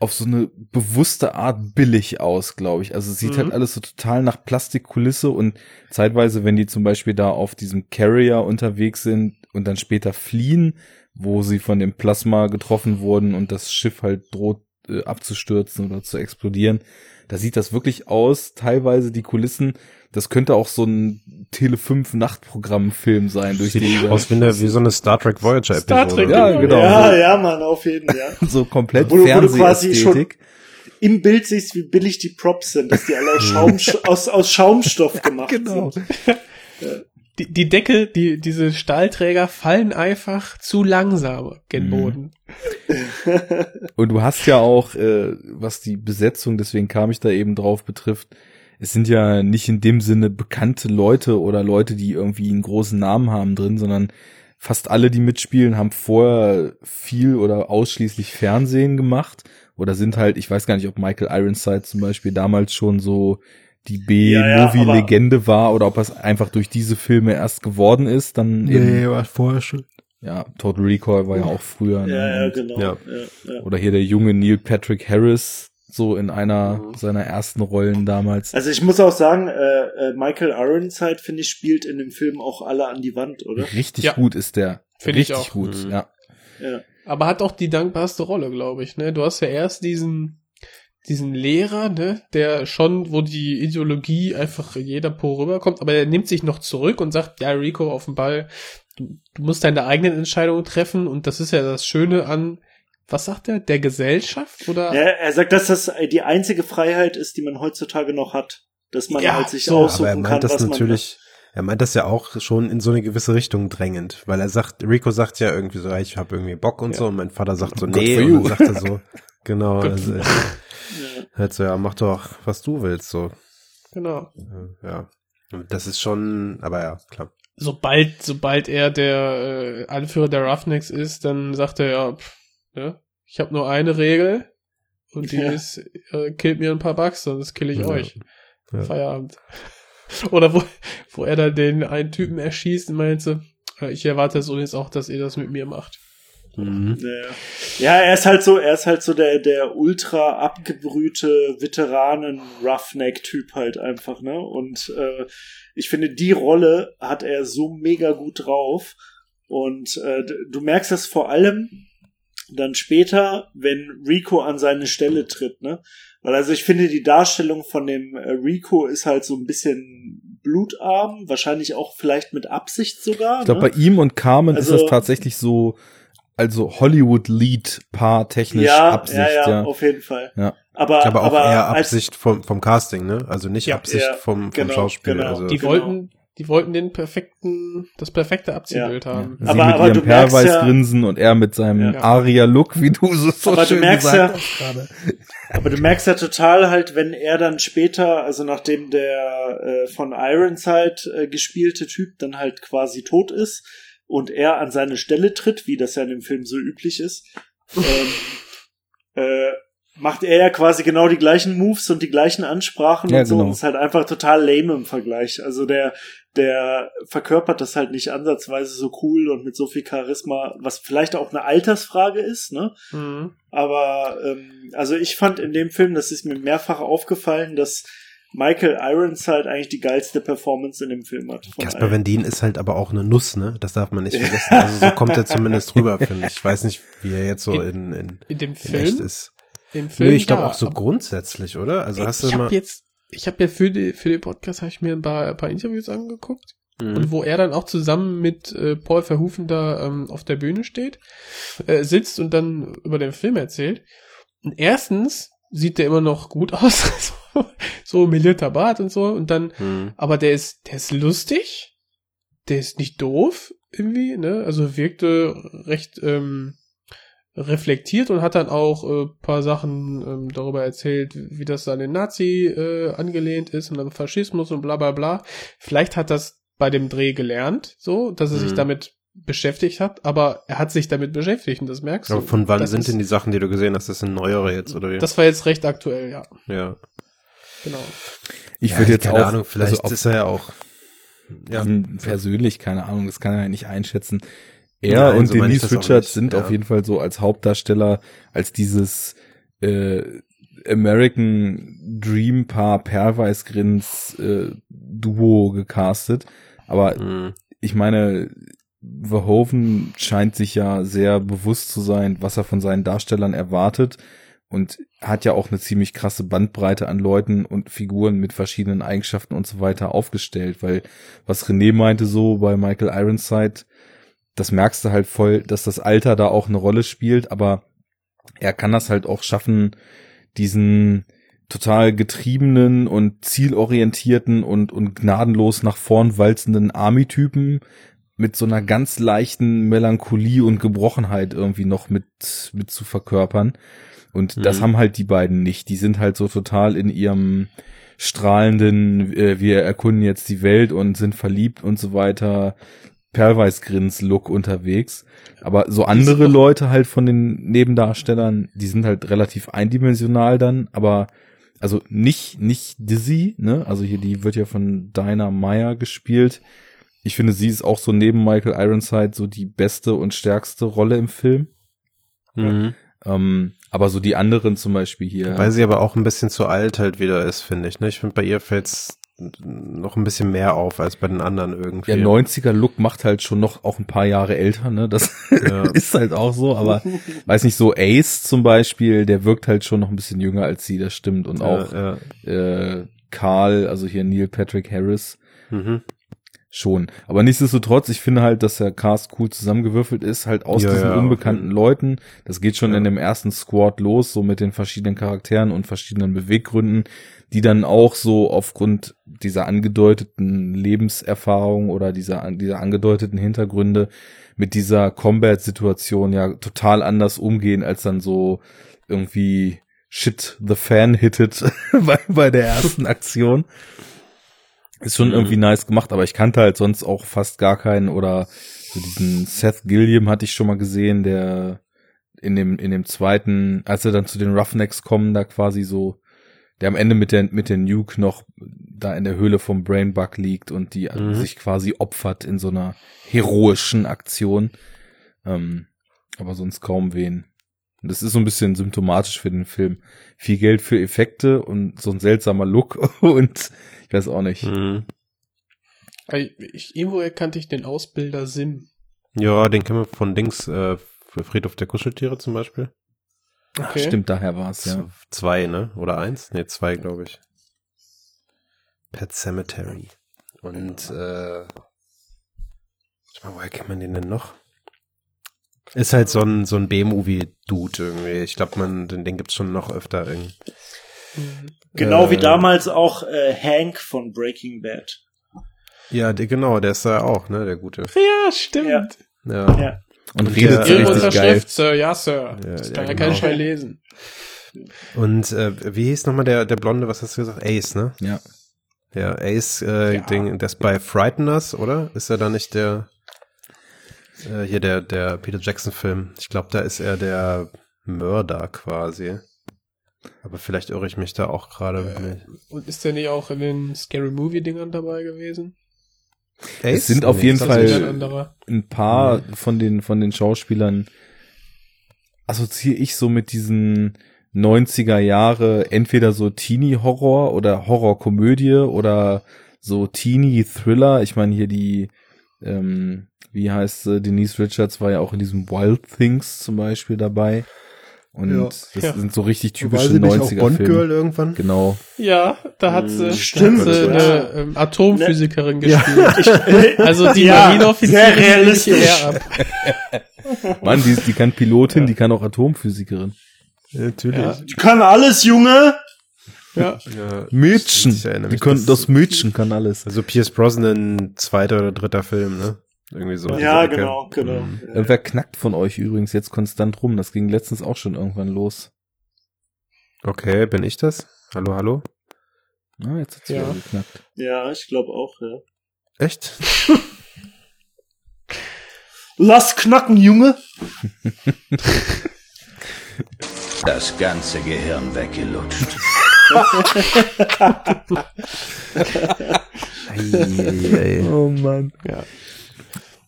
auf so eine bewusste Art billig aus, glaube ich. Also es sieht Mhm. halt alles so total nach Plastikkulisse und zeitweise, wenn die zum Beispiel da auf diesem Carrier unterwegs sind und dann später fliehen, wo sie von dem Plasma getroffen wurden und das Schiff halt droht äh, abzustürzen oder zu explodieren. Da sieht das wirklich aus, teilweise die Kulissen, das könnte auch so ein Tele 5 Nachtprogramm-Film sein durch die Sieht aus wie, eine, wie so eine Star Trek Voyager Star Episode. Trek, Ja, genau. Ja, ja, Mann, auf jeden Fall. Ja. (laughs) so komplett Wo du- wo du quasi schon- Fernsehästhetik. Im Bild siehst, wie billig die Props sind, dass die alle aus, Schaum, (laughs) aus, aus Schaumstoff gemacht Genau. sind. (laughs) Die, die Deckel, die, diese Stahlträger fallen einfach zu langsam gen Mhm. Boden. (laughs) Und du hast ja auch, äh, was die Besetzung, deswegen kam ich da eben drauf, betrifft, es sind ja nicht in dem Sinne bekannte Leute oder Leute, die irgendwie einen großen Namen haben drin, sondern fast alle, die mitspielen, haben vorher viel oder ausschließlich Fernsehen gemacht oder sind halt, ich weiß gar nicht, ob Michael Ironside zum Beispiel damals schon so die Ja, ja, B-Movie-Legende war oder ob es einfach durch diese Filme erst geworden ist, dann eben, war vorher schon. ja, Total Recall war ja auch früher. ne? Ja, ja, genau. Ja. Ja, ja. oder hier der junge Neil Patrick Harris, so in einer seiner ersten Rollen damals. Also ich muss auch sagen, äh, äh, Michael Ironside, finde ich, spielt in dem Film auch alle an die Wand, oder? Richtig Ja. gut ist der. Find ich Richtig auch. gut, Mhm. ja. Ja. Aber hat auch die dankbarste Rolle, glaube ich. Ne? Du hast ja erst diesen, diesen Lehrer, ne, der schon, wo die Ideologie einfach in jeder Po rüberkommt, aber der nimmt sich noch zurück und sagt, ja, Rico auf den Ball, du, du musst deine eigenen Entscheidungen treffen und das ist ja das Schöne an, was sagt er, der Gesellschaft oder? Ja, er sagt, dass das die einzige Freiheit ist, die man heutzutage noch hat. Dass man Ja, halt sich so. aussuchen Aber er meint kann, das was natürlich, er meint das ja auch schon in so eine gewisse Richtung drängend, weil er sagt, Rico sagt ja irgendwie so, ich habe irgendwie Bock und Ja. so, und mein Vater sagt so, nee, und dann sagt er so, (laughs) genau, also, man. Ja. halt so, ja, mach doch, was du willst, so, Genau. Ja. Das ist schon, aber ja, klar. Sobald, sobald er der äh, Anführer der Roughnecks ist, dann sagt er ja, pff, ne, ich habe nur eine Regel und die Ja. ist, äh, killt mir ein paar Bugs, sonst kill ich Ja. euch. Ja. Feierabend. (laughs) Oder wo, wo er dann den einen Typen erschießt und meint so, äh, ich erwarte so jetzt auch, dass ihr das mit mir macht. Mhm. Ja. er ist halt so, er ist halt so der, der ultra abgebrühte Veteranen-Roughneck-Typ halt einfach, ne? Und äh, ich finde, die Rolle hat er so mega gut drauf. Und äh, du merkst das vor allem dann später, wenn Rico an seine Stelle tritt, ne? Weil also ich finde, die Darstellung von dem äh, Rico ist halt so ein bisschen blutarm, wahrscheinlich auch vielleicht mit Absicht sogar. Ich glaube, ne? bei ihm und Carmen Also- ist das tatsächlich so, also Hollywood-Lead-Paar technisch ja, Absicht, ja, ja, ja. auf jeden Fall. Ja. Aber, Aber auch aber eher als- Absicht vom, vom Casting, ne? Also nicht Ja. Absicht Ja, vom, vom genau, Schauspiel. genau. Also, Die genau. wollten, die wollten den perfekten, das perfekte Abziehbild haben. Sie Aber- mit aber ihrem du merkst ja- Perlweißgrinsen und er mit seinem Ja. Aria-Look, wie du so, so Aber du schön merkst gesagt ja- hast gerade. Aber du merkst ja total halt, wenn er dann später, also nachdem der äh, von Ironside äh, gespielte Typ dann halt quasi tot ist und er an seine Stelle tritt, wie das ja in dem Film so üblich ist, ähm, (laughs) äh, macht er ja quasi genau die gleichen Moves und die gleichen Ansprachen Ja, und so genau. und ist halt einfach total lame im Vergleich. Also der, der verkörpert das halt nicht ansatzweise so cool und mit so viel Charisma, was vielleicht auch eine Altersfrage ist, ne? Mhm. Aber ähm, also ich fand in dem Film, das ist mir mehrfach aufgefallen, dass Michael Ironside eigentlich die geilste Performance in dem Film hat. Jasper allen. Vendin ist halt aber auch eine Nuss, ne? Das darf man nicht vergessen. Also so kommt er zumindest rüber, (laughs) finde ich. Ich weiß nicht, wie er jetzt so in, in, In dem in echt Film, ist. im Film, Nö, ich glaube ja, auch so grundsätzlich, oder? Also hast du ich mal. habe jetzt, ich habe ja für die, für den Podcast habe ich mir ein paar, ein paar Interviews angeguckt Mhm. und wo er dann auch zusammen mit äh, Paul Verhoeven da ähm, auf der Bühne steht, äh, sitzt und dann über den Film erzählt. Und erstens sieht der immer noch gut (laughs) aus, (laughs) so, milierter Bart und so und dann, Mhm. aber der ist, der ist lustig, der ist nicht doof irgendwie, ne? Also wirkte recht ähm, reflektiert und hat dann auch äh, paar Sachen ähm, darüber erzählt, wie das an den Nazi äh, angelehnt ist und am Faschismus und bla bla bla. Vielleicht hat das bei dem Dreh gelernt, so, dass er sich Mhm. damit beschäftigt hat, aber er hat sich damit beschäftigt und das merkst du. Aber von wann das sind ist, denn die Sachen, die du gesehen hast? Das sind neuere jetzt, oder wie? Das war jetzt recht aktuell, ja, ja. Genau. Ich ja, würde jetzt keine auch, Ahnung, vielleicht also ist er ja auch. Ja. Persönlich, keine Ahnung, das kann er ja nicht einschätzen. Er Nein, und so Denise Richards sind ja. auf jeden Fall so als Hauptdarsteller, als dieses äh, American Dream Paar Perweisgrins äh, Duo gecastet. Aber Mhm. ich meine, Verhoeven scheint sich ja sehr bewusst zu sein, was er von seinen Darstellern erwartet und hat ja auch eine ziemlich krasse Bandbreite an Leuten und Figuren mit verschiedenen Eigenschaften und so weiter aufgestellt, weil was René meinte so bei Michael Ironside, das merkst du halt voll, dass das Alter da auch eine Rolle spielt, aber er kann das halt auch schaffen, diesen total getriebenen und zielorientierten und, und gnadenlos nach vorn walzenden Army-Typen mit so einer ganz leichten Melancholie und Gebrochenheit irgendwie noch mit, mit zu verkörpern. Und das Mhm. haben halt die beiden nicht. Die sind halt so total in ihrem strahlenden, äh, wir erkunden jetzt die Welt und sind verliebt und so weiter, Perlweißgrins-Look unterwegs. Aber so andere Leute halt von den Nebendarstellern, die sind halt relativ eindimensional dann, aber also nicht, nicht Dizzy, ne? Also hier, die wird ja von Dinah Meyer gespielt. Ich finde, sie ist auch so neben Michael Ironside so die beste und stärkste Rolle im Film. Mhm. Ähm, aber so die anderen zum Beispiel hier. Weil sie aber auch ein bisschen zu alt halt wieder ist, finde ich. Ne? Ich finde, bei ihr fällt's noch ein bisschen mehr auf als bei den anderen irgendwie. Der 90er-Look macht halt schon noch auch ein paar Jahre älter, ne? Das Ja. (laughs) ist halt auch so, aber weiß nicht, so Ace zum Beispiel, der wirkt halt schon noch ein bisschen jünger als sie, das stimmt. Und auch Ja, ja. äh, Karl, also hier Neil Patrick Harris, Mhm. Schon. Aber nichtsdestotrotz, ich finde halt, dass der Cast cool zusammengewürfelt ist, halt aus Ja, diesen ja, unbekannten okay. Leuten. Das geht schon Ja. in dem ersten Squad los, so mit den verschiedenen Charakteren und verschiedenen Beweggründen, die dann auch so aufgrund dieser angedeuteten Lebenserfahrung oder dieser, dieser angedeuteten Hintergründe mit dieser Combat-Situation ja total anders umgehen, als dann so irgendwie Shit the Fan hittet (laughs) bei, bei der ersten Aktion. Ist schon Mhm. irgendwie nice gemacht, aber ich kannte halt sonst auch fast gar keinen oder so diesen Seth Gilliam hatte ich schon mal gesehen, der in dem, in dem zweiten, als sie dann zu den Roughnecks kommen, da quasi so, der am Ende mit der, mit der Nuke noch da in der Höhle vom Brainbug liegt und die Mhm. sich quasi opfert in so einer heroischen Aktion. Ähm, aber sonst kaum wen. Und das ist so ein bisschen symptomatisch für den Film. Viel Geld für Effekte und so ein seltsamer Look (laughs) und ich weiß auch nicht. Mhm. Ich, ich, irgendwo erkannte ich den Ausbilder Sim. Ja, den kennen wir von Dings, äh, für Friedhof der Kuscheltiere zum Beispiel. Ach, Okay. stimmt, daher war es, ja. Zwei, ne? Oder eins? Ne, zwei, glaube ich. Pet Cemetery. Und, äh, woher kennt man den denn noch? Ist halt so ein, so ein B-Movie-Dude irgendwie. Ich glaube, man, den, den gibt's schon noch öfter irgendwie. Genau wie Äh, damals auch äh, Hank von Breaking Bad. Ja, der, genau, der ist da auch, ne, der Gute. Ja, stimmt. Ja. Ja. Ja. Und Und redet Ihre richtig geil. Sir, ja, Sir. Ja, das ja, kann ja, genau. kein Schwein lesen. Und äh, wie hieß nochmal der, der Blonde, was hast du gesagt? Ace, ne? Ja. Ja, Ace, äh, Ja. Ding, das bei Frighteners, oder? Ist er da nicht der, äh, hier der, der Peter Jackson-Film? Ich glaube, da ist er der Mörder quasi. Aber vielleicht irre ich mich da auch gerade. Und ist der nicht auch in den Scary Movie-Dingern dabei gewesen? Ace? Es sind auf Nee, jeden Fall- ein ein paar von den von den Schauspielern assoziiere ich so mit diesen 90er Jahre entweder so Teenie Horror oder Horrorkomödie oder so Teenie Thriller. Ich meine hier die ähm, wie heißt sie? Denise Richards war ja auch in diesem Wild Things zum Beispiel dabei. Und Ja. das Ja. sind so richtig typische sie nicht auch 90er Bond Girl Filme. irgendwann? Genau. Ja, da hat sie, Stimmt, da hat sie ja. eine ähm, Atomphysikerin Ja. gespielt. (laughs) Also die Ja, Marineoffizierin sehr realistisch. eher ab. (laughs) Mann, die, die kann Pilotin, die kann auch Atomphysikerin. Ja, natürlich. Ja. Die kann alles, Junge! Ja. Ja. Mädchen. Ich erinnere Die mich, können, das- das Mädchen kann alles. Also Pierce Brosnan, zweiter oder dritter Film, ne? Irgendwie so. Ja, Ecke. genau, genau. Mhm. Äh, Wer knackt von euch übrigens jetzt konstant rum? Das ging letztens auch schon irgendwann los. Okay, bin ich das? Hallo, hallo? Ah, jetzt hat's Ja. wieder geknackt. Ja, ich glaube auch, ja. Echt? Lass knacken, Junge! (laughs) Das ganze Gehirn weggelutscht. Oh Mann.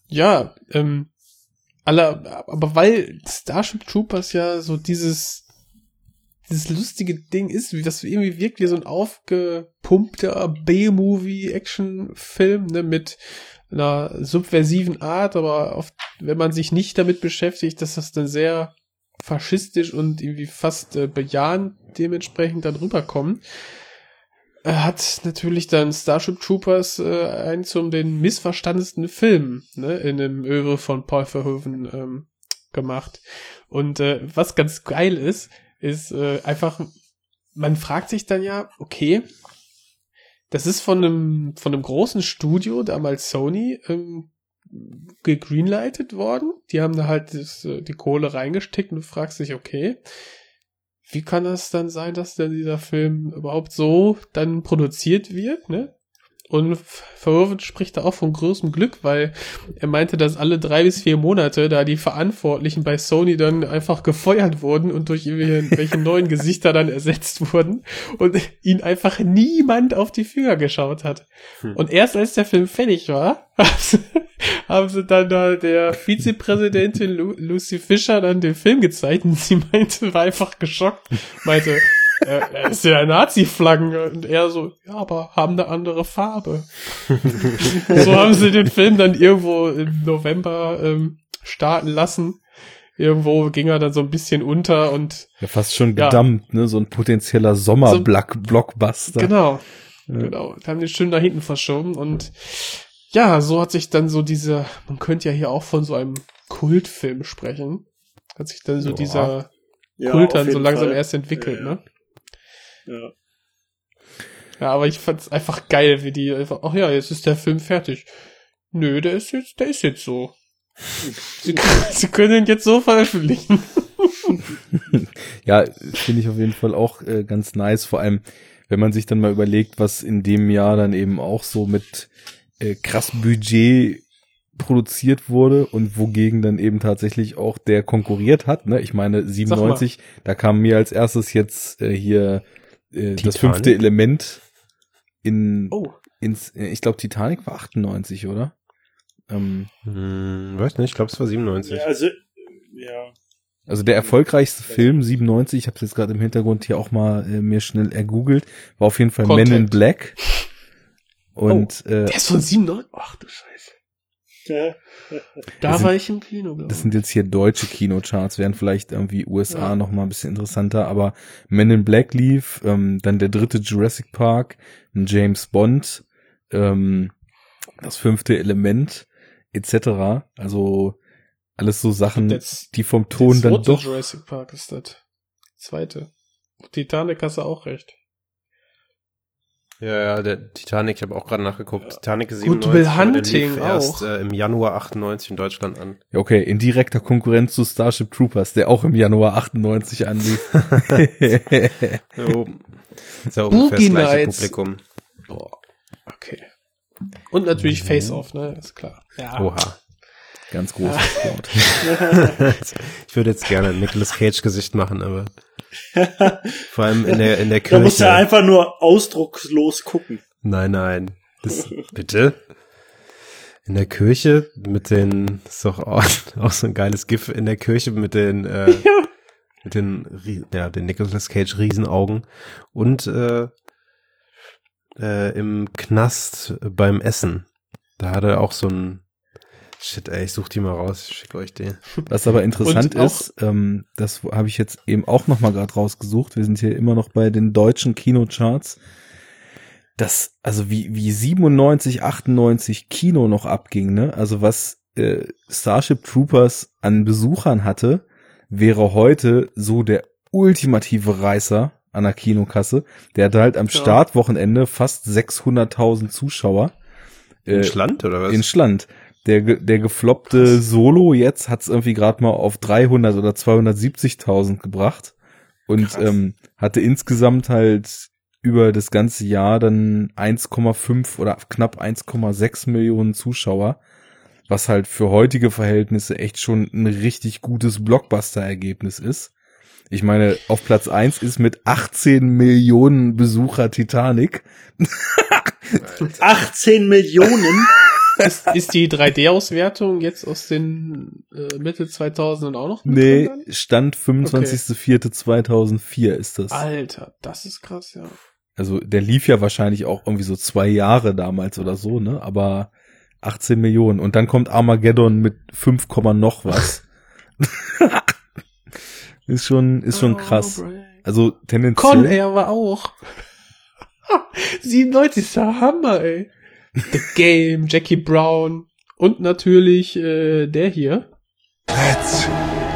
Ja, ähm, aller, aber weil Starship Troopers ja so dieses, dieses lustige Ding ist, wie das irgendwie wirkt wie so ein aufgepumpter B-Movie-Action-Film, ne, mit einer subversiven Art, aber oft, wenn man sich nicht damit beschäftigt, dass das dann sehr faschistisch und irgendwie fast äh, bejahend dementsprechend dann rüberkommen. Er hat natürlich dann Starship Troopers äh, einen zum den missverstandensten Film ne, in dem Öwe von Paul Verhoeven ähm, gemacht. Und äh, was ganz geil ist, ist äh, einfach, man fragt sich dann ja, okay, das ist von einem, von einem großen Studio, damals Sony, ähm, gegreenlightet worden. Die haben da halt das, äh, die Kohle reingesteckt und du fragst dich, okay, wie kann das dann sein, dass dann dieser Film überhaupt so dann produziert wird, ne? Und Verhoeven spricht da auch von großem Glück, weil er meinte, dass alle drei bis vier Monate da die Verantwortlichen bei Sony dann einfach gefeuert wurden und durch irgendwelche (laughs) neuen Gesichter dann ersetzt wurden und ihn einfach niemand auf die Finger geschaut hat. Hm. Und erst als der Film fertig war, (laughs) haben sie dann da der Vizepräsidentin Lu Lucy Fischer dann den Film gezeigt und sie meinte, war einfach geschockt, meinte, äh, ist ja Nazi-Flaggen und er so, ja, aber haben eine andere Farbe. (laughs) so haben sie den Film dann irgendwo im November ähm, starten lassen. Irgendwo ging er dann so ein bisschen unter und ja, fast schon gedammt, ja. ne, so ein potenzieller Sommer-Blockbuster. So, genau, ja. genau. Wir haben den schön da hinten verschoben und ja, so hat sich dann so diese, man könnte ja hier auch von so einem Kultfilm sprechen, hat sich dann so ja. dieser Kult dann so langsam Fall. erst entwickelt, ne? Ja. Ja, aber ich fand's einfach geil, wie die einfach, ach ja, jetzt ist der Film fertig. Nö, der ist jetzt, der ist jetzt so. Sie, (laughs) Sie können ihn jetzt so veröffentlichen. (laughs) ja, finde ich auf jeden Fall auch äh, ganz nice, vor allem, wenn man sich dann mal überlegt, was in dem Jahr dann eben auch so mit äh, krass Budget produziert wurde und wogegen dann eben tatsächlich auch der konkurriert hat. Ne? Ich meine, 97, da kam mir als erstes jetzt äh, hier äh, das fünfte Element in oh. ins, äh, ich glaube Titanic war 98, oder? Ähm, hm, weiß nicht, ich glaube es war 97. Ja, also ja. Also der erfolgreichste Film 97, ich habe es jetzt gerade im Hintergrund hier auch mal äh, mir schnell ergoogelt, war auf jeden Fall Content. Men in Black. Und oh, äh, der ist von 97. Ach du Scheiße. (laughs) da sind, war ich im Kino. Das sind jetzt hier deutsche Kinocharts, wären vielleicht irgendwie USA ja. noch mal ein bisschen interessanter, aber Men in Black lief, ähm, dann der dritte Jurassic Park, ein James Bond, ähm, das fünfte Element, etc. Also alles so Sachen, das, die vom Ton dann doch. Jurassic Park ist das zweite. Titanic hast du auch recht. Ja, ja, der Titanic, ich habe auch gerade nachgeguckt. Titanic ist 97, Good Will Hunting auch. erst äh, im Januar 98 in Deutschland an. Ja, okay, in direkter Konkurrenz zu Starship Troopers, der auch im Januar 98 anlief. jo. Ist ja ungefähr das gleiche Publikum. Boah. Okay. Und natürlich mhm. Face Off, ne, ist klar. Ja. Oha. Ganz großes Wort. (laughs) (laughs) ich würde jetzt gerne ein Nicolas Cage Gesicht machen, aber vor allem in der, in der Kirche. (laughs) Da muss er einfach nur ausdruckslos gucken. Nein, nein. Das, bitte? In der Kirche mit den, ist doch auch, (laughs) auch so ein geiles GIF in der Kirche mit den, äh, (laughs) ja. mit den, ja, den Nicolas Cage Riesenaugen und, äh, äh, im Knast beim Essen. Da hat er auch so ein, Shit, ey, ich such die mal raus, ich schicke euch den. Was aber interessant ist, ähm, das habe ich jetzt eben auch noch mal gerade rausgesucht. Wir sind hier immer noch bei den deutschen Kinocharts. Das, also wie, wie 97, 98 Kino noch abging, ne? Also was äh, Starship Troopers an Besuchern hatte, wäre heute so der ultimative Reißer an der Kinokasse. Der hatte halt am ja. Startwochenende fast 600.000 Zuschauer. In äh, Schland oder was? In Schland der, der gefloppte Solo jetzt hat's irgendwie gerade mal auf 300 oder 270.000 gebracht und ähm, hatte insgesamt halt über das ganze Jahr dann 1,5 oder knapp 1,6 Millionen Zuschauer, was halt für heutige Verhältnisse echt schon ein richtig gutes Blockbuster-Ergebnis ist. Ich meine, auf Platz eins ist mit 18 Millionen Besucher Titanic. (laughs) 18 Millionen? ist, ist die 3D-Auswertung jetzt aus den äh, Mitte 2000 auch noch? Nee, drin? Stand 25.04.2004 ist das. Alter, das ist krass, ja. Also der lief ja wahrscheinlich auch irgendwie so zwei Jahre damals oder so, ne? Aber 18 Millionen. Und dann kommt Armageddon mit 5, Komma noch was. (laughs) ist schon, ist schon krass. Also tendenziell. Con Air war auch. (laughs) 97 ist der Hammer, ey. The Game, Jackie Brown und natürlich äh, der hier. Let's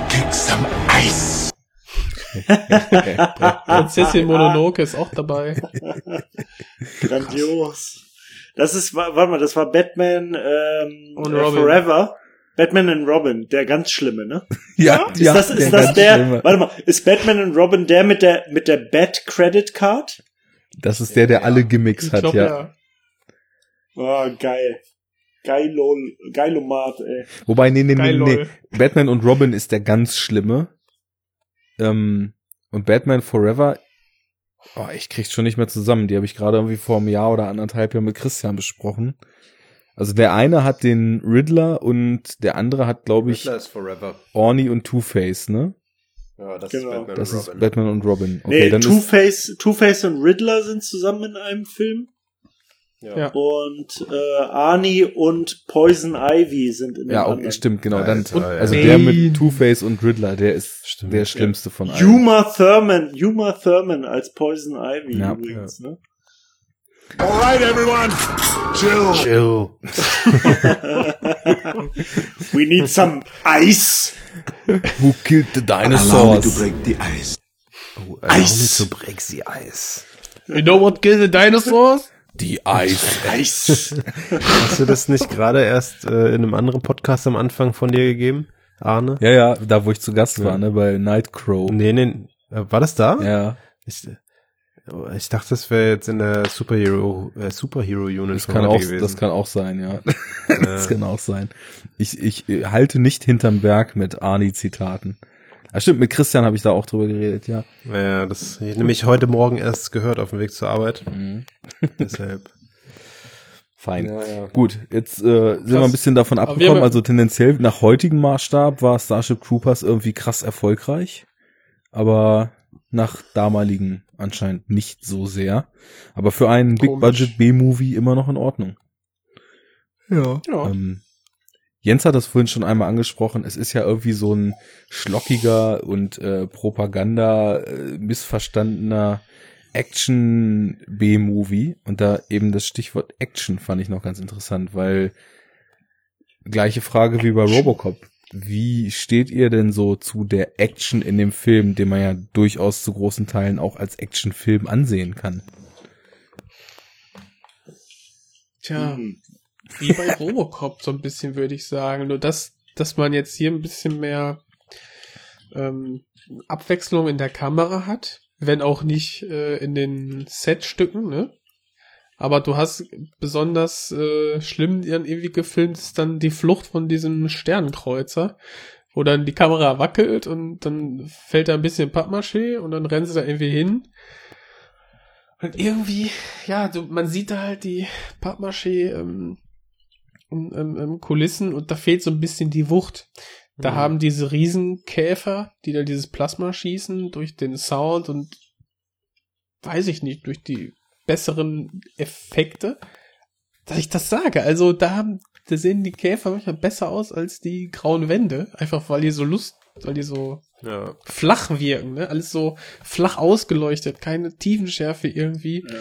kick some ice. Prinzessin Mononoke ist auch dabei. (laughs) Grandios. Das ist, wa- warte mal, das war Batman ähm, Und Robin. Forever. Batman and Robin, der ganz schlimme, ne? (laughs) ja, Ist das, ist das ganz der, Schlimme. warte mal, ist Batman and Robin der mit der, mit der Bat Credit Card? Das ist der, der alle Gimmicks Ich hat, glaube ja. ja. Oh, geil. Geilo, Geilomat, ey. Wobei, nee, nee, nee, nee. Batman und Robin ist der ganz schlimme. Ähm, und Batman Forever, oh, ich krieg's schon nicht mehr zusammen. Die habe ich gerade irgendwie vor einem Jahr oder anderthalb Jahren mit Christian besprochen. Also der eine hat den Riddler und der andere hat, glaube ich, ist. Orny und Two-Face, ne? Ja, das Genau. ist Batman Das und ist Robin. Batman und Robin. Okay, nee, dann ist, Two-Face, Two-Face und Riddler sind zusammen in einem Film. ja. Ja. Und äh, Arnie und Poison Ivy sind in dem ja, okay, stimmt, genau. Dann, Alter, ja. also der Bane. mit Two-Face und Riddler, der ist Stimmt. der schlimmste von allen. Uma Thurman, Uma Thurman als Poison Ivy Ja. übrigens, ne? Alright, everyone. Chill. Chill. (laughs) We need some ice. Who killed the Allow me to dinosaurs? break the ice. Oh, allow me Eis. to break the ice. You know what killed the dinosaurs? Die Eis. Ice. (laughs) Hast du das nicht gerade erst äh, in einem anderen Podcast am Anfang von dir gegeben, Arne? Ja, ja, da wo ich zu Gast war, ne, bei Nightcrow. Nee, nee. äh, War das da? Ja, Ich, ich dachte, das wäre jetzt in der Superhero, äh, Superhero Unit das kann auch, gewesen. das kann auch sein, ja. (laughs) das kann auch sein. Ich, ich äh, halte nicht hinterm Berg mit Arnie-Zitaten. Ah, stimmt, mit Christian habe ich da auch drüber geredet, ja. Ja, das ich nämlich heute Morgen erst gehört auf dem Weg zur Arbeit. Mhm. (laughs) (laughs) Deshalb. Fein. Ja, ja. Gut, jetzt äh, sind wir ein bisschen davon abgekommen. Also tendenziell nach heutigem Maßstab war Starship Troopers irgendwie krass erfolgreich, aber nach damaligen anscheinend nicht so sehr. Aber für einen Big Komisch. Budget B-Movie immer noch in Ordnung. Ja. Ja. Ähm, Jens hat das vorhin schon einmal angesprochen. Es ist ja irgendwie so ein schlockiger und äh, Propaganda äh, missverstandener Action B-Movie. Und da eben das Stichwort Action fand ich noch ganz interessant, weil gleiche Frage wie bei Robocop. Wie steht ihr denn so zu der Action in dem Film, den man ja durchaus zu großen Teilen auch als Actionfilm ansehen kann? Tja, wie bei (laughs) Robocop so ein bisschen, würde ich sagen. Nur dass, dass man jetzt hier ein bisschen mehr ähm, Abwechslung in der Kamera hat, wenn auch nicht äh, in den Setstücken, ne? Aber du hast besonders äh, schlimm dann irgendwie gefilmt, ist dann die Flucht von diesem Sternenkreuzer, wo dann die Kamera wackelt und dann fällt da ein bisschen Pappmaché und dann rennen sie da irgendwie hin. Und irgendwie, ja, du, man sieht da halt die Pappmaché ähm, ähm, ähm, ähm, Kulissen und da fehlt so ein bisschen die Wucht. Da Mhm. haben diese Riesenkäfer, die da dieses Plasma schießen, durch den Sound und weiß ich nicht, durch die besseren Effekte, dass ich das sage. Also da haben, da sehen die Käfer manchmal besser aus als die grauen Wände, einfach weil die so Lust, weil die so Ja. flach wirken, ne? Alles so flach ausgeleuchtet, keine Tiefenschärfe irgendwie. Ja.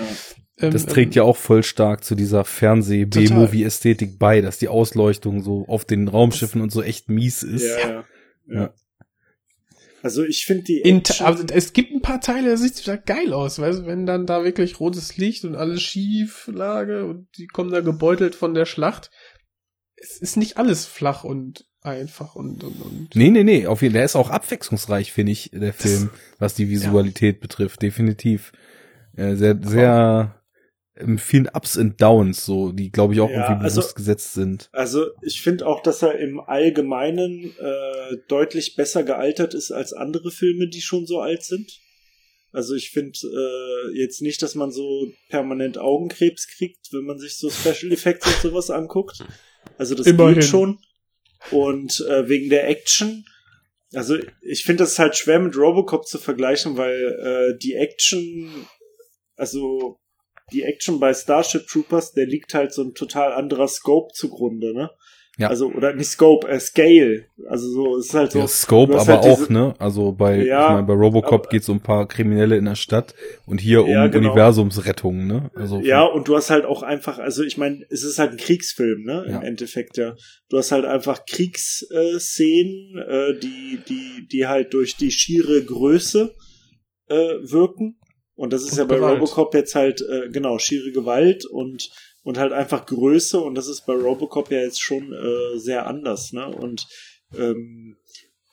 Ähm, Das trägt ja auch voll stark zu dieser Fernseh-B-Movie-Ästhetik bei, dass die Ausleuchtung so auf den Raumschiffen und so echt mies ist. Ja, ja. Ja. Ja. Also ich finde die Action- also es gibt ein paar Teile, da sieht wieder geil aus, weißt du, wenn dann da wirklich rotes Licht und alles schief lage und die kommen da gebeutelt von der Schlacht. Es ist nicht alles flach und einfach und und und. Nee, nee, nee, auf jeden Fall. Der ist auch abwechslungsreich, finde ich, der Film, was die Visualität betrifft, definitiv. Äh, sehr, sehr vielen Ups und Downs, so, die, glaube ich, auch Ja, irgendwie also- bewusst gesetzt sind. Also ich finde auch, dass er im Allgemeinen äh, deutlich besser gealtert ist als andere Filme, die schon so alt sind. Also ich finde äh, jetzt nicht, dass man so permanent Augenkrebs kriegt, wenn man sich so Special Effects und sowas anguckt. Also das Immerhin. geht schon. Und äh, wegen der Action, also ich finde das halt schwer mit Robocop zu vergleichen, weil äh, die Action, also die Action bei Starship Troopers, der liegt halt so ein total anderer Scope zugrunde, ne? Ja. Also, oder nicht Scope, äh, Scale. Also so, es ist halt so. Ja, Scope aber halt auch, diese- ne? Also bei, Ja, ich mein, bei Robocop aber- geht's um ein paar Kriminelle in der Stadt und hier um Ja, genau. Universumsrettung, ne? Also Ja, und du hast halt auch einfach, also ich meine, es ist halt ein Kriegsfilm, ne? Im. Endeffekt, ja. Du hast halt einfach Kriegsszenen, Szenen, äh, die, die, die halt durch die schiere Größe äh, wirken. Und das ist Und ja bei Gewalt. Robocop jetzt halt, äh, genau, schiere Gewalt und, und halt einfach Größe. Und das ist bei Robocop ja jetzt schon äh, sehr anders, ne? Und ähm,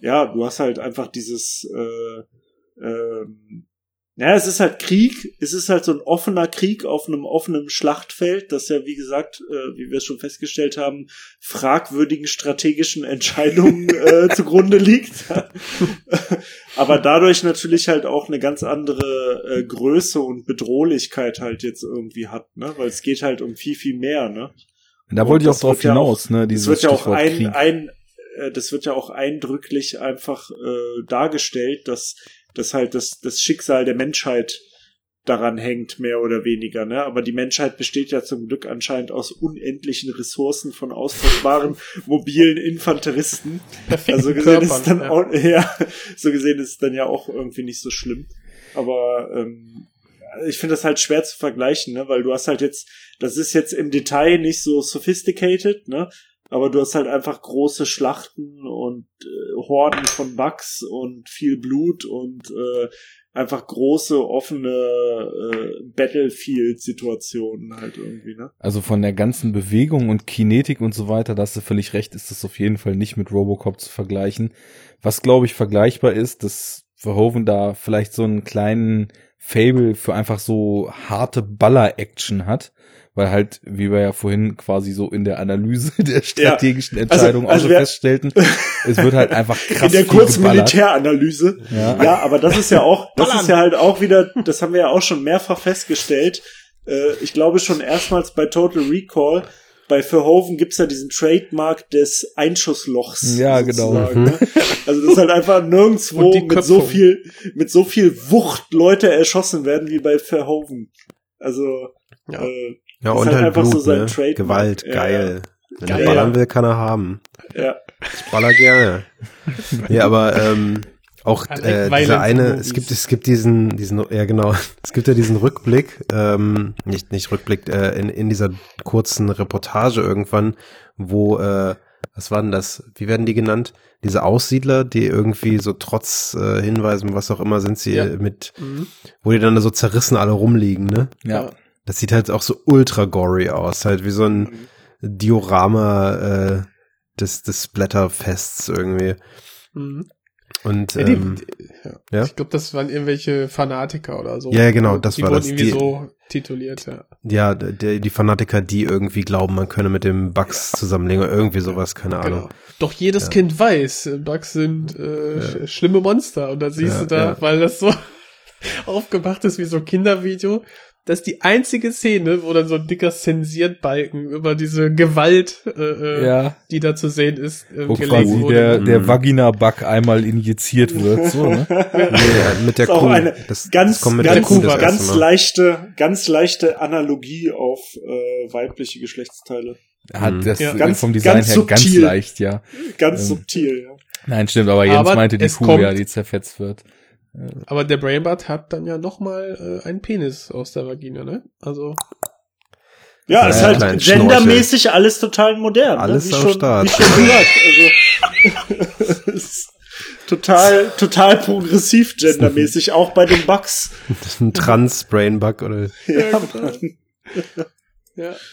ja, du hast halt einfach dieses, äh, ähm, ja, es ist halt Krieg, es ist halt so ein offener Krieg auf einem offenen Schlachtfeld, das ja, wie gesagt, äh, wie wir es schon festgestellt haben, fragwürdigen strategischen Entscheidungen äh, (laughs) zugrunde liegt. (laughs) Aber dadurch natürlich halt auch eine ganz andere äh, Größe und Bedrohlichkeit halt jetzt irgendwie hat, ne? Weil es geht halt um viel, viel mehr, ne? da und wollte ich auch das drauf wird ja hinaus, ne? Das Dieses wird ja auch Stichwort ein, Krieg. ein äh, das wird ja auch eindrücklich einfach äh, dargestellt, dass, dass halt das, das Schicksal der Menschheit daran hängt, mehr oder weniger, ne? Aber die Menschheit besteht ja zum Glück anscheinend aus unendlichen Ressourcen von austauschbaren (laughs) mobilen Infanteristen. Also gesehen ist es dann ja. auch, ja, so gesehen ist es dann ja auch irgendwie nicht so schlimm. Aber ähm, ich finde das halt schwer zu vergleichen, ne? Weil du hast halt jetzt, das ist jetzt im Detail nicht so sophisticated, ne? Aber du hast halt einfach große Schlachten und äh, Horden von Bugs und viel Blut und äh, einfach große offene äh, Battlefield-Situationen halt irgendwie, ne? Also von der ganzen Bewegung und Kinetik und so weiter, da hast du völlig recht, ist das auf jeden Fall nicht mit Robocop zu vergleichen. Was glaube ich vergleichbar ist, dass Verhoeven da vielleicht so einen kleinen Fable für einfach so harte Baller-Action hat, weil halt, wie wir ja vorhin quasi so in der Analyse (laughs) der strategischen Entscheidung also auch schon wir- feststellten, es wird halt einfach (laughs) krass in der kurzen. Militäranalyse. Ja. Ja. aber das ist ja auch, das ist ja halt auch wieder, das haben wir ja auch schon mehrfach festgestellt. Äh, ich glaube schon erstmals bei Total Recall. Bei Verhoeven gibt's ja diesen Trademark des Einschusslochs. Ja, genau. sozusagen, Ne? Also das ist halt einfach nirgendwo mit so viel, mit so viel Wucht Leute erschossen werden wie bei Verhoeven. Also, Ja. äh, Ja, Ist und halt halt, einfach so Blut, sein ne? Trademark. Gewalt, Ja, geil. Wenn Geil. er ballern will, kann er haben. ja. Ich baller gerne. ja, aber ähm, auch äh, dieser in eine, es gibt, es gibt diesen, diesen, ja genau, (laughs) es gibt ja diesen Rückblick, ähm, nicht, nicht Rückblick, äh, in, in dieser kurzen Reportage irgendwann, wo, äh, was war denn das? Wie werden die genannt? Diese Aussiedler, die irgendwie so trotz äh, Hinweisen, was auch immer, sind sie Ja. mit, Mhm. wo die dann da so zerrissen alle rumliegen, ne? Ja. Das sieht halt auch so ultra gory aus, halt wie so ein Diorama äh, des, des Splatterfests irgendwie. Mhm. Und Ja, die, ähm, ja. ja? Ich glaube, das waren irgendwelche Fanatiker oder so. Ja, ja, genau, das die war das. irgendwie Die- so tituliert, ja. ja, der, die Fanatiker, die irgendwie glauben, man könne mit dem Bugs zusammenlegen oder irgendwie sowas, keine Ahnung. Genau. Doch jedes Kind weiß, äh, Bugs sind äh, sch- schlimme Monster. Und dann siehst Ja, du da, ja. weil das so (laughs) aufgemacht ist wie so ein Kindervideo, dass die einzige Szene, wo dann so ein dicker Zensiertbalken über diese Gewalt, äh, äh, Ja. die da zu sehen ist, äh, Wo gelegt quasi wurde. der, der Mhm. Vagina-Bug einmal injiziert wird, so, ne? (laughs) Nee, mit der ist auch Kuh. eine das, ganz, das kommt mit ganz, der Kuh das ganz leichte, ganz leichte Analogie auf äh, weibliche Geschlechtsteile. Hat Mhm. das Ja. äh, Ganz- vom Design ganz her ganz subtil. leicht, ja. Ganz Ähm, subtil, ja. Nein, stimmt, aber Jens Aber meinte die Kuh, ja, die zerfetzt wird. Aber der Brainbart hat dann ja noch mal äh, einen Penis aus der Vagina, ne? Also Ja, Ja, ist halt gendermäßig alles total modern. Alles ne? wie am schon, Start. Wie schon gesagt. Also, (laughs) total, total progressiv gendermäßig, auch bei den Bugs. (laughs) Ein Trans-Brain-Bug oder Ja, ja. (laughs)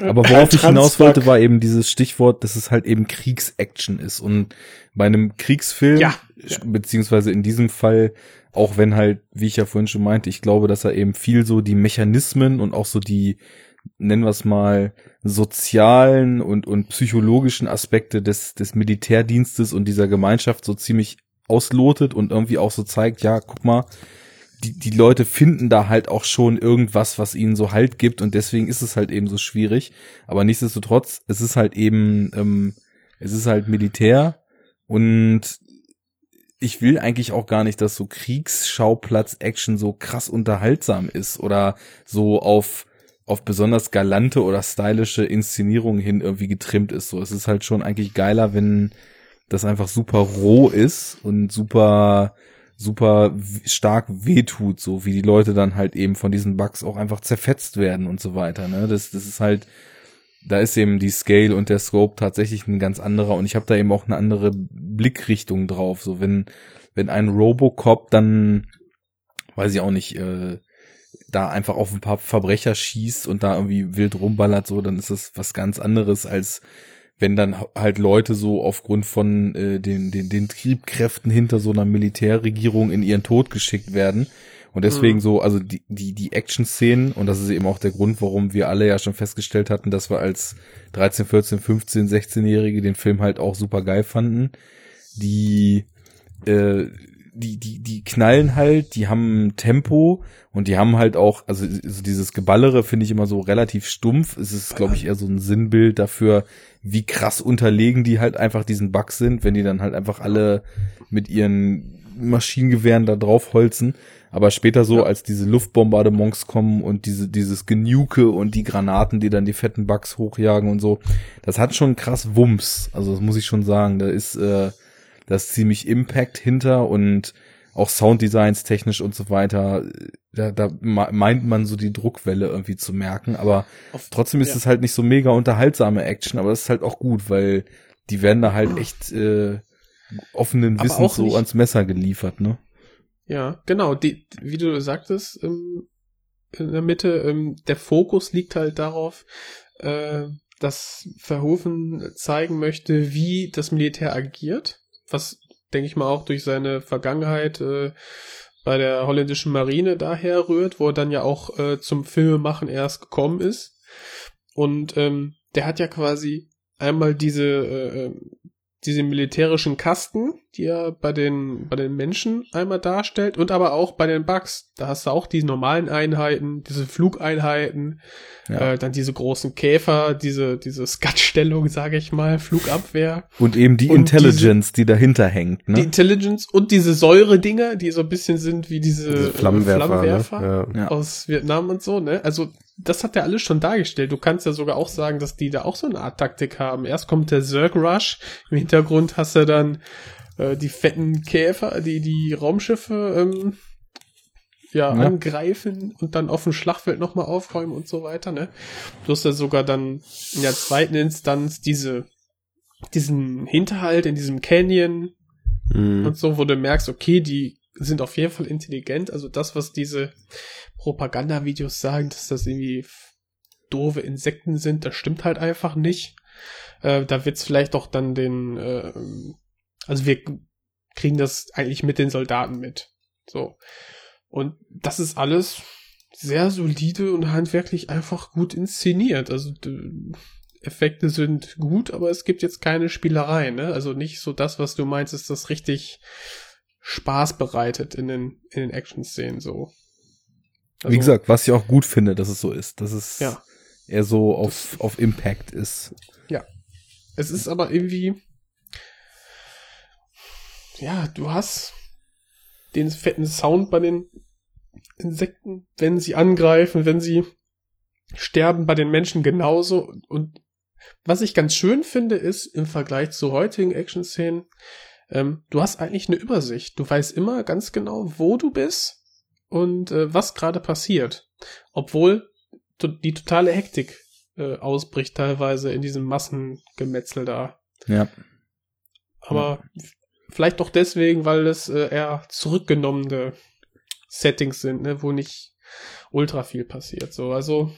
Aber Kein worauf ich hinaus wollte, war eben dieses Stichwort, dass es halt eben Kriegsaction ist. Und bei einem Kriegsfilm, Ja, beziehungsweise in diesem Fall, auch wenn halt, wie ich ja vorhin schon meinte, ich glaube, dass er eben viel so die Mechanismen und auch so die, nennen wir es mal, sozialen und, und psychologischen Aspekte des, des Militärdienstes und dieser Gemeinschaft so ziemlich auslotet und irgendwie auch so zeigt, ja, guck mal, die, die Leute finden da halt auch schon irgendwas, was ihnen so Halt gibt und deswegen ist es halt eben so schwierig. Aber nichtsdestotrotz, es ist halt eben, ähm, es ist halt Militär und ich will eigentlich auch gar nicht, dass so Kriegsschauplatz-Action so krass unterhaltsam ist oder so auf auf besonders galante oder stylische Inszenierungen hin irgendwie getrimmt ist. So, es ist halt schon eigentlich geiler, wenn das einfach super roh ist und super super stark wehtut, so wie die Leute dann halt eben von diesen Bugs auch einfach zerfetzt werden und so weiter. Ne? Das, das ist halt, da ist eben die Scale und der Scope tatsächlich ein ganz anderer und ich habe da eben auch eine andere Blickrichtung drauf. So wenn wenn ein Robocop dann, weiß ich auch nicht, äh, da einfach auf ein paar Verbrecher schießt und da irgendwie wild rumballert, so, dann ist das was ganz anderes als wenn dann halt Leute so aufgrund von äh, den, den, den Triebkräften hinter so einer Militärregierung in ihren Tod geschickt werden. Und deswegen mhm. so, also die, die, die Action-Szenen, und das ist eben auch der Grund, warum wir alle ja schon festgestellt hatten, dass wir als 13, 14, 15, 16-Jährige den Film halt auch super geil fanden. Die, äh, die, die, die knallen halt, die haben Tempo und die haben halt auch, also, also dieses Geballere finde ich immer so relativ stumpf. Es ist, glaube ich, eher so ein Sinnbild dafür, wie krass unterlegen die halt einfach diesen Bug sind, wenn die dann halt einfach alle mit ihren Maschinengewehren da draufholzen. Aber später so, ja. als diese Luftbombardements kommen und diese, dieses Genuke und die Granaten, die dann die fetten Bugs hochjagen und so, das hat schon krass Wumms. Also das muss ich schon sagen. Da ist, äh, da ist ziemlich Impact hinter und auch Sounddesigns technisch und so weiter, da, da meint man so die Druckwelle irgendwie zu merken, aber Auf, trotzdem ist ja. es halt nicht so mega unterhaltsame Action, aber das ist halt auch gut, weil die werden da halt echt äh, offenen Wissens so ans Messer geliefert, ne? Ja, genau, die, wie du sagtest, ähm, in der Mitte, ähm, der Fokus liegt halt darauf, äh, dass Verhoeven zeigen möchte, wie das Militär agiert was denke ich mal auch durch seine Vergangenheit äh, bei der holländischen Marine daher rührt, wo er dann ja auch äh, zum Filmemachen erst gekommen ist. Und ähm, der hat ja quasi einmal diese äh, ähm, diese militärischen Kasten, die er bei den, bei den Menschen einmal darstellt und aber auch bei den Bugs. Da hast du auch die normalen Einheiten, diese Flugeinheiten, ja. äh, dann diese großen Käfer, diese, diese Skatstellung, sage ich mal, Flugabwehr. Und eben die und Intelligence, diese, die dahinter hängt. Ne? Die Intelligence und diese Säure-Dinger, die so ein bisschen sind wie diese, diese Flammenwerfer, Flammenwerfer ne? ja. aus Vietnam und so, ne? Also das hat er alles schon dargestellt. Du kannst ja sogar auch sagen, dass die da auch so eine Art Taktik haben. Erst kommt der Zerg Rush, im Hintergrund hast du dann äh, die fetten Käfer, die die Raumschiffe ähm, ja, ja, angreifen und dann auf dem Schlachtfeld nochmal aufräumen und so weiter, ne? Du hast ja sogar dann in der zweiten Instanz diese, diesen Hinterhalt in diesem Canyon mhm. und so, wo du merkst, okay, die sind auf jeden Fall intelligent. Also das, was diese Propagandavideos sagen, dass das irgendwie doofe Insekten sind, das stimmt halt einfach nicht. Äh, da wird's vielleicht auch dann den, äh, also wir kriegen das eigentlich mit den Soldaten mit. So. Und das ist alles sehr solide und handwerklich einfach gut inszeniert. Also Effekte sind gut, aber es gibt jetzt keine Spielerei, ne? Also nicht so das, was du meinst, ist das richtig Spaß bereitet in den, in den Action-Szenen so. Also, Wie gesagt, was ich auch gut finde, dass es so ist, dass es ja, eher so auf, das, auf Impact ist. Ja. Es ist aber irgendwie, ja, du hast den fetten Sound bei den Insekten, wenn sie angreifen, wenn sie sterben bei den Menschen genauso. Und was ich ganz schön finde, ist im Vergleich zu heutigen Action-Szenen, ähm, du hast eigentlich eine Übersicht. Du weißt immer ganz genau, wo du bist und äh, was gerade passiert. Obwohl die totale Hektik äh, ausbricht teilweise in diesem Massengemetzel da. Ja. Aber ja. vielleicht doch deswegen, weil es äh, eher zurückgenommene Settings sind, ne, wo nicht ultra viel passiert. So, also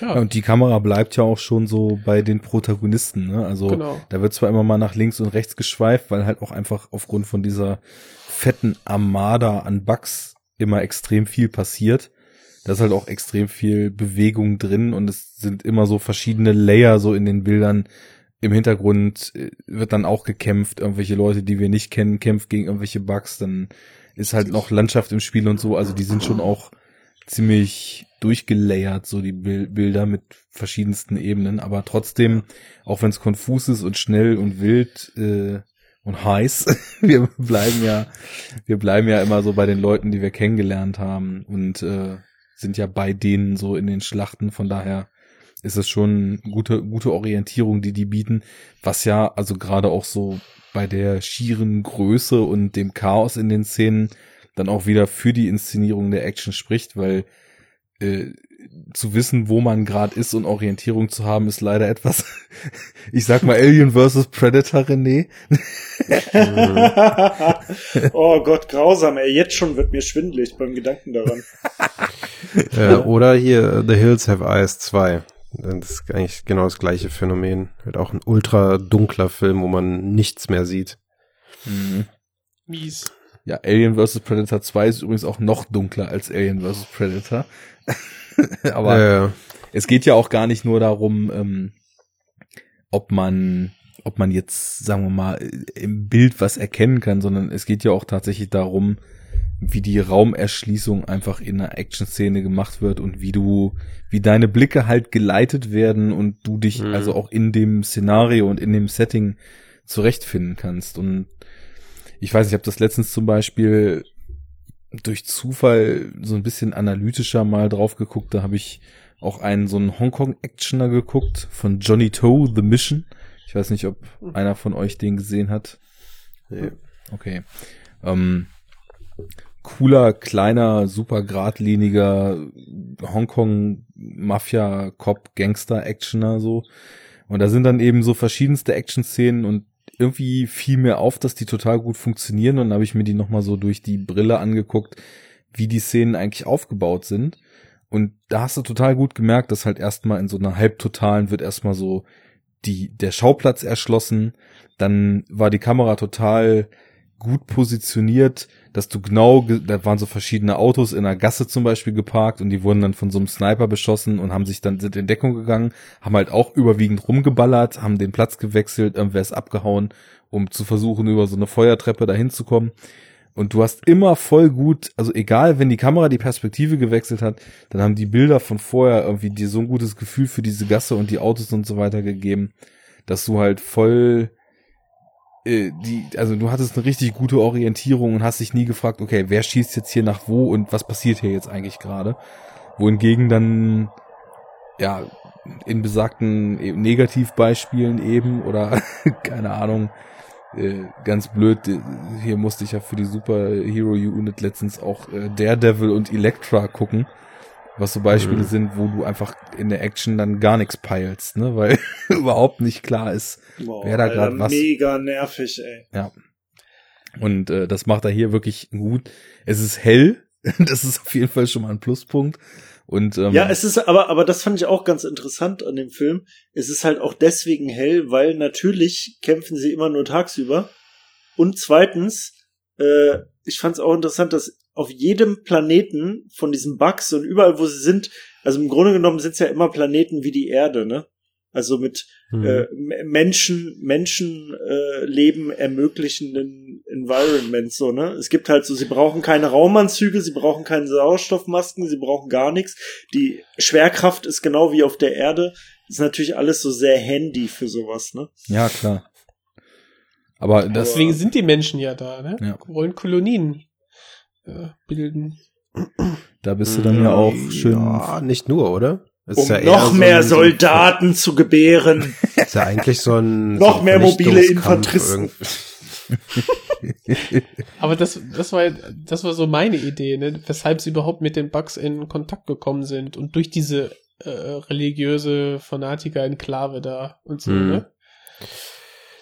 ja. Und die Kamera bleibt ja auch schon so bei den Protagonisten, ne? Also genau. da wird zwar immer mal nach links und rechts geschweift, weil halt auch einfach aufgrund von dieser fetten Armada an Bugs immer extrem viel passiert. Da ist halt auch extrem viel Bewegung drin und es sind immer so verschiedene Layer so in den Bildern. Im Hintergrund äh, wird dann auch gekämpft, irgendwelche Leute, die wir nicht kennen, kämpft gegen irgendwelche Bugs, dann ist halt noch Landschaft im Spiel und so, also die sind schon auch ziemlich durchgelayert, so die Bilder mit verschiedensten Ebenen, aber trotzdem, auch wenn es konfus ist und schnell und wild, äh, und heiß. (laughs) Wir bleiben ja, wir bleiben ja immer so bei den Leuten, die wir kennengelernt haben und äh, sind ja bei denen so in den Schlachten, von daher ist es schon gute, gute Orientierung, die die bieten, was ja also gerade auch so bei der schieren Größe und dem Chaos in den Szenen dann auch wieder für die Inszenierung der Action spricht, weil äh, zu wissen, wo man gerade ist und Orientierung zu haben, ist leider etwas, (laughs) ich sag mal Alien vs. Predator, René. (laughs) oh Gott, grausam, ey. Jetzt schon wird mir schwindelig beim Gedanken daran. äh, oder hier The Hills Have Eyes 2. Das ist eigentlich genau das gleiche Phänomen. Halt auch ein ultra dunkler Film, wo man nichts mehr sieht. Mhm. Mies. Ja, Alien vs. Predator 2 ist übrigens auch noch dunkler als Alien vs. Predator. (laughs) Aber Äh, es geht ja auch gar nicht nur darum, ähm, ob man, ob man jetzt, sagen wir mal, im Bild was erkennen kann, sondern es geht ja auch tatsächlich darum, wie die Raumerschließung einfach in einer Action-Szene gemacht wird und wie du, wie deine Blicke halt geleitet werden und du dich Mhm. also auch in dem Szenario und in dem Setting zurechtfinden kannst. Und ich weiß, ich habe das letztens zum Beispiel durch Zufall so ein bisschen analytischer mal drauf geguckt. Da habe ich auch einen so einen Hongkong-Actioner geguckt von Johnny Toe, The Mission. Ich weiß nicht, ob einer von euch den gesehen hat. nee. Okay. Ähm, cooler, kleiner, super geradliniger Hongkong-Mafia-Cop-Gangster-Actioner so. Und da sind dann eben so verschiedenste Action-Szenen und irgendwie fiel mir auf, dass die total gut funktionieren und dann habe ich mir die nochmal so durch die Brille angeguckt, wie die Szenen eigentlich aufgebaut sind. Und da hast du total gut gemerkt, dass halt erstmal in so einer Halbtotalen wird erstmal so die, der Schauplatz erschlossen, dann war die Kamera total gut positioniert, dass du genau, ge- da waren so verschiedene Autos in einer Gasse zum Beispiel geparkt und die wurden dann von so einem Sniper beschossen und haben sich dann, sind in Deckung gegangen, haben halt auch überwiegend rumgeballert, haben den Platz gewechselt, irgendwer ist abgehauen, um zu versuchen, über so eine Feuertreppe dahin zu kommen. Und du hast immer voll gut, also egal, wenn die Kamera die Perspektive gewechselt hat, dann haben die Bilder von vorher irgendwie dir so ein gutes Gefühl für diese Gasse und die Autos und so weiter gegeben, dass du halt voll die, also du hattest eine richtig gute Orientierung und hast dich nie gefragt, okay, wer schießt jetzt hier nach wo und was passiert hier jetzt eigentlich gerade? Wohingegen dann, ja, in besagten eben Negativbeispielen eben oder (laughs) keine Ahnung, äh, ganz blöd, äh, hier musste ich ja für die Superhero Unit letztens auch äh, Daredevil und Elektra gucken, was so Beispiele Mhm. sind, wo du einfach in der Action dann gar nichts peilst, ne, weil (laughs) überhaupt nicht klar ist, Boah, Wer da grad was- Mega nervig, ey. ja. Und äh, das macht er hier wirklich gut. Es ist hell, (laughs) das ist auf jeden Fall schon mal ein Pluspunkt. Und ähm, Ja, es ist aber, aber das fand ich auch ganz interessant an dem Film. Es ist halt auch deswegen hell, weil natürlich kämpfen sie immer nur tagsüber. Und zweitens, äh, ich fand es auch interessant, dass auf jedem Planeten von diesen Bugs und überall, wo sie sind, also im Grunde genommen sind es ja immer Planeten wie die Erde, ne? Also mit Mhm. äh, Menschen, Menschenleben äh, Leben ermöglichenden Environment, so, ne? Es gibt halt so, sie brauchen keine Raumanzüge, sie brauchen keine Sauerstoffmasken, sie brauchen gar nichts. Die Schwerkraft ist genau wie auf der Erde. Ist natürlich alles so sehr handy für sowas, ne? ja, klar. Aber das, Deswegen sind die Menschen ja da, ne? Ja. Wollen Kolonien bilden. da bist du dann ja auch schön. Ja, nicht nur, oder? Es Um ist ja noch so mehr Soldaten zu gebären. (laughs) Ist ja eigentlich so ein Noch so ein mehr mobile Infanteristen. (laughs) Aber das, das war, das war so meine Idee, ne? weshalb sie überhaupt mit den Bugs in Kontakt gekommen sind und durch diese äh, religiöse Fanatiker-Enklave da und so, Mhm. ne?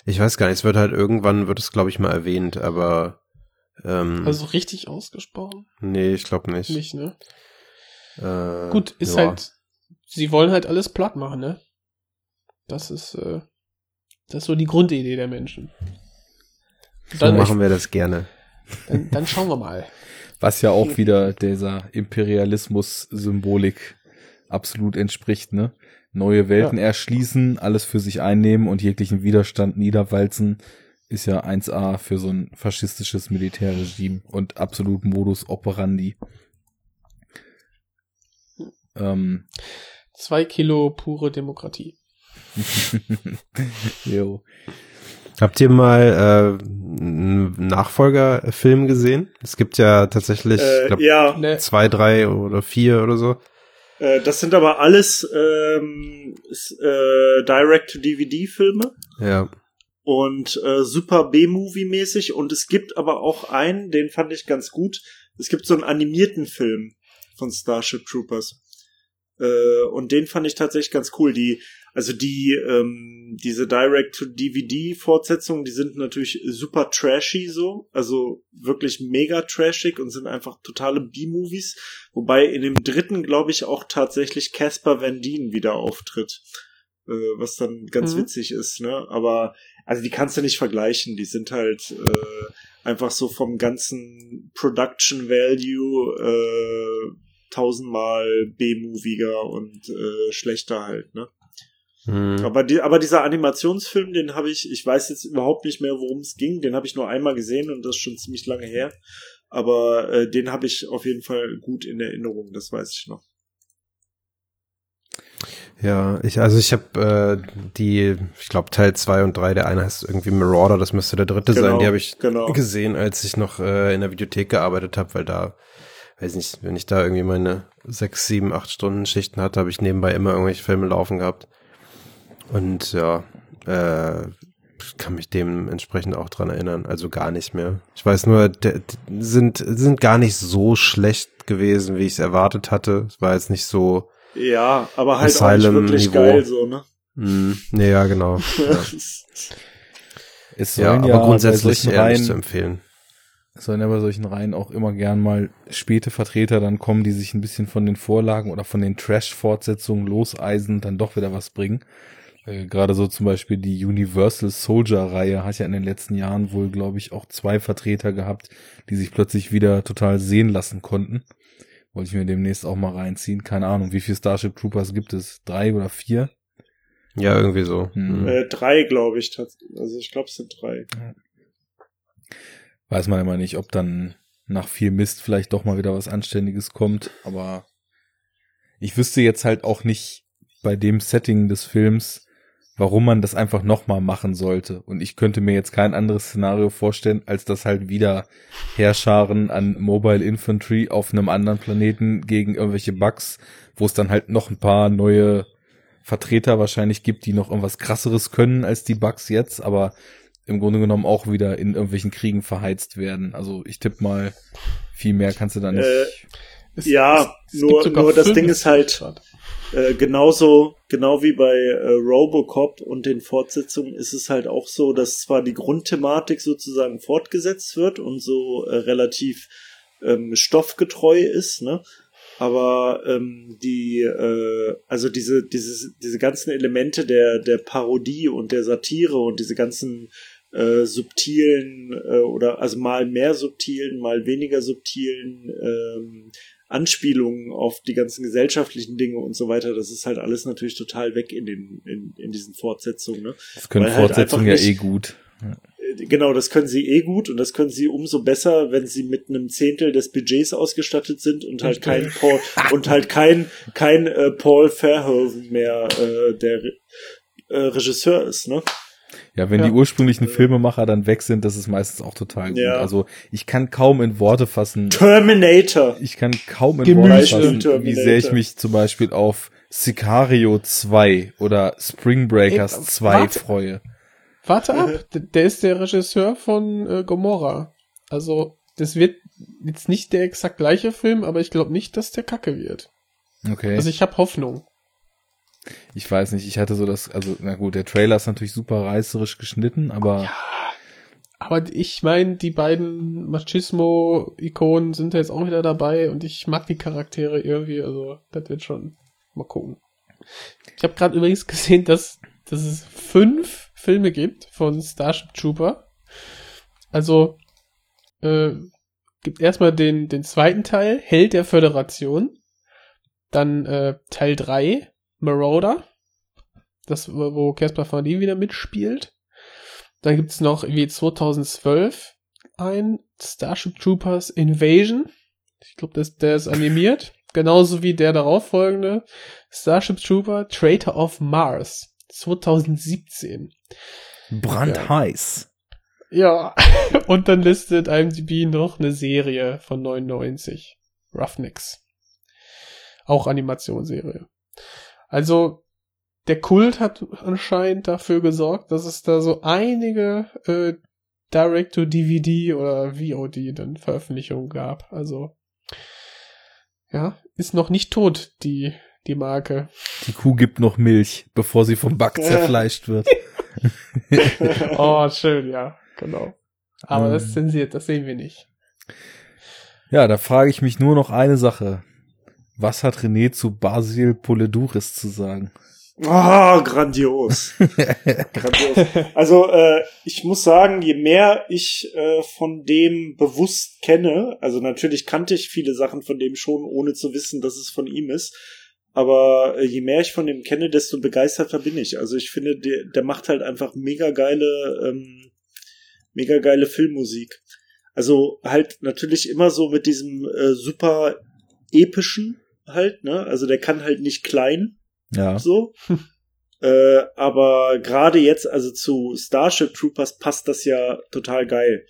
Ich weiß gar nicht, es wird halt irgendwann, wird es glaube ich mal erwähnt, aber ähm, Also richtig ausgesprochen? nee, ich glaube nicht. Nicht, ne? Äh, Gut, ist ja. halt, sie wollen halt alles platt machen, ne? Das ist, äh, das ist so die Grundidee der Menschen. So Dann, machen wir das gerne. dann, dann schauen wir mal. Was ja auch wieder dieser Imperialismus-Symbolik absolut entspricht, ne? Neue Welten erschließen, alles für sich einnehmen und jeglichen Widerstand niederwalzen, ist ja 1A für so ein faschistisches Militärregime und absolut Modus operandi. Ähm, Zwei Kilo pure Demokratie. (laughs) jo. Habt ihr mal äh, einen Nachfolgerfilm gesehen? Es gibt ja tatsächlich Äh, glaub, ja, Ne, zwei, drei oder vier oder so. äh, das sind aber alles ähm, äh, Direct-to-DVD-Filme. Ja. Und äh, super B-Movie-mäßig. Und es gibt aber auch einen, den fand ich ganz gut. Es gibt so einen animierten Film von Starship Troopers. Äh, und den fand ich tatsächlich ganz cool. Die, also die, ähm, diese Direct-to-DVD-Fortsetzungen, die sind natürlich super trashy so. Also wirklich mega trashig und sind einfach totale B-Movies. Wobei in dem dritten, glaube ich, auch tatsächlich Casper Van Dien wieder auftritt. Äh, was dann ganz Mhm. witzig ist, ne? Aber also die kannst du nicht vergleichen. Die sind halt äh, einfach so vom ganzen Production Value äh, tausendmal B-moviger und äh, schlechter halt, ne? Hm. Aber, die, aber dieser Animationsfilm, den habe ich, ich weiß jetzt überhaupt nicht mehr, worum es ging. Den habe ich nur einmal gesehen und das ist schon ziemlich lange her. Aber äh, den habe ich auf jeden Fall gut in Erinnerung, das weiß ich noch. Ja, ich, also ich habe äh, die, ich glaube Teil zwei und drei der eine heißt irgendwie Marauder, das müsste der dritte Genau, sein, die habe ich genau. gesehen, als ich noch äh, in der Videothek gearbeitet habe, weil da, weiß nicht, wenn ich da irgendwie meine sechs, sieben, acht Stunden Schichten hatte, habe ich nebenbei immer irgendwelche Filme laufen gehabt. Und ja, äh, kann mich dementsprechend auch dran erinnern, also gar nicht mehr. Ich weiß nur, sind, sind gar nicht so schlecht gewesen, wie ich es erwartet hatte. Es war jetzt nicht so, Ja, aber halt auch nicht Asylum wirklich Niveau. geil so, ne? Mm, nee, ja, genau. (laughs) Ja, Es ja sollen aber grundsätzlich eher nicht zu Reihen, empfehlen. es sollen ja bei solchen Reihen auch immer gern mal späte Vertreter dann kommen, die sich ein bisschen von den Vorlagen oder von den Trash-Fortsetzungen loseisen, dann doch wieder was bringen. Äh, Gerade so zum Beispiel die Universal Soldier-Reihe hat ja in den letzten Jahren wohl, glaube ich, auch zwei Vertreter gehabt, die sich plötzlich wieder total sehen lassen konnten. Wollte ich mir demnächst auch mal reinziehen. Keine Ahnung, wie viele Starship Troopers gibt es? Drei oder vier? Ja, irgendwie so. Hm. Mm. Äh, drei, glaube ich. Also ich glaube, es sind drei. weiß man immer nicht, ob dann nach viel Mist vielleicht doch mal wieder was Anständiges kommt, aber ich wüsste jetzt halt auch nicht bei dem Setting des Films, warum man das einfach nochmal machen sollte. Und ich könnte mir jetzt kein anderes Szenario vorstellen, als dass halt wieder Heerscharen an Mobile Infantry auf einem anderen Planeten gegen irgendwelche Bugs, wo es dann halt noch ein paar neue Vertreter wahrscheinlich gibt, die noch irgendwas krasseres können als die Bugs jetzt, aber im Grunde genommen auch wieder in irgendwelchen Kriegen verheizt werden. Also ich tippe mal, viel mehr kannst du da nicht. Äh, es- Ja, es- es nur- nur das Ding ist halt- grad. Äh, genauso, genau wie bei äh, Robocop und den Fortsetzungen ist es halt auch so, dass zwar die Grundthematik sozusagen fortgesetzt wird und so äh, relativ ähm, stoffgetreu ist, ne? Aber ähm, die, äh, also diese, diese, diese ganzen Elemente der, der Parodie und der Satire und diese ganzen äh, subtilen äh, oder also mal mehr subtilen, mal weniger subtilen ähm, Anspielungen auf die ganzen gesellschaftlichen Dinge und so weiter, das ist halt alles natürlich total weg in den in, in diesen Fortsetzungen. Ne? das können weil halt Fortsetzungen ja einfach eh gut. Äh, Genau, das können sie eh gut und das können sie umso besser, wenn sie mit einem Zehntel des Budgets ausgestattet sind und halt kein Paul (laughs) und halt kein kein äh, Paul Verhoeven mehr äh, der äh, Regisseur ist, ne? Ja, wenn Ja. die ursprünglichen Filmemacher dann weg sind, das ist meistens auch total gut. Ja. Also ich kann kaum in Worte fassen, Terminator. ich kann kaum in Gemüse. Worte fassen, Terminator. wie sehr ich mich zum Beispiel auf Sicario 2 oder Spring Breakers Ey, 2 warte. freue. Warte ab, (laughs) der ist der Regisseur von äh, Gomorra. Also, das wird jetzt nicht der exakt gleiche Film, aber ich glaube nicht, dass der kacke wird. Okay. Also ich habe Hoffnung. Ich weiß nicht, ich hatte so das, also na gut, der Trailer ist natürlich super reißerisch geschnitten, aber Aber ich meine, die beiden Machismo-Ikonen sind ja jetzt auch wieder dabei und ich mag die Charaktere irgendwie, also das wird schon mal gucken. Ich habe gerade übrigens gesehen, dass, dass es fünf Filme gibt von Starship Trooper. Also äh, gibt erstmal den, den zweiten Teil, Held der Föderation. Dann äh, Teil 3, Marauder. Das, wo Caspar Van Dien wieder mitspielt. Dann gibt's noch wie 2012 ein Starship Troopers Invasion. Ich glaube, das, der ist animiert. Genauso wie der darauffolgende Starship Trooper Traitor of Mars 2017. Brandheiß. Ja, (laughs) und dann listet IMDb noch eine Serie von 99. Roughnecks. Auch Animationsserie. Also, der Kult hat anscheinend dafür gesorgt, dass es da so einige äh, Direct-to-DVD oder VOD dann Veröffentlichungen gab. Also, ja, ist noch nicht tot, die, die Marke. Die Kuh gibt noch Milch, bevor sie vom Back zerfleischt wird. (laughs) (laughs) oh, schön, ja, genau. Aber Ähm. das zensiert, das sehen wir nicht. Ja, da frage ich mich nur noch eine Sache. Was hat René zu Basil Poleduris zu sagen? Ah, grandios. (laughs) grandios. Also äh, ich muss sagen, je mehr ich äh, von dem bewusst kenne, also natürlich kannte ich viele Sachen von dem schon, ohne zu wissen, dass es von ihm ist. Aber äh, je mehr ich von dem kenne, desto begeisterter bin ich. Also ich finde, der, der macht halt einfach mega geile, ähm, mega geile Filmmusik. Also halt natürlich immer so mit diesem äh, super epischen halt, ne? Also der kann halt nicht klein, Ja. so. (laughs) äh, aber gerade jetzt, also zu Starship Troopers passt das ja total geil.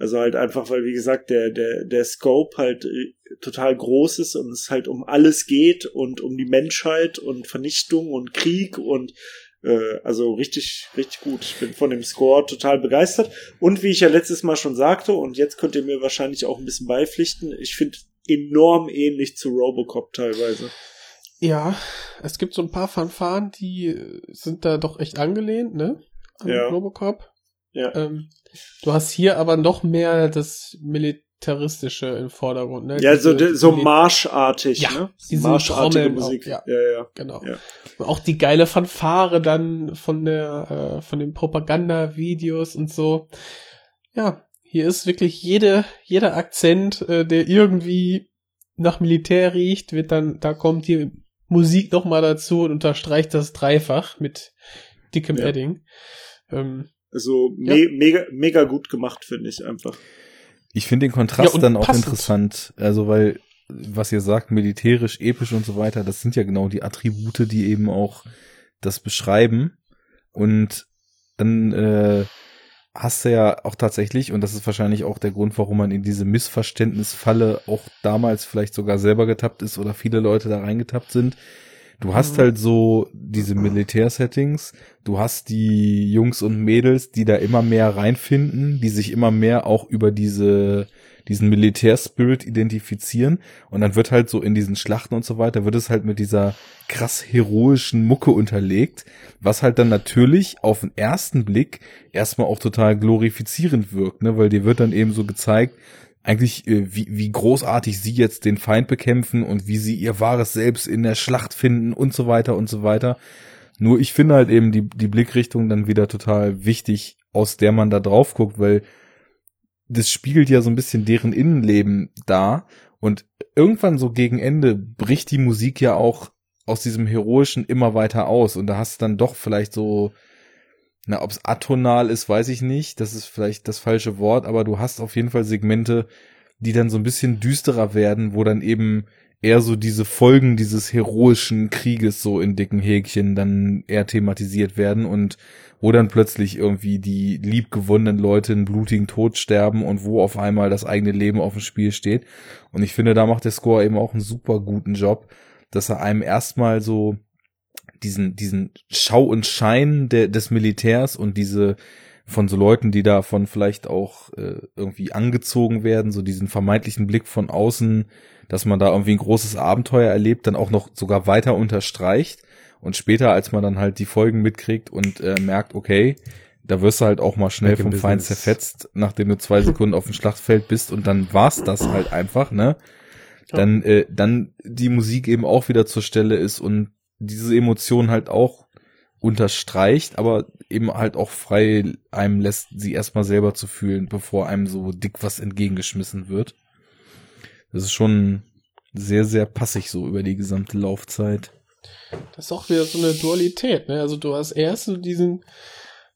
Also halt einfach, weil wie gesagt, der, der, der Scope halt äh, total groß ist und es halt um alles geht und um die Menschheit und Vernichtung und Krieg und äh, also richtig, richtig gut. Ich bin von dem Score total begeistert. Und wie ich ja letztes Mal schon sagte, und jetzt könnt ihr mir wahrscheinlich auch ein bisschen beipflichten, ich finde enorm ähnlich zu Robocop teilweise. Ja, es gibt so ein paar Fanfaren, die äh, sind da doch echt angelehnt, ne? An Ja. Robocop. Ja. Ähm, du hast hier aber noch mehr das Militaristische im Vordergrund, ne? Ja, so, Diese so marschartig, Ja, ne? diese marschartige Musik. auch, ja. ja, ja. Genau. Ja. Auch die geile Fanfare dann von der, äh, von den Propagandavideos und so. Ja, hier ist wirklich jede, jeder Akzent, äh, der irgendwie nach Militär riecht, wird dann, da kommt die Musik nochmal dazu und unterstreicht das dreifach mit dickem Ja. Edding. Ähm, Also Ja. me mega, mega gut gemacht, finde ich einfach. Ich finde den Kontrast Ja, dann auch passend. interessant. Also, weil, was ihr sagt, militärisch, episch und so weiter, das sind ja genau die Attribute, die eben auch das beschreiben. Und dann äh, hast du ja auch tatsächlich, und das ist wahrscheinlich auch der Grund, warum man in diese Missverständnisfalle auch damals vielleicht sogar selber getappt ist oder viele Leute da reingetappt sind. Du hast Mhm. halt so diese Militärsettings, du hast die Jungs und Mädels, die da immer mehr reinfinden, die sich immer mehr auch über diese diesen Militärspirit identifizieren und dann wird halt so in diesen Schlachten und so weiter, wird es halt mit dieser krass heroischen Mucke unterlegt, was halt dann natürlich auf den ersten Blick erstmal auch total glorifizierend wirkt, ne, weil dir wird dann eben so gezeigt, eigentlich, äh, wie, wie großartig sie jetzt den Feind bekämpfen und wie sie ihr wahres Selbst in der Schlacht finden und so weiter und so weiter. Nur ich finde halt eben die, die Blickrichtung dann wieder total wichtig, aus der man da drauf guckt, weil das spiegelt ja so ein bisschen deren Innenleben da und irgendwann so gegen Ende bricht die Musik ja auch aus diesem Heroischen immer weiter aus und da hast du dann doch vielleicht so, na, ob es atonal ist, weiß ich nicht, das ist vielleicht das falsche Wort, aber du hast auf jeden Fall Segmente, die dann so ein bisschen düsterer werden, wo dann eben eher so diese Folgen dieses heroischen Krieges so in dicken Häkchen dann eher thematisiert werden und wo dann plötzlich irgendwie die liebgewonnenen Leute einen blutigen Tod sterben und wo auf einmal das eigene Leben auf dem Spiel steht. Und ich finde, da macht der Score eben auch einen super guten Job, dass er einem erstmal so diesen, diesen Schau und Schein der, des Militärs und diese von so Leuten, die davon vielleicht auch äh, irgendwie angezogen werden, so diesen vermeintlichen Blick von außen, dass man da irgendwie ein großes Abenteuer erlebt, dann auch noch sogar weiter unterstreicht. Und später, als man dann halt die Folgen mitkriegt und äh, merkt, okay, da wirst du halt auch mal schnell vom Feind zerfetzt, nachdem du zwei Sekunden auf dem Schlachtfeld bist und dann war's das halt einfach, ne? Dann, äh, dann die Musik eben auch wieder zur Stelle ist und diese Emotion halt auch unterstreicht, aber eben halt auch frei einem lässt, sie erstmal selber zu fühlen, bevor einem so dick was entgegengeschmissen wird. Das ist schon sehr, sehr passig so über die gesamte Laufzeit. Das ist auch wieder so eine Dualität, ne? Also du hast erst so diesen,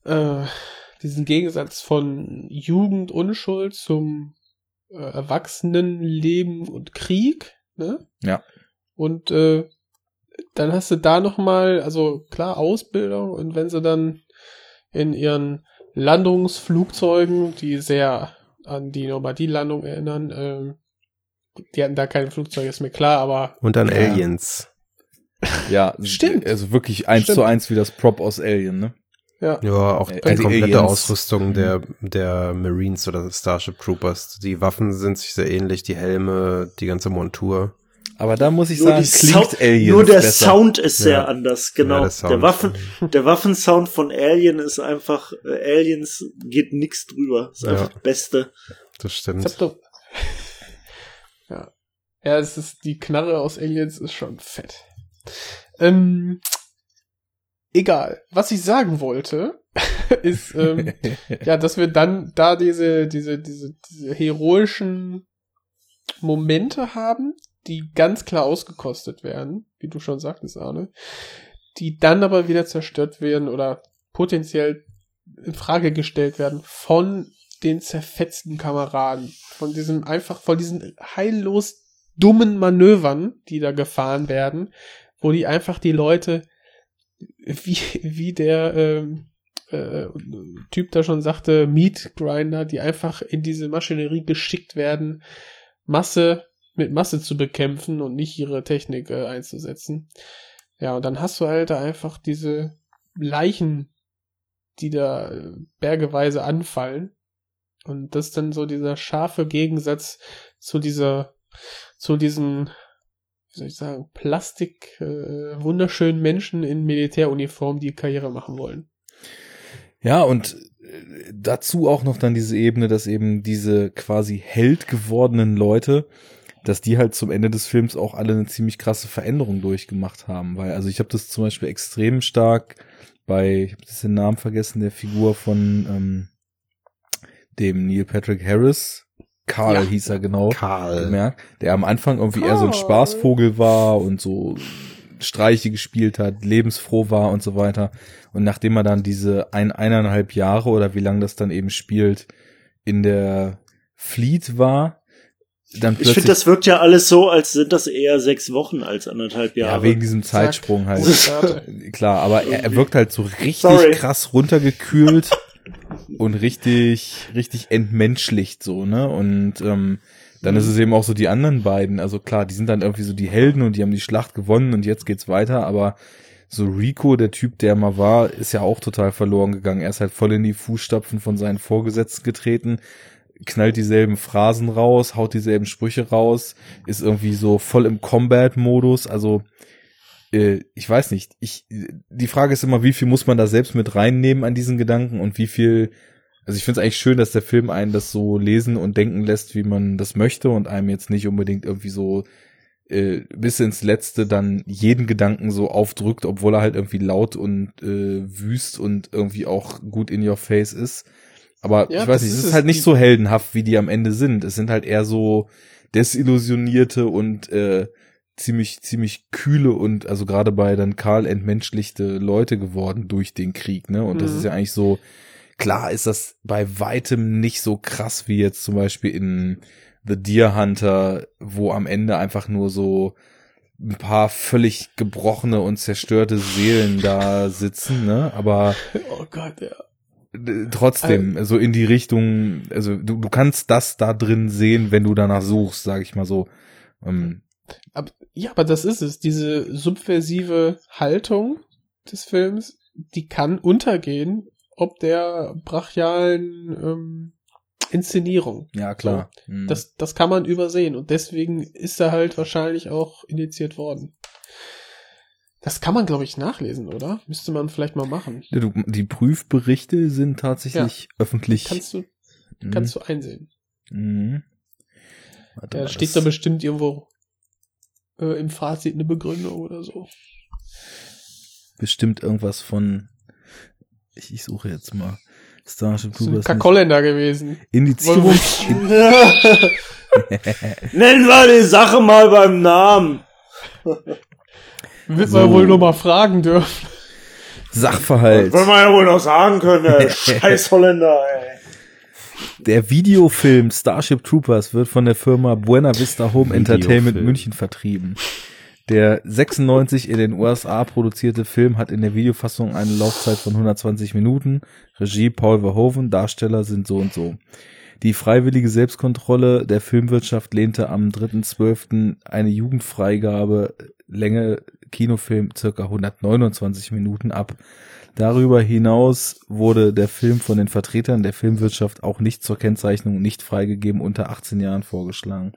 äh, diesen Gegensatz von Jugend, Unschuld zum äh, Erwachsenenleben und Krieg, ne? Ja. Und äh, dann hast du da noch mal, also klar Ausbildung und wenn sie dann in ihren Landungsflugzeugen, die sehr an die Normandie-Landung erinnern. Ähm, die hatten da keine Flugzeuge, ist mir klar, aber Und dann Ja. Aliens. Ja, Stimmt. Also wirklich eins Stimmt. zu eins wie das Prop aus Alien, ne? ja. Ja, auch Äh, die die komplette Aliens. Ausrüstung der, der Marines oder Starship Troopers. Die Waffen sind sich sehr ähnlich, die Helme, die ganze Montur. Aber da muss ich Nur, sagen, klingt Sound, Aliens nur der besser. Sound ist sehr Ja. anders, genau. Ja, der der, Sound. Waffen, der Waffensound von Alien ist einfach, äh, Aliens geht nix drüber. Ist Ja. einfach das Beste. Das Ich stimmt. hab (laughs) doch. ja. Ja, es ist, die Knarre aus Aliens ist schon fett. Ähm, egal. Was ich sagen wollte, (laughs) ist, ähm, (laughs) ja, dass wir dann da diese, diese, diese, diese heroischen Momente haben, die ganz klar ausgekostet werden, wie du schon sagtest, Arne, die dann aber wieder zerstört werden oder potenziell in Frage gestellt werden von den zerfetzten Kameraden, von diesem einfach, von diesen heillos dummen Manövern, die da gefahren werden, wo die einfach die Leute, wie, wie der ähm, äh, Typ da schon sagte, Meat Grinder, die einfach in diese Maschinerie geschickt werden, Masse mit Masse zu bekämpfen und nicht ihre Technik äh, einzusetzen. Ja, und dann hast du halt da einfach diese Leichen, die da äh, bergeweise anfallen. Und das ist dann so dieser scharfe Gegensatz zu dieser, zu diesen, wie soll ich sagen, Plastik, äh, wunderschönen Menschen in Militäruniform, die Karriere machen wollen. Ja, und äh, dazu auch noch dann diese Ebene, dass eben diese quasi Held gewordenen Leute, dass die halt zum Ende des Films auch alle eine ziemlich krasse Veränderung durchgemacht haben. Weil, also ich habe das zum Beispiel extrem stark bei, ich habe jetzt den Namen vergessen, der Figur von ähm, dem Neil Patrick Harris. Karl Ja. hieß er genau. Karl. gemerkt, der am Anfang irgendwie eher so ein Karl. Spaßvogel war und so Streiche gespielt hat, lebensfroh war und so weiter. Und nachdem er dann diese ein, eineinhalb Jahre oder wie lange das dann eben spielt, in der Fleet war, dann Ich finde, das wirkt ja alles so, als sind das eher sechs Wochen als anderthalb Jahre. ja, wegen diesem Zeitsprung halt. (laughs) Klar, aber er, er wirkt halt so richtig Sorry. krass runtergekühlt und richtig, richtig entmenschlicht so, ne? Und ähm, dann ist es eben auch so die anderen beiden. Also klar, die sind dann irgendwie so die Helden und die haben die Schlacht gewonnen und jetzt geht's weiter, aber so Rico, der Typ, der mal war, ist ja auch total verloren gegangen. Er ist halt voll in die Fußstapfen von seinen Vorgesetzten getreten, knallt dieselben Phrasen raus, haut dieselben Sprüche raus, ist irgendwie so voll im Combat-Modus. Also äh, ich weiß nicht. Ich die Frage ist immer, wie viel muss man da selbst mit reinnehmen an diesen Gedanken und wie viel. Also ich finde es eigentlich schön, dass der Film einen das so lesen und denken lässt, wie man das möchte und einem jetzt nicht unbedingt irgendwie so äh, bis ins Letzte dann jeden Gedanken so aufdrückt, obwohl er halt irgendwie laut und äh, wüst und irgendwie auch gut in your face ist. Aber Ja, ich weiß das nicht, es ist halt nicht so heldenhaft, wie die am Ende sind. Es sind halt eher so desillusionierte und äh, ziemlich, ziemlich kühle und also gerade bei dann Karl entmenschlichte Leute geworden durch den Krieg, ne? Und das Mhm. ist ja eigentlich so, klar ist das bei weitem nicht so krass wie jetzt zum Beispiel in The Deer Hunter, wo am Ende einfach nur so ein paar völlig gebrochene und zerstörte Seelen da sitzen, ne? Aber (laughs) Oh Gott, ja. Trotzdem, so in die Richtung, also du, du kannst das da drin sehen, wenn du danach suchst, sag ich mal so. Ähm, Aber, ja, aber das ist es. Diese subversive Haltung des Films, die kann untergehen, ob der brachialen ähm, Inszenierung. ja, klar. Mhm. Das, das kann man übersehen und deswegen ist er halt wahrscheinlich auch initiiert worden. Das kann man, glaube ich, nachlesen, oder? Müsste man vielleicht mal machen. Ja, du, die Prüfberichte sind tatsächlich öffentlich. Kannst du, Mhm. kannst du einsehen. Mhm. Warte Da mal, steht das- da bestimmt irgendwo äh, im Fazit eine Begründung oder so. bestimmt irgendwas von. Ich, ich suche jetzt mal. Starship Das ist ein Troopers. Kakolender gewesen. Indizierung. (laughs) Nennen wir die Sache mal beim Namen. (laughs) Wird So. man wohl noch mal fragen dürfen. Sachverhalt. Wollen wir ja wohl noch sagen können, ey. (laughs) Scheiß Holländer, ey. Der Videofilm Starship Troopers wird von der Firma Buena Vista Home Entertainment Videofilm. München vertrieben. Der 96 in den USA produzierte Film hat in der Videofassung eine Laufzeit von 120 Minuten. Regie Paul Verhoeven, Darsteller sind so und so. Die freiwillige Selbstkontrolle der Filmwirtschaft lehnte am 3.12. eine Jugendfreigabe Länge Kinofilm circa 129 Minuten ab. Darüber hinaus wurde der Film von den Vertretern der Filmwirtschaft auch nicht zur Kennzeichnung nicht freigegeben unter 18 Jahren vorgeschlagen.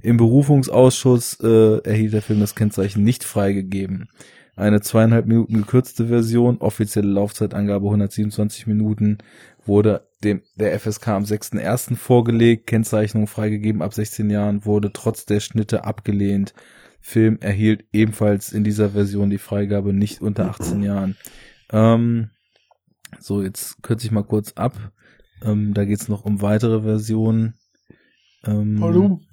Im Berufungsausschuss äh, erhielt der Film das Kennzeichen nicht freigegeben. Eine zweieinhalb Minuten gekürzte Version, offizielle Laufzeitangabe 127 Minuten, wurde dem der FSK am 6.1. vorgelegt, Kennzeichnung freigegeben ab 16 Jahren, wurde trotz der Schnitte abgelehnt. Film erhielt ebenfalls in dieser Version die Freigabe nicht unter 18 Jahren. Ähm, so, jetzt kürze ich mal kurz ab. Ähm, da geht's noch um weitere Versionen. Ähm, Warum?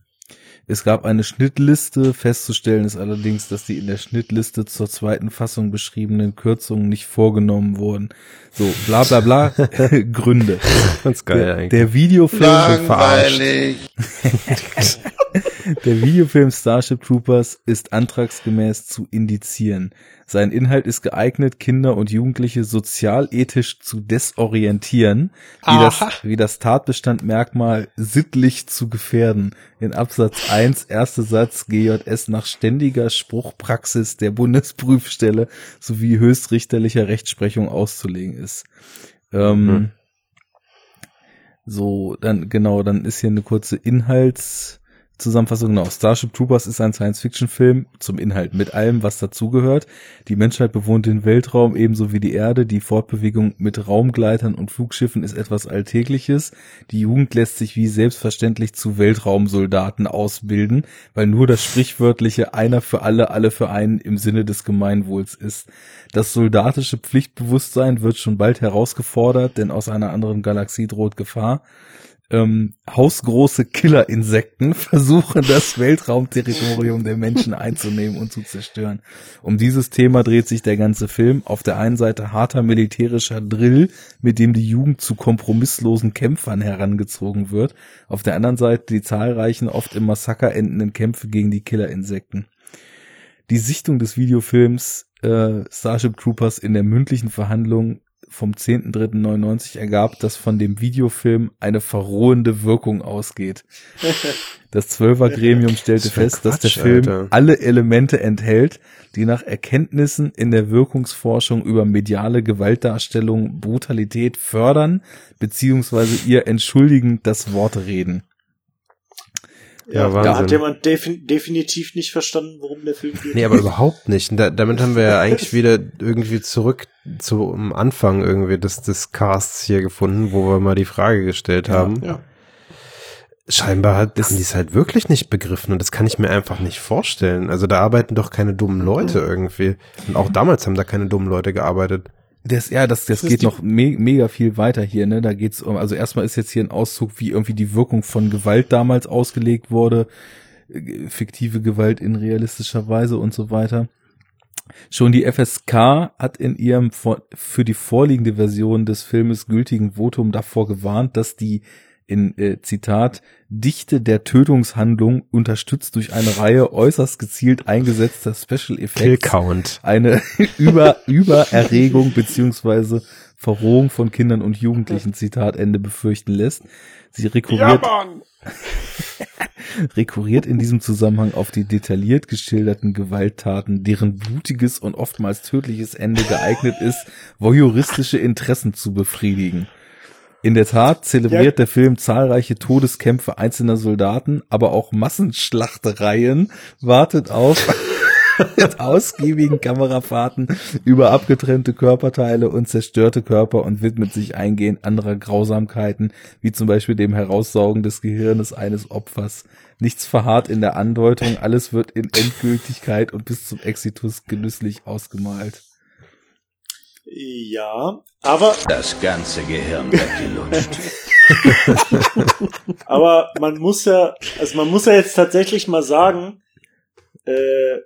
Es gab eine Schnittliste. Festzustellen ist allerdings, dass die in der Schnittliste zur zweiten Fassung beschriebenen Kürzungen nicht vorgenommen wurden. So, bla bla bla. (laughs) Gründe. Ganz geil Der, eigentlich. der Videofilm Langweilig. (laughs) Der Videofilm Starship Troopers ist antragsgemäß zu indizieren. Sein Inhalt ist geeignet, Kinder und Jugendliche sozialethisch zu desorientieren, wie das, wie das Tatbestandmerkmal sittlich zu gefährden. In Absatz 1, erster Satz GJS nach ständiger Spruchpraxis der Bundesprüfstelle sowie höchstrichterlicher Rechtsprechung auszulegen ist. Ähm, Mhm. So, dann, genau, dann ist hier eine kurze Inhaltszusammenfassung. Genau, Starship Troopers ist ein Science-Fiction-Film zum Inhalt mit allem, was dazugehört. Die Menschheit bewohnt den Weltraum ebenso wie die Erde. Die Fortbewegung mit Raumgleitern und Flugschiffen ist etwas Alltägliches. Die Jugend lässt sich wie selbstverständlich zu Weltraumsoldaten ausbilden, weil nur das sprichwörtliche einer für alle, alle für einen im Sinne des Gemeinwohls ist. Das soldatische Pflichtbewusstsein wird schon bald herausgefordert, denn aus einer anderen Galaxie droht Gefahr. Ähm, hausgroße Killerinsekten versuchen das Weltraumterritorium der Menschen einzunehmen und zu zerstören. Um dieses Thema dreht sich der ganze Film. Auf der einen Seite harter militärischer Drill, mit dem die Jugend zu kompromisslosen Kämpfern herangezogen wird. Auf der anderen Seite die zahlreichen, oft im Massaker endenden Kämpfe gegen die Killerinsekten. Die Sichtung des Videofilms äh, Starship Troopers in der mündlichen Verhandlung vom 10.3.99 ergab, dass von dem Videofilm eine verrohende Wirkung ausgeht. Das Zwölfergremium stellte Das fest, dass der Quatsch, Film Alter. alle Elemente enthält, die nach Erkenntnissen in der Wirkungsforschung über mediale Gewaltdarstellung Brutalität fördern, beziehungsweise ihr entschuldigend das Wort reden. Ja, Da Wahnsinn. hat jemand defin definitiv nicht verstanden, worum der Film geht. Nee, aber überhaupt nicht. Und Da, damit haben wir ja eigentlich wieder irgendwie zurück zum Anfang irgendwie des, des Casts hier gefunden, wo wir mal die Frage gestellt haben. Ja. Scheinbar hat, haben die es halt wirklich nicht begriffen und das kann ich mir einfach nicht vorstellen. Also da arbeiten doch keine dummen Leute irgendwie. Und auch damals haben da keine dummen Leute gearbeitet. Das, ja, das, das, Das geht noch me mega viel weiter hier, ne? Da geht's um, also erstmal ist jetzt hier ein Auszug, wie irgendwie die Wirkung von Gewalt damals ausgelegt wurde, äh, fiktive Gewalt in realistischer Weise und so weiter. Schon die FSK hat in ihrem für die vorliegende Version des Filmes gültigen Votum davor gewarnt, dass die in äh, Zitat Dichte der Tötungshandlung unterstützt durch eine Reihe äußerst gezielt eingesetzter Special Effects Killcount. eine (laughs) Über Übererregung beziehungsweise Verrohung von Kindern und Jugendlichen, Zitat Ende, befürchten lässt. Sie rekurriert, Mann! (laughs) rekurriert in diesem Zusammenhang auf die detailliert geschilderten Gewalttaten, deren blutiges und oftmals tödliches Ende geeignet ist, voyeuristische Interessen zu befriedigen. In der Tat zelebriert Ja. der Film zahlreiche Todeskämpfe einzelner Soldaten, aber auch Massenschlachtereien, wartet auf (laughs) mit ausgiebigen Kamerafahrten über abgetrennte Körperteile und zerstörte Körper und widmet sich eingehend anderer Grausamkeiten, wie zum Beispiel dem Heraussaugen des Gehirnes eines Opfers. Nichts verharrt in der Andeutung, alles wird in Endgültigkeit und bis zum Exitus genüsslich ausgemalt. Ja, aber, Das ganze Gehirn weggelutscht. (laughs) aber man muss ja, also man muss ja jetzt tatsächlich mal sagen, äh,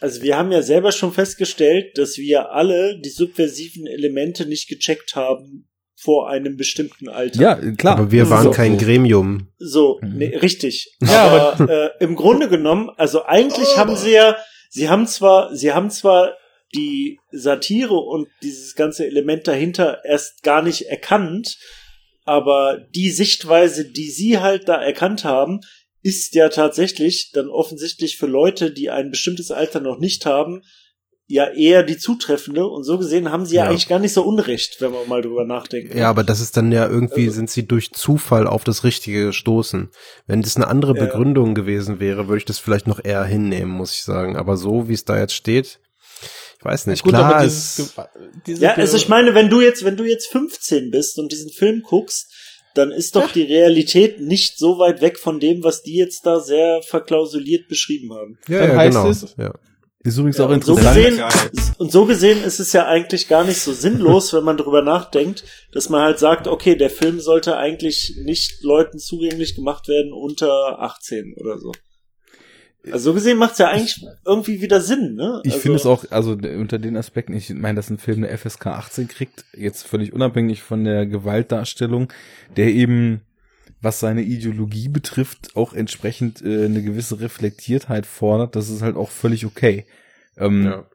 also wir haben ja selber schon festgestellt, dass wir alle die subversiven Elemente nicht gecheckt haben vor einem bestimmten Alter. Ja, klar. Aber wir waren auch kein so. Gremium. So, Mhm. nee, richtig. Ja, aber äh, im Grunde genommen, also eigentlich haben sie ja sie haben zwar, sie haben zwar die Satire und dieses ganze Element dahinter erst gar nicht erkannt, aber die Sichtweise, die sie halt da erkannt haben, ist ja tatsächlich dann offensichtlich für Leute, die ein bestimmtes Alter noch nicht haben, ja eher die zutreffende. Und so gesehen haben sie ja, Ja. eigentlich gar nicht so unrecht, wenn man mal drüber nachdenkt. Ja, aber das ist dann ja irgendwie, Also- sind sie durch Zufall auf das Richtige gestoßen. Wenn das eine andere Ja. Begründung gewesen wäre, würde ich das vielleicht noch eher hinnehmen, muss ich sagen. Aber so, wie es da jetzt steht, weiß nicht. Gut, Klar, aber dieses, Ge- diese Ja, also ich meine, wenn du jetzt, wenn du jetzt 15 bist und diesen Film guckst, dann ist doch Ja. die Realität nicht so weit weg von dem, was die jetzt da sehr verklausuliert beschrieben haben. ja, dann ja, heißt genau. es- ja. Ist übrigens Ja, auch und, so interessant. gesehen, und so gesehen ist es ja eigentlich gar nicht so sinnlos, wenn man drüber nachdenkt, dass man halt sagt, okay, der Film sollte eigentlich nicht Leuten zugänglich gemacht werden unter 18 oder so. Also so gesehen macht's ja eigentlich irgendwie wieder Sinn, ne? Ich also, finde es auch, also unter den Aspekten, ich meine, dass ein Film eine FSK 18 kriegt, jetzt völlig unabhängig von der Gewaltdarstellung, der eben, was seine Ideologie betrifft, auch entsprechend äh, eine gewisse Reflektiertheit fordert, das ist halt auch völlig okay. Ähm, Ja.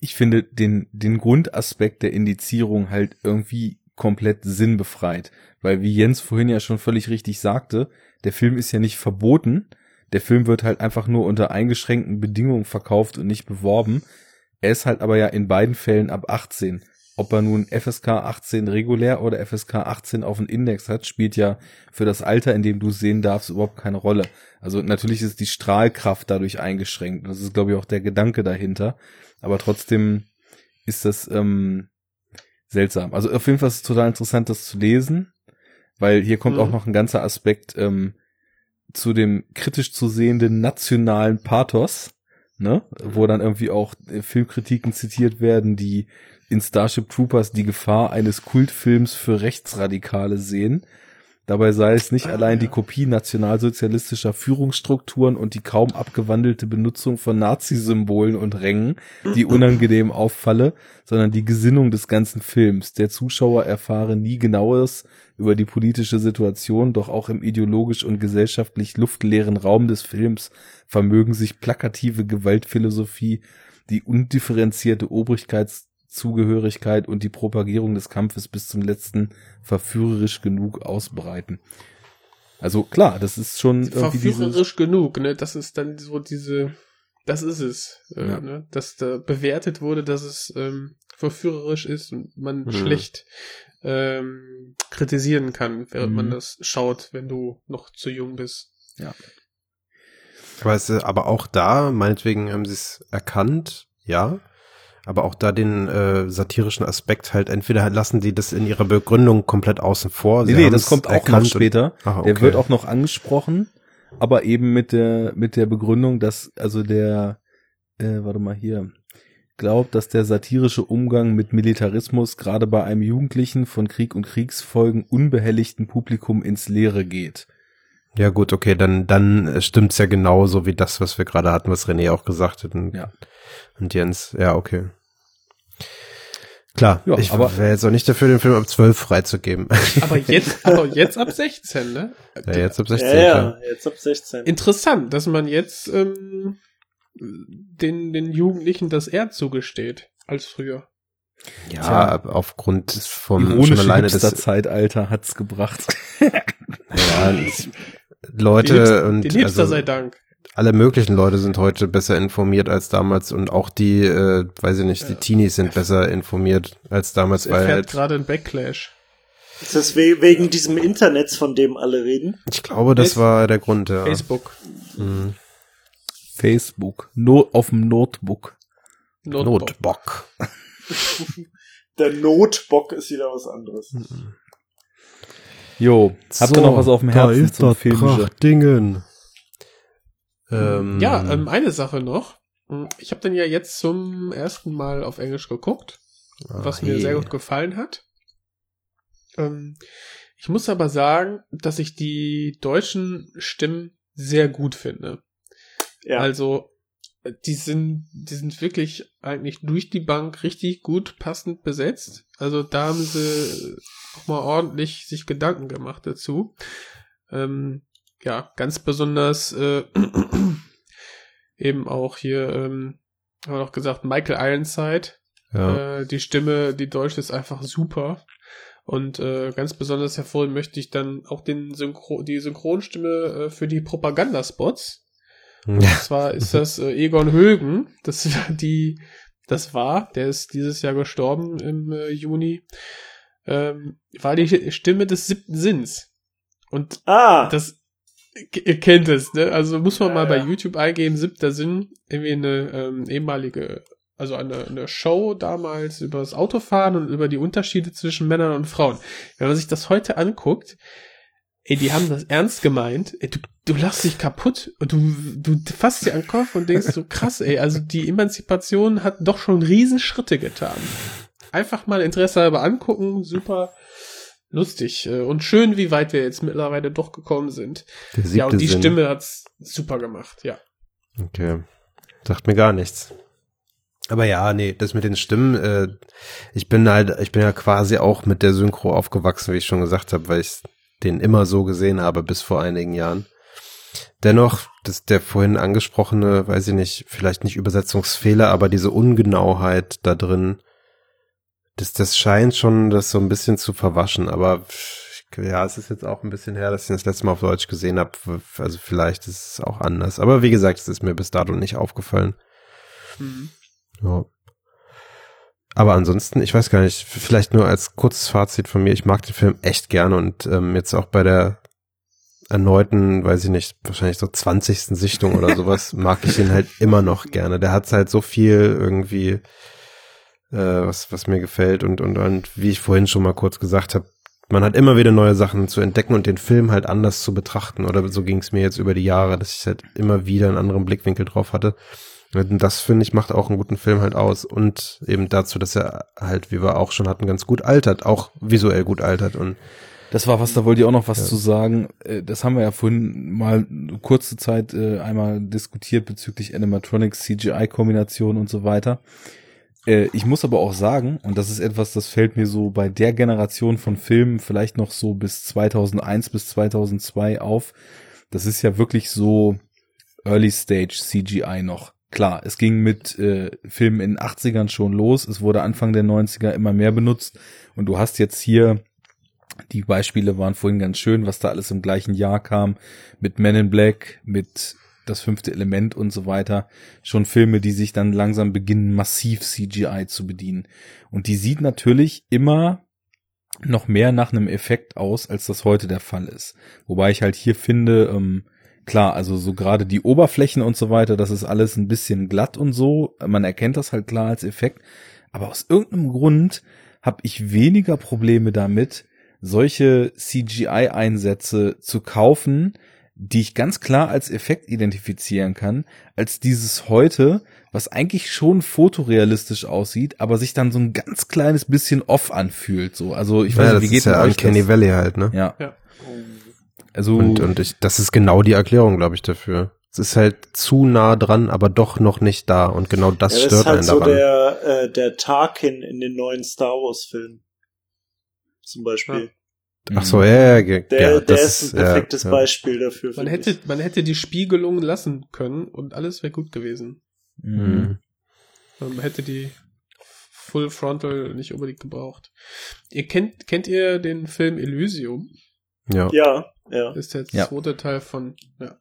Ich finde den, den Grundaspekt der Indizierung halt irgendwie komplett sinnbefreit, weil wie Jens vorhin ja schon völlig richtig sagte, der Film ist ja nicht verboten, der Film wird halt einfach nur unter eingeschränkten Bedingungen verkauft und nicht beworben. Er ist halt aber ja in beiden Fällen ab 18. Ob er nun FSK 18 regulär oder FSK 18 auf den Index hat, spielt ja für das Alter, in dem du es sehen darfst, überhaupt keine Rolle. Also natürlich ist die Strahlkraft dadurch eingeschränkt. Das ist, glaube ich, auch der Gedanke dahinter. Aber trotzdem ist das ähm, seltsam. Also auf jeden Fall ist es total interessant, das zu lesen, weil hier kommt Mhm. auch noch ein ganzer Aspekt ähm, zu dem kritisch zu sehenden nationalen Pathos, ne, wo dann irgendwie auch äh, Filmkritiken zitiert werden, die in Starship Troopers die Gefahr eines Kultfilms für Rechtsradikale sehen. Dabei sei es nicht Ah, allein ja. die Kopie nationalsozialistischer Führungsstrukturen und die kaum abgewandelte Benutzung von Nazi-Symbolen und Rängen, die unangenehm auffalle, sondern die Gesinnung des ganzen Films. Der Zuschauer erfahre nie genaues über die politische Situation, doch auch im ideologisch und gesellschaftlich luftleeren Raum des Films vermögen sich plakative Gewaltphilosophie, die undifferenzierte Obrigkeitszugehörigkeit und die Propagierung des Kampfes bis zum letzten verführerisch genug ausbreiten. Also klar, das ist schon verführerisch genug, ne? Das ist dann so diese, das ist es, äh, Ja. ne? Dass da bewertet wurde, dass es ähm, verführerisch ist und man Mhm. schlecht ähm, kritisieren kann, während Mhm. man das schaut, wenn du noch zu jung bist. Aber, es, ist- aber auch da, meinetwegen haben sie es erkannt, ja. Aber auch da den äh, satirischen Aspekt halt, entweder lassen sie das in ihrer Begründung komplett außen vor. Nee, sie nee, haben das es kommt auch noch erkannt und- später. Ach, Der okay. wird auch noch angesprochen, aber eben mit der mit der Begründung, dass also der äh, warte mal hier glaubt, dass der satirische Umgang mit Militarismus gerade bei einem Jugendlichen von Krieg und Kriegsfolgen unbehelligten Publikum ins Leere geht. Ja gut, okay, dann, dann stimmt's ja genauso wie das, was wir gerade hatten, was René auch gesagt hat. Und, Ja. und Jens, ja, okay. Klar, Ja, ich wäre jetzt auch nicht dafür, den Film ab 12 freizugeben. (laughs) Aber jetzt, aber jetzt ab 16, ne? ja, jetzt ab 16, ja, ja, jetzt ab 16. Interessant, dass man jetzt ähm, den, den Jugendlichen das eher zugesteht als früher. Ja, Tja. aufgrund vom schon alleine des, Hipster-Zeitalter hat's gebracht. (laughs) ja, Leute und den Hipster also, sei Dank. alle möglichen Leute sind heute besser informiert als damals und auch die, äh, weiß ich nicht, die Ja. Teenies sind besser informiert als damals, Es weil erfährt halt, gerade ein Backlash. Ist das we wegen diesem Internet, von dem alle reden? ich glaube, das war der Grund, ja. Facebook. Mhm. Facebook. No, auf dem Notebook. Notebook. Notebook. (laughs) Der Notbock ist wieder was anderes. Jo, habt ihr noch was auf dem Herzen zum Filmischen? Dingen. Ähm, Ja, ähm, eine Sache noch. Ich habe den ja jetzt zum ersten Mal auf Englisch geguckt, was mir hey. sehr gut gefallen hat. Ähm, ich muss aber sagen, dass ich die deutschen Stimmen sehr gut finde. Ja. Also, äh, die sind, die sind wirklich eigentlich durch die Bank richtig gut passend besetzt. Also da haben sie nochmal ordentlich sich Gedanken gemacht dazu. Ähm, ja, ganz besonders äh, (clears throat) eben auch hier, ähm, haben wir noch gesagt, Michael Ironside. Ja. Äh, die Stimme, die deutsche ist einfach super. Und äh, ganz besonders hervorheben möchte ich dann auch den Synchro die Synchronstimme äh, für die Propagandaspots. Und ja. zwar ist das äh, Egon Högen. Das war die, das war, der ist dieses Jahr gestorben im äh, Juni. Ähm, war die Stimme des siebten Sinns. Und Ah, das, ihr kennt es, ne? Also muss man Ja, mal bei ja. YouTube eingeben, siebter Sinn, irgendwie eine ähm, ehemalige, also eine, eine Show damals über das Autofahren und über die Unterschiede zwischen Männern und Frauen. Wenn man sich das heute anguckt, ey, die haben das ernst gemeint, ey, du, du lachst dich kaputt und du, du fasst dir an den Kopf und denkst so, krass, ey, also die Emanzipation hat doch schon Riesenschritte getan. Einfach mal Interesse halber angucken, super lustig äh, und schön, wie weit wir jetzt mittlerweile doch gekommen sind. Ja, und die Sinn. Stimme hat's super gemacht, ja. Okay. Sagt mir gar nichts. Aber ja, nee, das mit den Stimmen, äh, ich bin halt, ich bin ja quasi auch mit der Synchro aufgewachsen, wie ich schon gesagt habe, weil ich den immer so gesehen habe bis vor einigen Jahren. Dennoch, das, der vorhin angesprochene, weiß ich nicht, vielleicht nicht Übersetzungsfehler, aber diese Ungenauheit da drin, das, das scheint schon das so ein bisschen zu verwaschen, aber ja, es ist jetzt auch ein bisschen her, dass ich das letzte Mal auf Deutsch gesehen habe, also vielleicht ist es auch anders, aber wie gesagt, es ist mir bis dato nicht aufgefallen. Mhm. Ja. Aber ansonsten, ich weiß gar nicht, vielleicht nur als kurzes Fazit von mir, ich mag den Film echt gerne und ähm, jetzt auch bei der erneuten, weiß ich nicht, wahrscheinlich so 20. Sichtung oder (laughs) sowas, mag ich ihn halt immer noch gerne. Der hat halt so viel irgendwie, äh, was, was mir gefällt und, und, und wie ich vorhin schon mal kurz gesagt habe, man hat immer wieder neue Sachen zu entdecken und den Film halt anders zu betrachten. Oder so ging es mir jetzt über die Jahre, dass ich halt immer wieder einen anderen Blickwinkel drauf hatte. Das, finde ich, macht auch einen guten Film halt aus. Und eben dazu, dass er halt, wie wir auch schon hatten, ganz gut altert, auch visuell gut altert. Und Das war was, da wollte ich auch noch was Ja. zu sagen. Äh, Das haben wir ja vorhin mal kurze Zeit äh, einmal diskutiert bezüglich Animatronics, CGI-Kombination und so weiter. Äh, Ich muss aber auch sagen, und das ist etwas, das fällt mir so bei der Generation von Filmen vielleicht noch so bis 2001 bis 2002 auf. Das ist ja wirklich so Early Stage CGI noch. Klar, es ging mit äh, Filmen in den 80ern schon los. Es wurde Anfang der 90er immer mehr benutzt. Und du hast jetzt hier die Beispiele waren vorhin ganz schön, was da alles im gleichen Jahr kam, mit Men in Black, mit das fünfte Element und so weiter. Schon Filme, die sich dann langsam beginnen, massiv CGI zu bedienen. Und die sieht natürlich immer noch mehr nach einem Effekt aus, als das heute der Fall ist. Wobei ich halt hier finde, ähm, klar, also so gerade die Oberflächen und so weiter, das ist alles ein bisschen glatt und so. Man erkennt das halt klar als Effekt. Aber aus irgendeinem Grund habe ich weniger Probleme damit, solche CGI-Einsätze zu kaufen, die ich ganz klar als Effekt identifizieren kann, als dieses heute, was eigentlich schon fotorealistisch aussieht, aber sich dann so ein ganz kleines bisschen off anfühlt. So, also ich weiß ja, nicht, das wie geht ist ja euch Uncanny das? Valley halt, ne? Ja. Ja. Also Und, und ich, das ist genau die Erklärung, glaube ich, dafür. Es ist halt zu nah dran, aber doch noch nicht da. Und genau das ja, das stört ist halt einen so daran. der, äh, der Tarkin in den neuen Star Wars Filmen. Zum Beispiel. Ach so, ja, ja, ja, Der, ja der das ist ein perfektes ja, Beispiel dafür. Man hätte, ich. man hätte die Spiegelung lassen können und alles wäre gut gewesen. Mhm. Man hätte die Full Frontal nicht unbedingt gebraucht. Ihr kennt, kennt ihr den Film Elysium? Ja. Ja, ja. Ist der Ja. zweite Teil von, ja.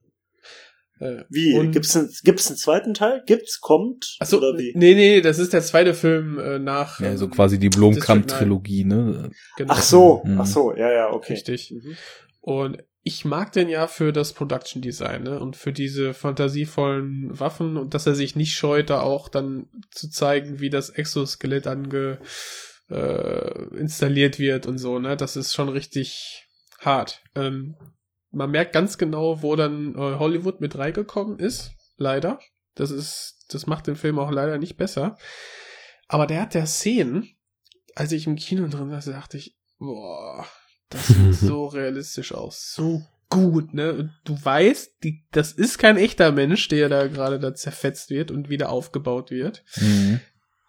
Äh, Wie? und- Gibt's einen, gibt's einen zweiten Teil? Gibt's? Kommt? Achso, Oder wie? nee, nee, das ist der zweite Film äh, nach. Ja, so ähm, quasi die Blomkamp-Trilogie, ne? genau. Ach so, Mhm. ach so, ja, ja, okay. Richtig. Mhm. Und ich mag den ja für das Production Design ne? und für diese fantasievollen Waffen und dass er sich nicht scheut, da auch dann zu zeigen, wie das Exoskelett ange äh, installiert wird und so. Ne, das ist schon richtig hart. Ähm, man merkt ganz genau, wo dann äh, Hollywood mit reingekommen ist. Leider. Das ist, das macht den Film auch leider nicht besser. Aber der hat der Szenen, als ich im Kino drin saß, dachte ich, boah, das sieht (laughs) so realistisch aus. So gut, ne? Und du weißt, die, das ist kein echter Mensch, der da gerade da zerfetzt wird und wieder aufgebaut wird. Mhm.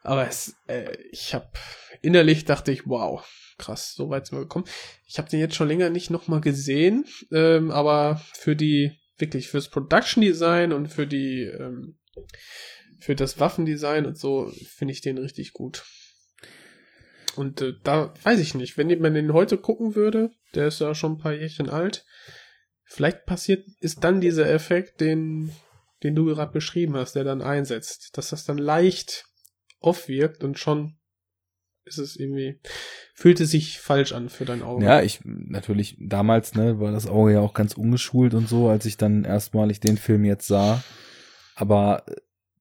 Aber es, äh, ich hab innerlich dachte ich, wow, krass, so weit sind wir gekommen. Ich habe den jetzt schon länger nicht nochmal gesehen, ähm, aber für die wirklich fürs Production Design und für die ähm, Für das Waffendesign und so finde ich den richtig gut. Und äh, da weiß ich nicht, wenn man den heute gucken würde, der ist ja schon ein paar Jährchen alt, vielleicht passiert, ist dann dieser Effekt, den, den du gerade beschrieben hast, der dann einsetzt, dass das dann leicht off wirkt und schon ist es irgendwie, fühlt es sich falsch an für dein Auge. Ja, ich, natürlich, damals, ne, war das Auge ja auch ganz ungeschult und so, als ich dann erstmalig den Film jetzt sah. Aber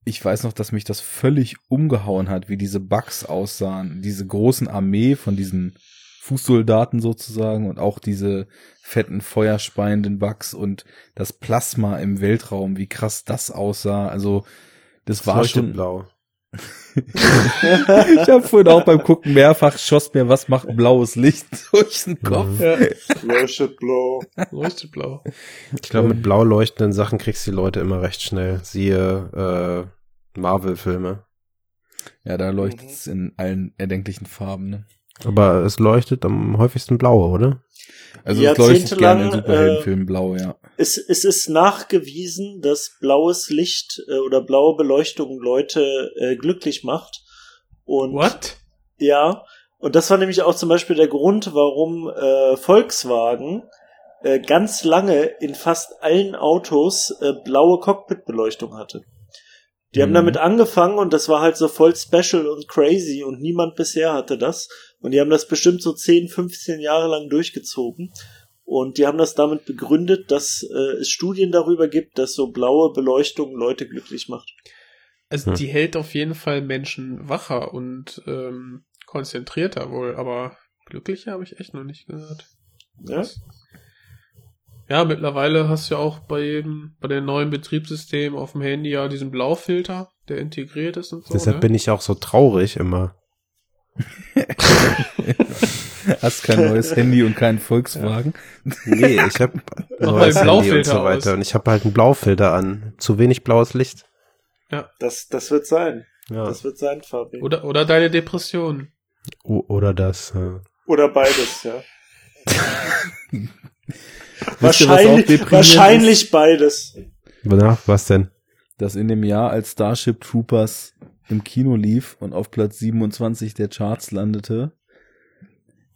ich weiß noch, dass mich das völlig umgehauen hat, wie diese Bugs aussahen. Diese großen Armee von diesen Fußsoldaten sozusagen und auch diese fetten feuerspeienden Bugs und das Plasma im Weltraum, wie krass das aussah. Also das, war leuchtet schon blau. (laughs) ich habe vorhin auch beim Gucken mehrfach schoss mir, was macht blaues Licht (laughs) durch den Kopf. Ja, Leuchtet blau. leuchtet blau. Ich glaube, mit blau leuchtenden Sachen kriegst du die Leute immer recht schnell. Siehe äh, Marvel-Filme. Ja, da leuchtet es in allen erdenklichen Farben. Ne? Aber es leuchtet am häufigsten blaue, oder? Also es leuchtet gerne in Superheldenfilmen blau, ja. Es, es ist nachgewiesen, dass blaues Licht äh, oder blaue Beleuchtung Leute äh, glücklich macht. Und What? Ja, und das war nämlich auch zum Beispiel der Grund, warum äh, Volkswagen äh, ganz lange in fast allen Autos äh, blaue Cockpitbeleuchtung hatte. Die haben Mhm. damit angefangen und das war halt so voll special und crazy und niemand bisher hatte das. Und die haben das bestimmt so 10, 15 Jahre lang durchgezogen. Und die haben das damit begründet, dass äh, es Studien darüber gibt, dass so blaue Beleuchtung Leute glücklich macht. Also Hm. die hält auf jeden Fall Menschen wacher und ähm, konzentrierter wohl, aber glücklicher habe ich echt noch nicht gehört. Ja? Ja, mittlerweile hast du ja auch bei jedem, bei den neuen Betriebssystemen auf dem Handy ja diesen Blaufilter, der integriert ist und so. Deshalb ne? bin ich auch so traurig immer. (laughs) Hast kein neues Handy und keinen Volkswagen. Nee, ich habe (laughs) neues Handy und Blaufilter so weiter. aus. Und ich habe halt einen Blaufilter an. Zu wenig blaues Licht. Das, das wird sein. Ja. Das wird sein, Fabi. oder, oder deine Depression. O oder das. Ja. Oder beides, ja. (laughs) Ihr, wahrscheinlich, deprimierend wahrscheinlich beides. Na, was denn? dass in dem Jahr, als Starship Troopers im Kino lief und auf Platz 27 der Charts landete,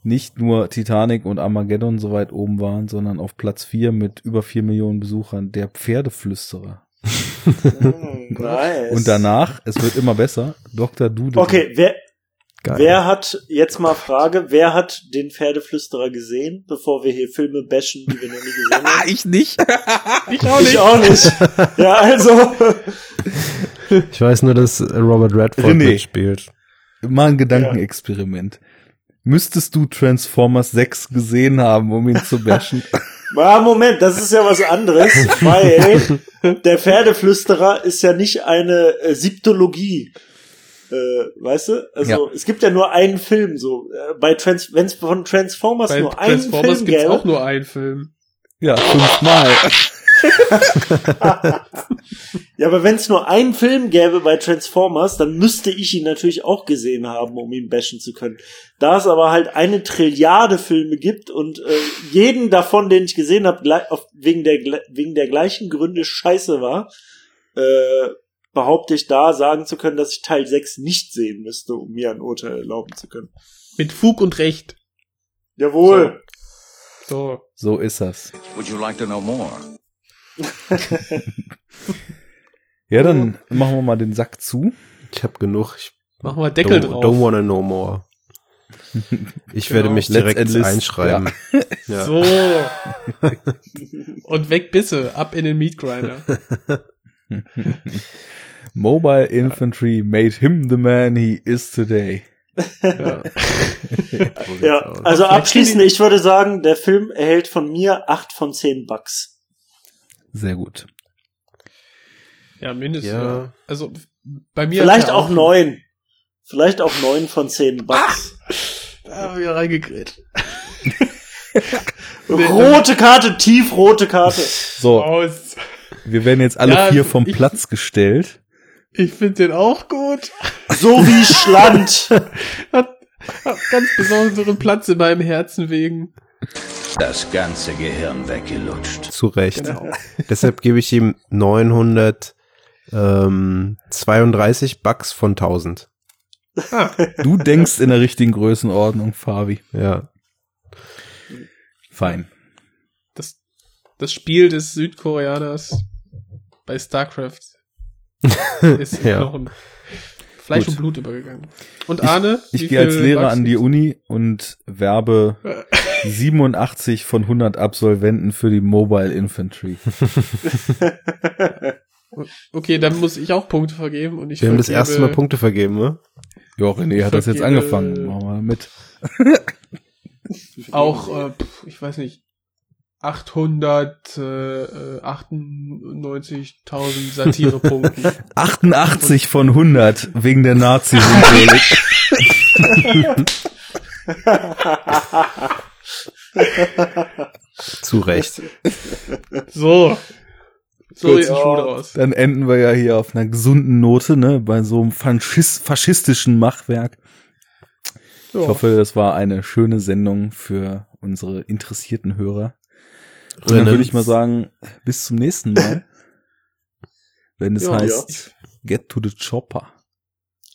nicht nur Titanic und Armageddon so weit oben waren, sondern auf Platz 4 mit über 4 Millionen Besuchern der Pferdeflüsterer. (laughs) (laughs) Nice. Und danach, es wird immer besser, Dr. Doodle. Okay, wer, Geil. wer hat, jetzt mal Frage, wer hat den Pferdeflüsterer gesehen, bevor wir hier Filme bashen, die wir noch nie gesehen Ah, haben? (laughs) ich nicht. Ich auch Ich auch nicht. Ja, also. Ich weiß nur, dass Robert Redford René. mitspielt. Mal ein Gedankenexperiment. Müsstest du Transformers 6 gesehen haben, um ihn zu bashen? (laughs) Ah, Moment, das ist ja was anderes, weil (laughs) der Pferdeflüsterer ist ja nicht eine äh, Siebtologie. Äh, weißt du? Also es gibt ja nur einen Film so. Äh, bei Trans wenn es von Transformers Bei nur einen Transformers Film gibt's gäbe, auch nur einen Film. ja, fünfmal. (laughs) Ja, aber wenn es nur einen Film gäbe bei Transformers, dann müsste ich ihn natürlich auch gesehen haben, um ihn bashen zu können. Da es aber halt eine Trilliarde Filme gibt und äh, jeden davon, den ich gesehen habe, wegen der wegen der gleichen Gründe scheiße war, äh, behaupte ich da sagen zu können, dass ich Teil 6 nicht sehen müsste, um mir ein Urteil erlauben zu können. Mit Fug und Recht. Jawohl. So. So ist das. Would you like to know more? Ja, dann machen wir mal den Sack zu. Ich habe genug. Ich Machen wir Deckel don't, drauf. don't wanna know more. (laughs) Ich werde Genau. mich Let's direkt einschreiben. Ja. So. (laughs) und weg bisse, ab in den Meat Grinder. (laughs) Mobile Infantry made him the man he is today. Ja. Ja, also abschließend, ich würde sagen, der Film erhält von mir 8 von 10 Bucks. Sehr gut. ja, mindestens. Ja. Also bei mir. Vielleicht auch 9. Vielleicht auch 9 von 10 Bucks. Ah, wieder reingekriegt. (laughs) Rote Karte, tiefrote Karte. So, Aus. wir werden jetzt alle Ja, vier vom ich- Platz gestellt. Ich finde den auch gut. So wie Schland. (laughs) Hat, hat ganz besonderen Platz in meinem Herzen wegen. Das ganze Gehirn weggelutscht. Zu Recht. Genau. (laughs) Deshalb gebe ich ihm 900 Ähm, 32 Bucks von 1000. Du denkst in der richtigen Größenordnung, Fabi. Ja. Fein. Das, das Spiel des Südkoreaners bei StarCraft (laughs) ist Ja. Knochen. Fleisch Gut. und Blut übergegangen. Und Arne? Ich wie gehe als Lehrer an die? Uni und werbe (laughs) 87 von 100 Absolventen für die Mobile Infantry. (laughs) Okay, dann muss ich auch Punkte vergeben und ich Wir haben das erste Mal Punkte vergeben, ne? Ja, René hat das jetzt angefangen. Machen wir mit. auch, äh, pf, ich weiß nicht, 898.000 Satirepunkten. (laughs) 88 von 100 wegen der Nazi-Symbolik. (laughs) Zu Recht. so. So Gut. ein Schuh draus. Dann enden wir ja hier auf einer gesunden Note, ne, bei so einem Faschis faschistischen Machwerk. Ich hoffe, das war eine schöne Sendung für unsere interessierten Hörer. Und dann würde ich mal sagen, bis zum nächsten Mal. (laughs) Wenn es Ja, heißt, get to the chopper.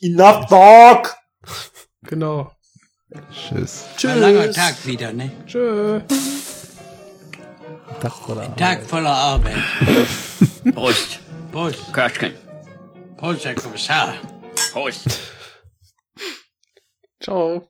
Enough talk! Genau. Tschüss. Ein langer Tag wieder, ne? Tschö. Tag voller Tag voller Arbeit. (laughs) Prost. Prost. Köschken. Prost, Herr Kommissar. Prost. Ciao.